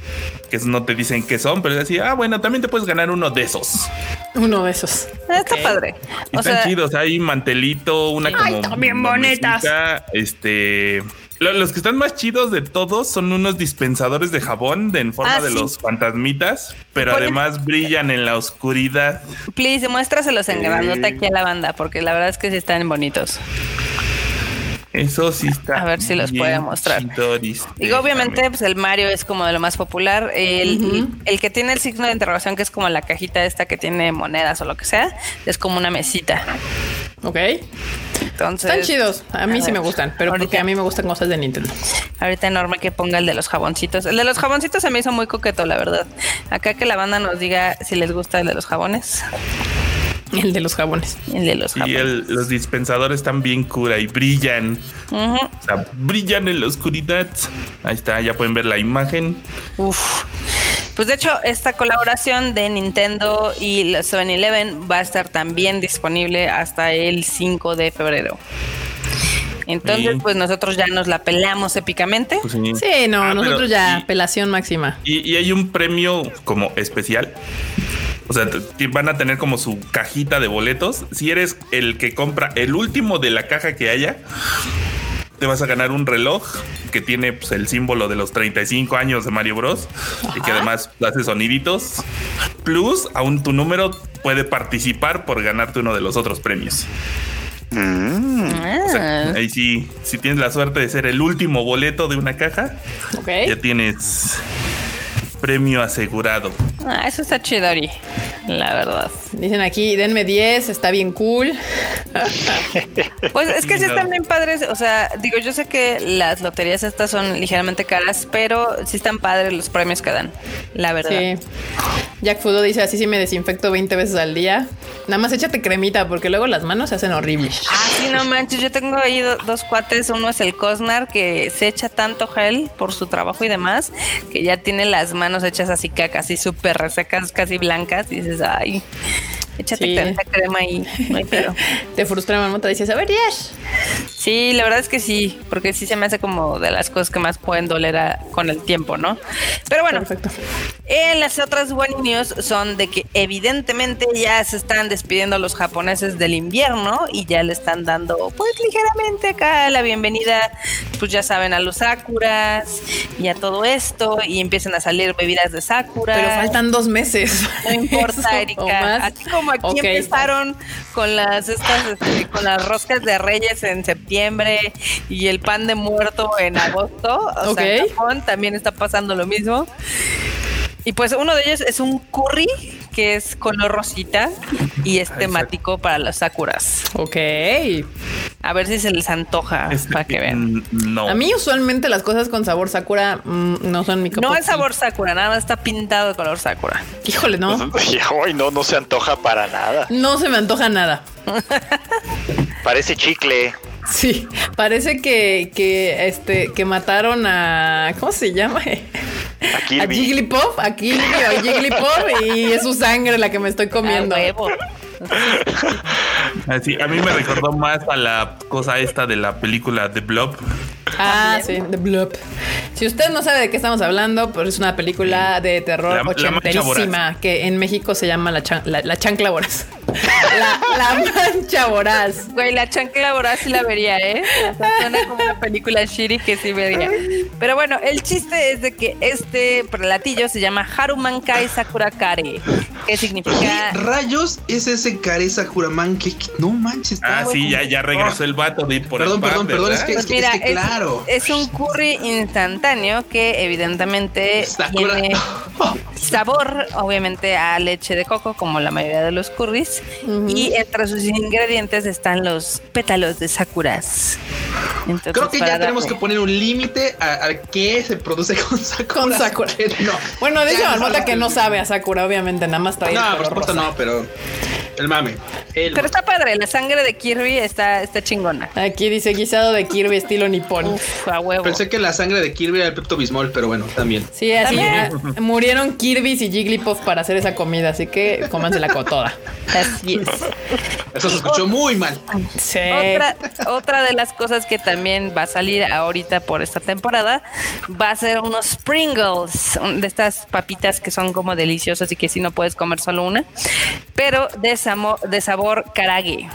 que no te dicen qué son, pero decía, ah, bueno, también te puedes ganar uno de esos. Uno de esos. Está padre. están chidos, hay mantelito, una como... también bonitas. Este... Los que están más chidos de todos son unos dispensadores de jabón de, en forma ah, de los fantasmitas, pero además brillan en la oscuridad. Please, muéstraselos en grandote aquí a la banda, porque la verdad es que sí están bonitos. Eso sí está. A ver si los puede mostrar. Digo, obviamente, pues el Mario es como de lo más popular. El, el, que tiene el signo de interrogación, que es como la cajita esta que tiene monedas o lo que sea, es como una mesita. Ok. Entonces, Están chidos. A mí sí me gustan, pero porque a mí me gustan cosas de Nintendo. Ahorita enorme que ponga el de los jaboncitos. El de los jaboncitos a mí hizo muy coqueto, la verdad. Acá que la banda nos diga si les gusta el de los jabones. El de los jabones. El de los jabones. Y los dispensadores están bien cura y brillan. O sea, brillan en la oscuridad. Ahí está, ya pueden ver la imagen. Uf. Pues de hecho, esta colaboración de Nintendo y la 7-Eleven va a estar también disponible hasta el 5 de febrero. Entonces, pues nosotros ya nos la pelamos épicamente. Pues sí. no, ah, nosotros ya, apelación máxima. Y, hay un premio como especial. O sea, van a tener como su cajita de boletos. Si eres el que compra el último de la caja que haya, te vas a ganar un reloj que tiene pues, el símbolo de los 35 años de Mario Bros. Y que además hace soniditos. Plus, aún tu número puede participar por ganarte uno de los otros premios. Mm. Ah. ahí sí, si tienes la suerte de ser el último boleto de una caja, ya tienes premio asegurado. Ah, eso está chidori, la verdad. Dicen aquí, denme 10, está bien cool. pues es que sí están bien padres. O sea, digo, yo sé que las loterías estas son ligeramente caras, pero sí están padres los premios que dan, la verdad. Sí. Jack Fudo dice, así sí me desinfecto 20 veces al día. Nada más échate cremita, porque luego las manos se hacen horribles. Ah, sí, no manches. Yo tengo ahí dos cuates. Uno es el Cosnar, que se echa tanto gel por su trabajo y demás, que ya tiene las manos hechas así caca, así súper resecas, casi blancas, y dices, ay, échate sí. tanta crema ahí, no hay Te frustra, mamota, dices, a ver, yes. Sí, la verdad es que sí, porque sí se me hace como de las cosas que más pueden doler con el tiempo, ¿no? Pero bueno, Perfecto. Eh, las otras buenas news son de que evidentemente ya se están despidiendo los japoneses del invierno y ya le están dando, pues ligeramente acá la bienvenida, pues ya saben, a los sakuras y a todo esto y empiezan a salir bebidas de sakura. Pero faltan dos meses. No importa, Erika. Así como aquí empezaron con las estas, este, con las roscas de Reyes en septiembre y el pan de muerto en agosto. O sea, en Japón también está pasando lo mismo. Y pues uno de ellos es un curry que es color rosita y es temático para las sakuras. Ok. A ver si se les antoja para que vean. No. A mí usualmente las cosas con sabor sakura mm, no son mi No es sabor sakura, nada está pintado de color sakura. Híjole, no. no, no se antoja para nada. No se me antoja nada. Parece chicle. Sí, parece que, que, este, que mataron a. ¿Cómo se llama? A, a Jigglypuff, a Jigglypuff y es su sangre la que me estoy comiendo. Así, a mí me recordó más a la cosa esta de la película The Blob. Ah, sí, The Blob. Si usted no sabe de qué estamos hablando, pues es una película de terror ochenterísima que en México se llama La, la, Chancla Voraz. La, mancha voraz. Güey, la chancla voraz sí la vería, ¿eh? suena como una película shiri que sí vería. Pero bueno, el chiste es de que este platillo se llama Harumankai Sakura Kare. ¿Qué significa? Rayos es ese Kare Sakuraman que no manches. Ah, sí, ya, ya regresó el vato de por Perdón, perdón, perdón, es que, es, que, claro. Es, un curry instantáneo que evidentemente tiene sabor, obviamente, a leche de coco, como la mayoría de los curries. Y entre sus ingredientes están los pétalos de sakuras. Creo que ya tenemos que poner un límite a, qué se produce con sakura. Con sakura. No. Bueno, dice Marmota que no sabe a sakura, obviamente, nada más trae. No, por supuesto no, pero el mame. Pero está padre, la sangre de Kirby está, está chingona. Aquí dice guisado de Kirby estilo nipón. Pensé que la sangre de Kirby era el Pepto Bismol, pero bueno, también. Sí, así ah, murieron Kirby y Jigglypuff para hacer esa comida, así que cómansela con toda. Así es. Eso se escuchó muy mal. Sí. Otra, de las cosas que también va a salir ahorita por esta temporada va a ser unos Pringles, de estas papitas que son como deliciosas y que si no puedes comer solo una, pero de, de sabor karage.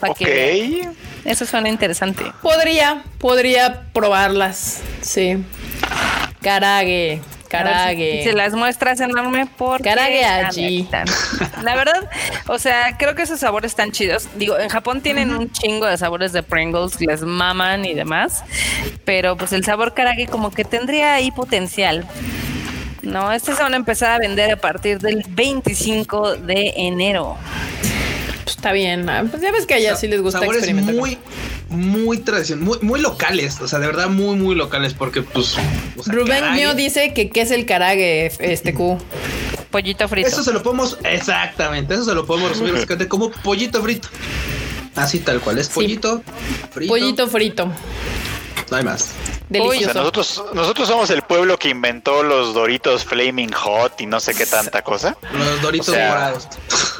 ok. Eso suena interesante. Podría, podría probarlas. Sí. Karage. Karage. Se las muestras enorme por Karage allí. La verdad, o sea, creo que esos sabores están chidos. Digo, en Japón tienen un chingo de sabores de Pringles, les maman y demás. Pero pues el sabor Karage como que tendría ahí potencial. No, estos se van a empezar a vender a partir del 25 de enero. Pues está bien. Ah, pues ya ves que allá sí les gusta experimentar. Muy, muy tradicional, muy, muy locales. O sea, de verdad, muy, muy locales. Porque, pues. Rubén mío dice que qué es el carague, este Q. Pollito frito. Eso se lo podemos. Exactamente. Eso se lo podemos resumir básicamente como pollito frito. Así tal cual. Es pollito frito. Pollito frito. No hay más. Delicioso. nosotros, nosotros somos el pueblo que inventó los Doritos Flaming Hot y no sé qué tanta cosa. Los Doritos o sea,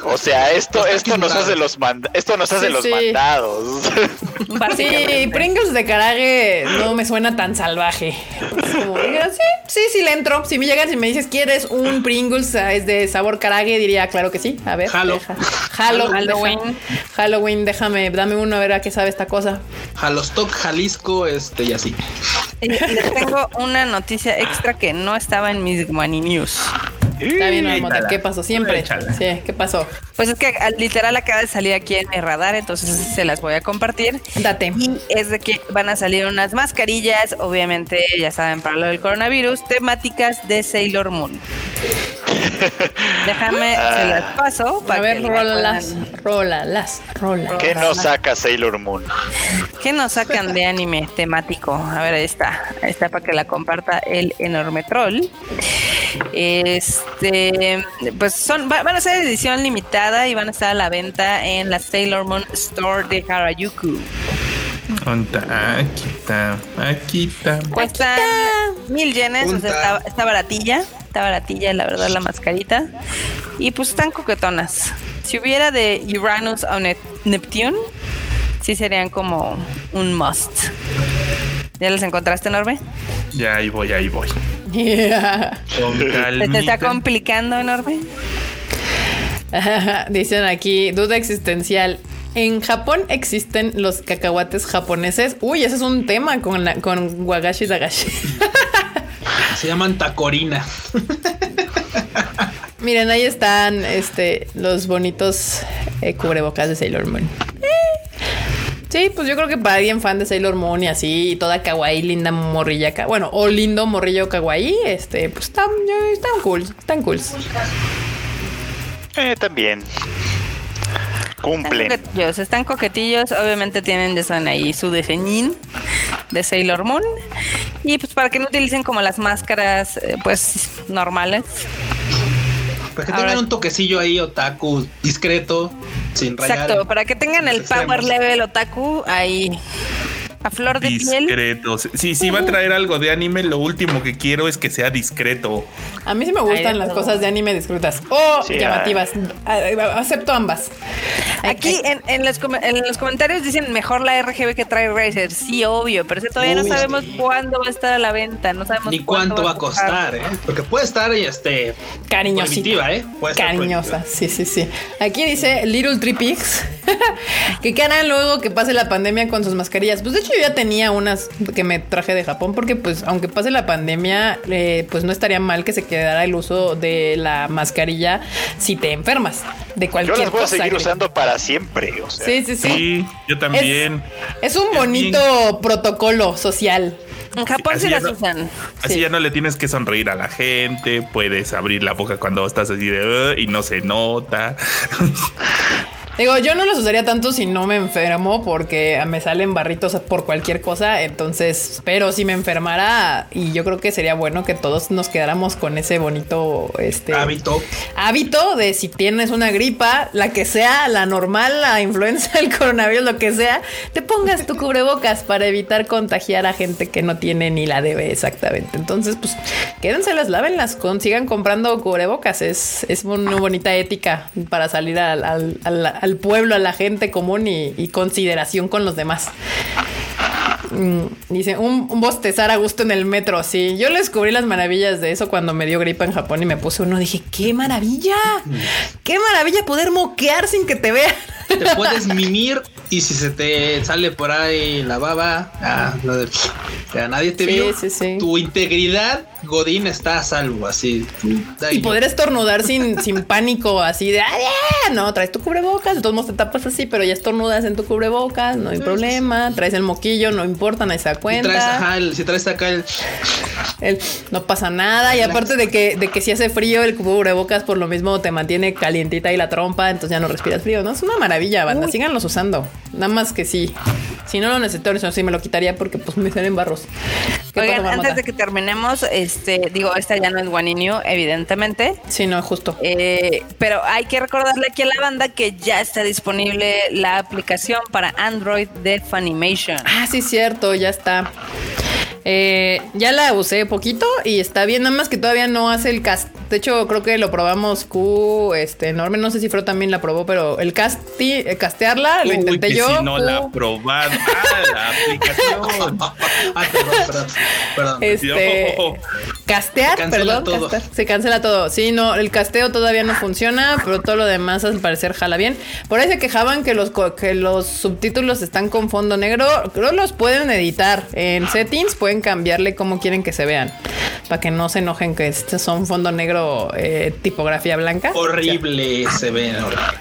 O sea, esto, esto nos hace los esto nos hace los mandados. Sí, Pringles de carague no me suena tan salvaje. sí, sí, sí le entro. Si me llegas y me dices, ¿quieres un Pringles es de sabor carague? Diría, claro que sí. A ver. Halloween. Halloween, déjame, dame uno a ver a qué sabe esta cosa. Halostock, Jalisco, este así. Les tengo una noticia extra que no estaba en mis Money News. Está bien, ¿Qué pasó? Siempre. Sí, ¿qué pasó? Pues es que literal acaba de salir aquí en mi radar, entonces se las voy a compartir. Date. Y es de que van a salir unas mascarillas, obviamente, ya saben, para lo del coronavirus, temáticas de Sailor Moon. Déjame, se las paso. Para a ver, rólalas, rólalas, rólalas. ¿Qué nos saca Sailor Moon? ¿Qué nos sacan de anime temático? A ver, ahí está. Ahí está para que la comparta el enorme troll. Este, pues son, van a ser edición limitada y van a estar a la venta en la Sailor Moon Store de Harajuku. Aquí está, aquí está. Cuesta mil yenes, o sea, está, baratilla, está baratilla, la verdad, la mascarita. Y pues están coquetonas. Si hubiera de Uranus o Neptune, sí serían como un must. ¿Ya las encontraste, Norbe? Ya ahí voy, ahí voy. ¿Se te está complicando, Enorme? Dicen aquí, duda existencial. En Japón existen los cacahuates japoneses. Uy, ese es un tema con, la, con Wagashi Dagashi. Se llaman tacorina. Miren, ahí están este, los bonitos eh, cubrebocas de Sailor Moon. Sí, pues yo creo que para alguien fan de Sailor Moon y así, toda kawaii, linda morrilla, bueno, o lindo morrillo kawaii, este, pues están, están cool, están cool. Eh, también. Cumplen. Están coquetillos, están coquetillos, obviamente tienen de son ahí su defeñín de Sailor Moon. Y pues para que no utilicen como las máscaras, eh, pues normales. Para que tengan un toquecillo ahí otaku discreto, sin rayar. Exacto, para que tengan el power level otaku ahí a flor de discreto. piel. Sí, sí, va a traer algo de anime, lo último que quiero es que sea discreto. A mí sí me gustan las cosas de anime discretas o llamativas. Acepto ambas. Aquí en, los, comentarios dicen mejor la RGB que trae Razer. Sí, obvio, pero todavía no sabemos cuándo va a estar a la venta. No sabemos ni cuánto va a costar, ¿eh? Porque puede estar este cariñosa, ¿eh? Cariñosa, sí, sí, sí. Aquí dice Little Tripics que qué harán luego que pase la pandemia con sus mascarillas. Pues de hecho yo ya tenía unas que me traje de Japón porque pues aunque pase la pandemia, eh, pues no estaría mal que se quedara el uso de la mascarilla si te enfermas de cualquier cosa. Yo las voy a seguir usando para siempre. Sí, sí, sí. yo también. Es, un bonito protocolo social. En Japón se las usan. Así ya no le tienes que sonreír a la gente, puedes abrir la boca cuando estás así de y no se nota. Digo, yo no los usaría tanto si no me enfermo porque me salen barritos por cualquier cosa. Entonces, pero si me enfermara, y yo creo que sería bueno que todos nos quedáramos con ese bonito este hábito. Hábito de si tienes una gripa, la que sea, la normal, la influenza, el coronavirus, lo que sea, te pongas tu cubrebocas para evitar contagiar a gente que no tiene ni la debe exactamente. Entonces, pues quédenselas, lávenlas, sigan comprando cubrebocas. Es, es una bonita ética para salir al, al pueblo, a la gente común y, consideración con los demás. Mm, dice, un, bostezar a gusto en el metro. Sí, yo descubrí las maravillas de eso cuando me dio gripa en Japón y me puse uno. Dije, ¡qué maravilla! ¡Qué maravilla poder moquear sin que te vean! Te puedes mimir y si se te sale por ahí la baba, ah, nadie te vio. Tu integridad, Godín, está a salvo, así. Y poder estornudar sin, sin pánico, así de, no, traes tu cubrebocas, de todos modos te tapas así, pero ya estornudas en tu cubrebocas, no hay problema, traes el moquillo, no importa, se da cuenta. Si traes, si traes acá el... No pasa nada, y aparte de que, de que si hace frío, el cubrebocas por lo mismo te mantiene calientita y la trompa, entonces ya no respiras frío, ¿no? Es una maravilla, banda, síganlos usando. Nada más que sí. Si no lo necesito, eso sí me lo quitaría porque pues me salen barros. Oigan, antes de que terminemos, este, digo, esta ya no es Guaninio, evidentemente. Sí, no, justo. Eh, pero hay que recordarle aquí a la banda que ya está disponible la aplicación para Android de Funimation. Ah, sí, cierto, ya está. Eh, ya la usé poquito y está bien, nada más que todavía no hace el cast. De hecho, creo que lo probamos Q, este, enorme, no sé si Fro también la probó, pero el casti, eh, castearla lo intenté yo. Si no la probaron, ah, la aplicación. ah, perdón, perdón, perdón. Este, castear, se perdón, todo. se cancela todo. Sí, no, el casteo todavía no funciona, pero todo lo demás al parecer jala bien. Por ahí se quejaban que los que los subtítulos están con fondo negro, creo los pueden editar en settings, pueden cambiarle cómo quieren que se vean. Para que no se enojen que este son fondo negro, eh, tipografía blanca. Horrible se ven.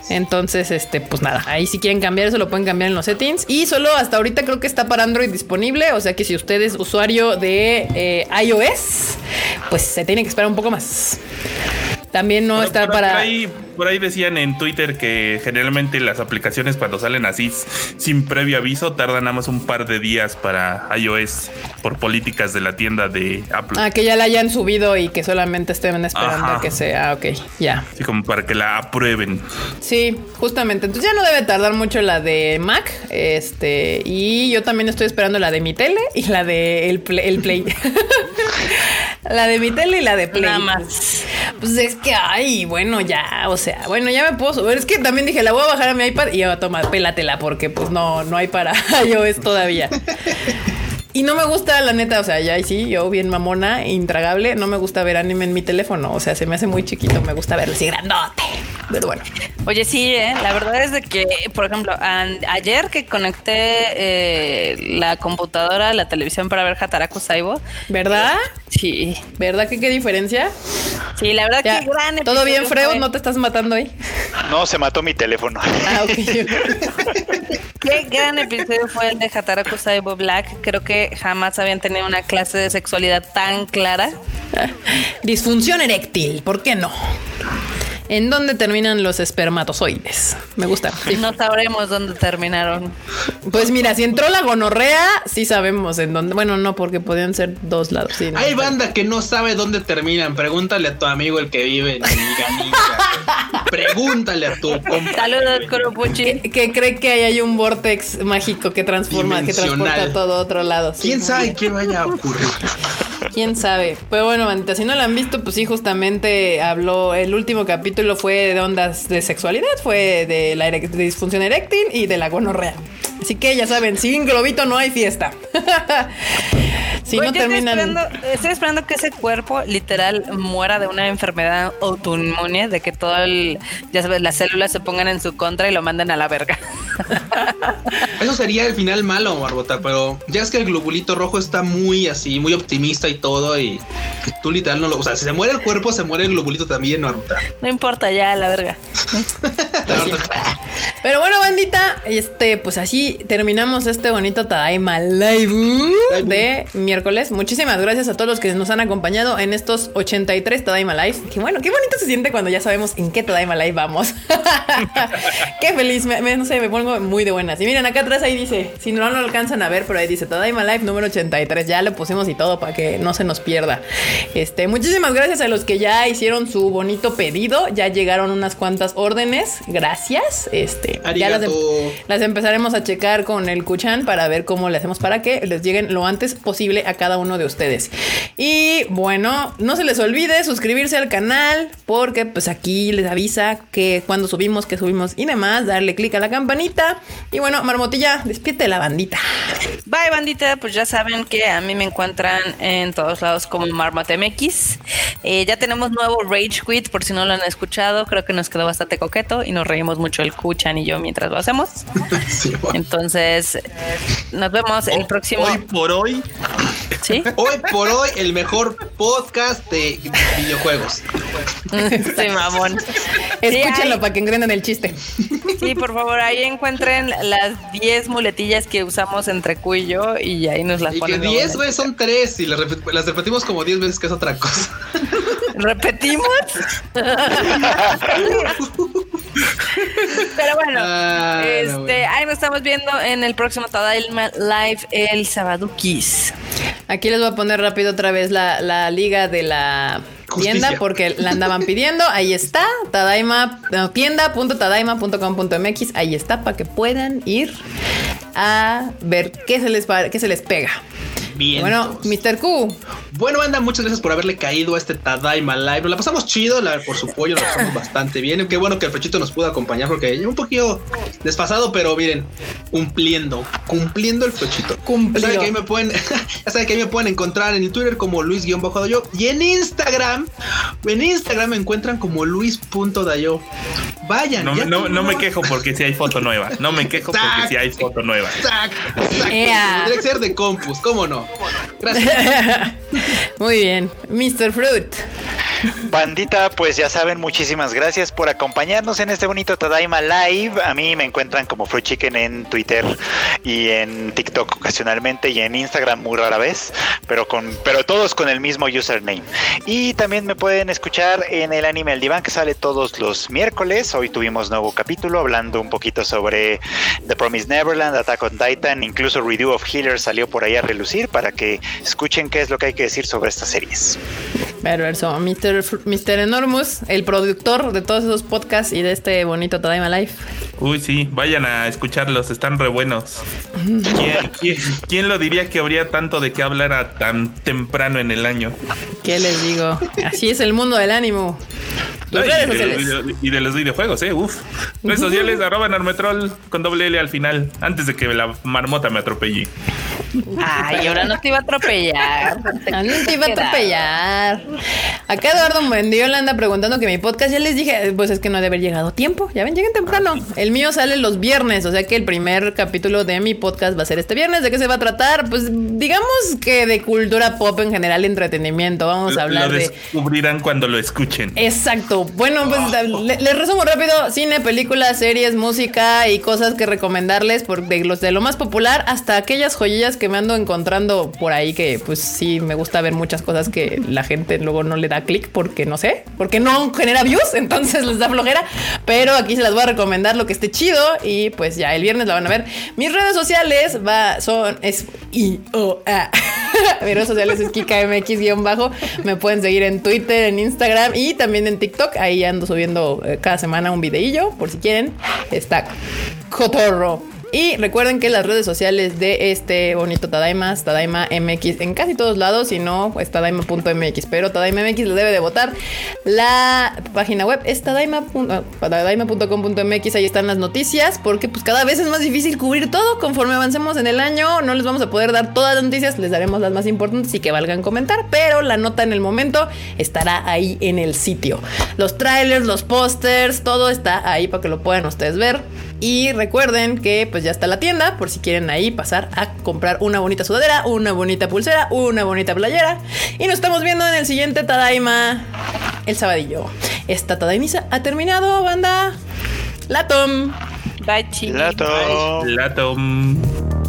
Entonces, este, pues nada, ahí si quieren cambiar eso lo pueden cambiar en los settings. Y solo hasta ahorita creo que está para Android disponible. O sea que si usted es usuario de eh, iOS, pues se tiene que esperar un poco más. También no está para por ahí decían en Twitter que generalmente las aplicaciones cuando salen así sin previo aviso tardan nada más un par de días para iOS por políticas de la tienda de Apple. Ah, que ya la hayan subido y que solamente estén esperando que sea, ok, ya. Sí, como para que la aprueben. Sí, justamente. Entonces ya no debe tardar mucho la de Mac. Este, y yo también estoy esperando la de mi tele y la de el Play. El play. la de mi tele y la de Play. Nada más. Pues es que, ay, bueno, ya, o sea bueno, ya me puedo subir. Es que también dije, la voy a bajar a mi iPad y ya va a tomar, pélatela, porque pues no, no hay para iOS todavía. Y no me gusta, la neta, o sea, ya sí, yo bien mamona, intragable, no me gusta ver anime en mi teléfono, o sea, se me hace muy chiquito, me gusta verlo así grandote. Pero bueno. Oye, sí, ¿eh? la verdad es de que, por ejemplo, ayer que conecté eh, la computadora a la televisión para ver Hataraku Saibo. ¿Verdad? sí. ¿Verdad que qué diferencia? Sí, la verdad que gran ¿Todo bien, Freud? ¿No te estás matando ahí? No, se mató mi teléfono. Ah, ok. qué gran episodio fue el de Hataraku Saibo Black. Creo que jamás habían tenido una clase de sexualidad tan clara. Disfunción eréctil, ¿por qué no? ¿En dónde terminan los espermatozoides? Me gusta. No sabremos dónde terminaron. Pues mira, si entró la gonorrea, sí sabemos en dónde. Bueno, no, porque podían ser dos lados. Hay banda que no sabe dónde terminan. Pregúntale a tu amigo el que vive en Pregúntale a tu Saludos, Coropuchi. Que, cree que hay un vortex mágico que transforma, que transporta a todo otro lado. ¿Quién sabe qué vaya a ocurrir? Quién sabe. Pero bueno, manita, si no la han visto, pues sí, justamente habló. El último capítulo fue de ondas de sexualidad, fue de la disfunción eréctil y de la gonorrea. Así que ya saben, sin globito no hay fiesta. si no terminan. Estoy esperando, que ese cuerpo literal muera de una enfermedad autoinmune, de que todo el, ya sabes, las células se pongan en su contra y lo manden a la verga. Eso sería el final malo, Barbota, pero ya es que el globulito rojo está muy así, muy optimista y todo, y tú literal no lo. O sea, si se muere el cuerpo, se muere el globulito también, Barbota. No importa, ya, la verga. pero bueno, bandita, este, pues así terminamos este bonito Tadaima Live de miércoles. Muchísimas gracias a todos los que nos han acompañado en estos 83 Tadaima Live. Qué bueno, qué bonito se siente cuando ya sabemos en qué Tadaima Live vamos. qué feliz, me, no sé, me pongo muy de buenas. Y miren, acá atrás ahí dice, si no lo alcanzan a ver, pero ahí dice Tadaima Live número 83. Ya lo pusimos y todo para que no se nos pierda. Este, muchísimas gracias a los que ya hicieron su bonito pedido. Ya llegaron unas cuantas órdenes. Gracias. Este, ya las, em, las empezaremos a checar con el Kuchan para ver cómo le hacemos para que les lleguen lo antes posible a cada uno de ustedes. Y bueno, no se les olvide suscribirse al canal porque pues aquí les avisa que cuando subimos, que subimos y demás, darle clic a la campanita. Y bueno, Marmotilla, despierte la bandita. Bye bandita, pues ya saben que a mí me encuentran en todos lados como MarmotMX. Eh, ya tenemos nuevo Rage Quit por si no lo han escuchado, creo que nos quedó bastante coqueto y nos reímos mucho el Kuchan y yo mientras lo hacemos. Entonces entonces, nos vemos el próximo. Hoy por hoy. ¿Sí? Hoy por hoy, el mejor podcast de videojuegos. Sí, mamón. Escúchenlo para que engrenen el chiste. Sí, por favor, ahí encuentren las 10 muletillas que usamos entre Q y yo y ahí nos las y ponen. Que 10 veces son 3 y las, repetimos como 10 veces, que es otra cosa. ¿Repetimos? Pero bueno, ah, este, ahí nos estamos viendo en el próximo Tadaima Live el Sabadukis. Aquí les voy a poner rápido otra vez la, liga de la tienda porque la andaban pidiendo. Ahí está, Tadaima, tienda.tadaima.com.mx. Ahí está para que puedan ir a ver qué se les, qué se les pega. Bueno, Mr. Q. Bueno, anda, muchas gracias por haberle caído a este Tadaima Live. Nos la pasamos chido, la, por su pollo, la pasamos bastante bien. Qué bueno que el Fechito nos pudo acompañar porque un poquito desfasado, pero miren, cumpliendo, cumpliendo el Fechito. Cumplido. Ya saben que ahí me pueden, ya saben que ahí me pueden encontrar en Twitter como Luis-Dayo y en Instagram, en Instagram me encuentran como Luis.dayo. Vayan. No, no, me quejo porque si hay foto nueva. No me quejo porque si hay foto nueva. Exacto. Exacto. que ser de compus, ¿cómo no? Gracias. Muy bien. Mr. Fruit. Bandita, pues ya saben, muchísimas gracias por acompañarnos en este bonito Tadaima Live. A mí me encuentran como Fruit Chicken en Twitter y en TikTok ocasionalmente y en Instagram muy rara vez, pero con pero todos con el mismo username. Y también me pueden escuchar en el anime El Diván que sale todos los miércoles. Hoy tuvimos nuevo capítulo hablando un poquito sobre The Promised Neverland, Attack on Titan, incluso Review of Healer salió por ahí a relucir para que escuchen qué es lo que hay que decir sobre estas series. Perverso, Mr. Mr. Enormous, el productor de todos esos podcasts y de este bonito Tadaima Life. Uy, sí, vayan a escucharlos, están re buenos. ¿Quién, lo diría que habría tanto de qué hablar a tan temprano en el año? ¿Qué les digo? Así es el mundo del ánimo. y, de, los videojuegos, eh, uf. Redes sociales, arroba Narmetrol con doble L al final, antes de que la marmota me atropelle. Ay, ahora no te iba a atropellar. No, te iba a atropellar. Acá Eduardo Mendiola anda preguntando que mi podcast, ya les dije, pues es que no debe haber llegado tiempo. Ya ven, lleguen temprano. El mío sale los viernes, o sea que el primer capítulo de mi podcast va a ser este viernes. ¿De qué se va a tratar? Pues digamos que de cultura pop en general, entretenimiento. Vamos a hablar lo descubrirán cuando lo escuchen. Exacto. Bueno, pues les resumo rápido: cine, películas, series, música y cosas que recomendarles, por de los de lo más popular hasta aquellas joyillas que me ando encontrando por ahí que pues sí me gusta ver muchas cosas que la gente luego no le da clic porque no sé, porque no genera views, entonces les da flojera, pero aquí se las voy a recomendar lo que chido y pues ya el viernes la van a ver. Mis redes sociales va, son es i o a. Mis redes sociales es KikaMX-bajo. Me pueden seguir en Twitter, en Instagram y también en TikTok. Ahí ando subiendo eh, cada semana un videillo por si quieren. Está cotorro. Y recuerden que las redes sociales de este bonito Tadaima, Tadaima MX en casi todos lados, y no, pues Tadaima.mx, pero Tadaima MX le debe de votar. La página web es tadaima.com.mx, ahí están las noticias, porque pues cada vez es más difícil cubrir todo. Conforme avancemos en el año, no les vamos a poder dar todas las noticias, les daremos las más importantes y que valgan comentar, pero la nota en el momento estará ahí en el sitio. Los trailers, los pósters, todo está ahí para que lo puedan ustedes ver. Y recuerden que pues ya está la tienda por si quieren ahí pasar a comprar una bonita sudadera, una bonita pulsera, una bonita playera. Y nos estamos viendo en el siguiente Tadaima el sabadillo. Esta Tadaimisa ha terminado, banda. Latom. Bye, chicos. Latom. Latom.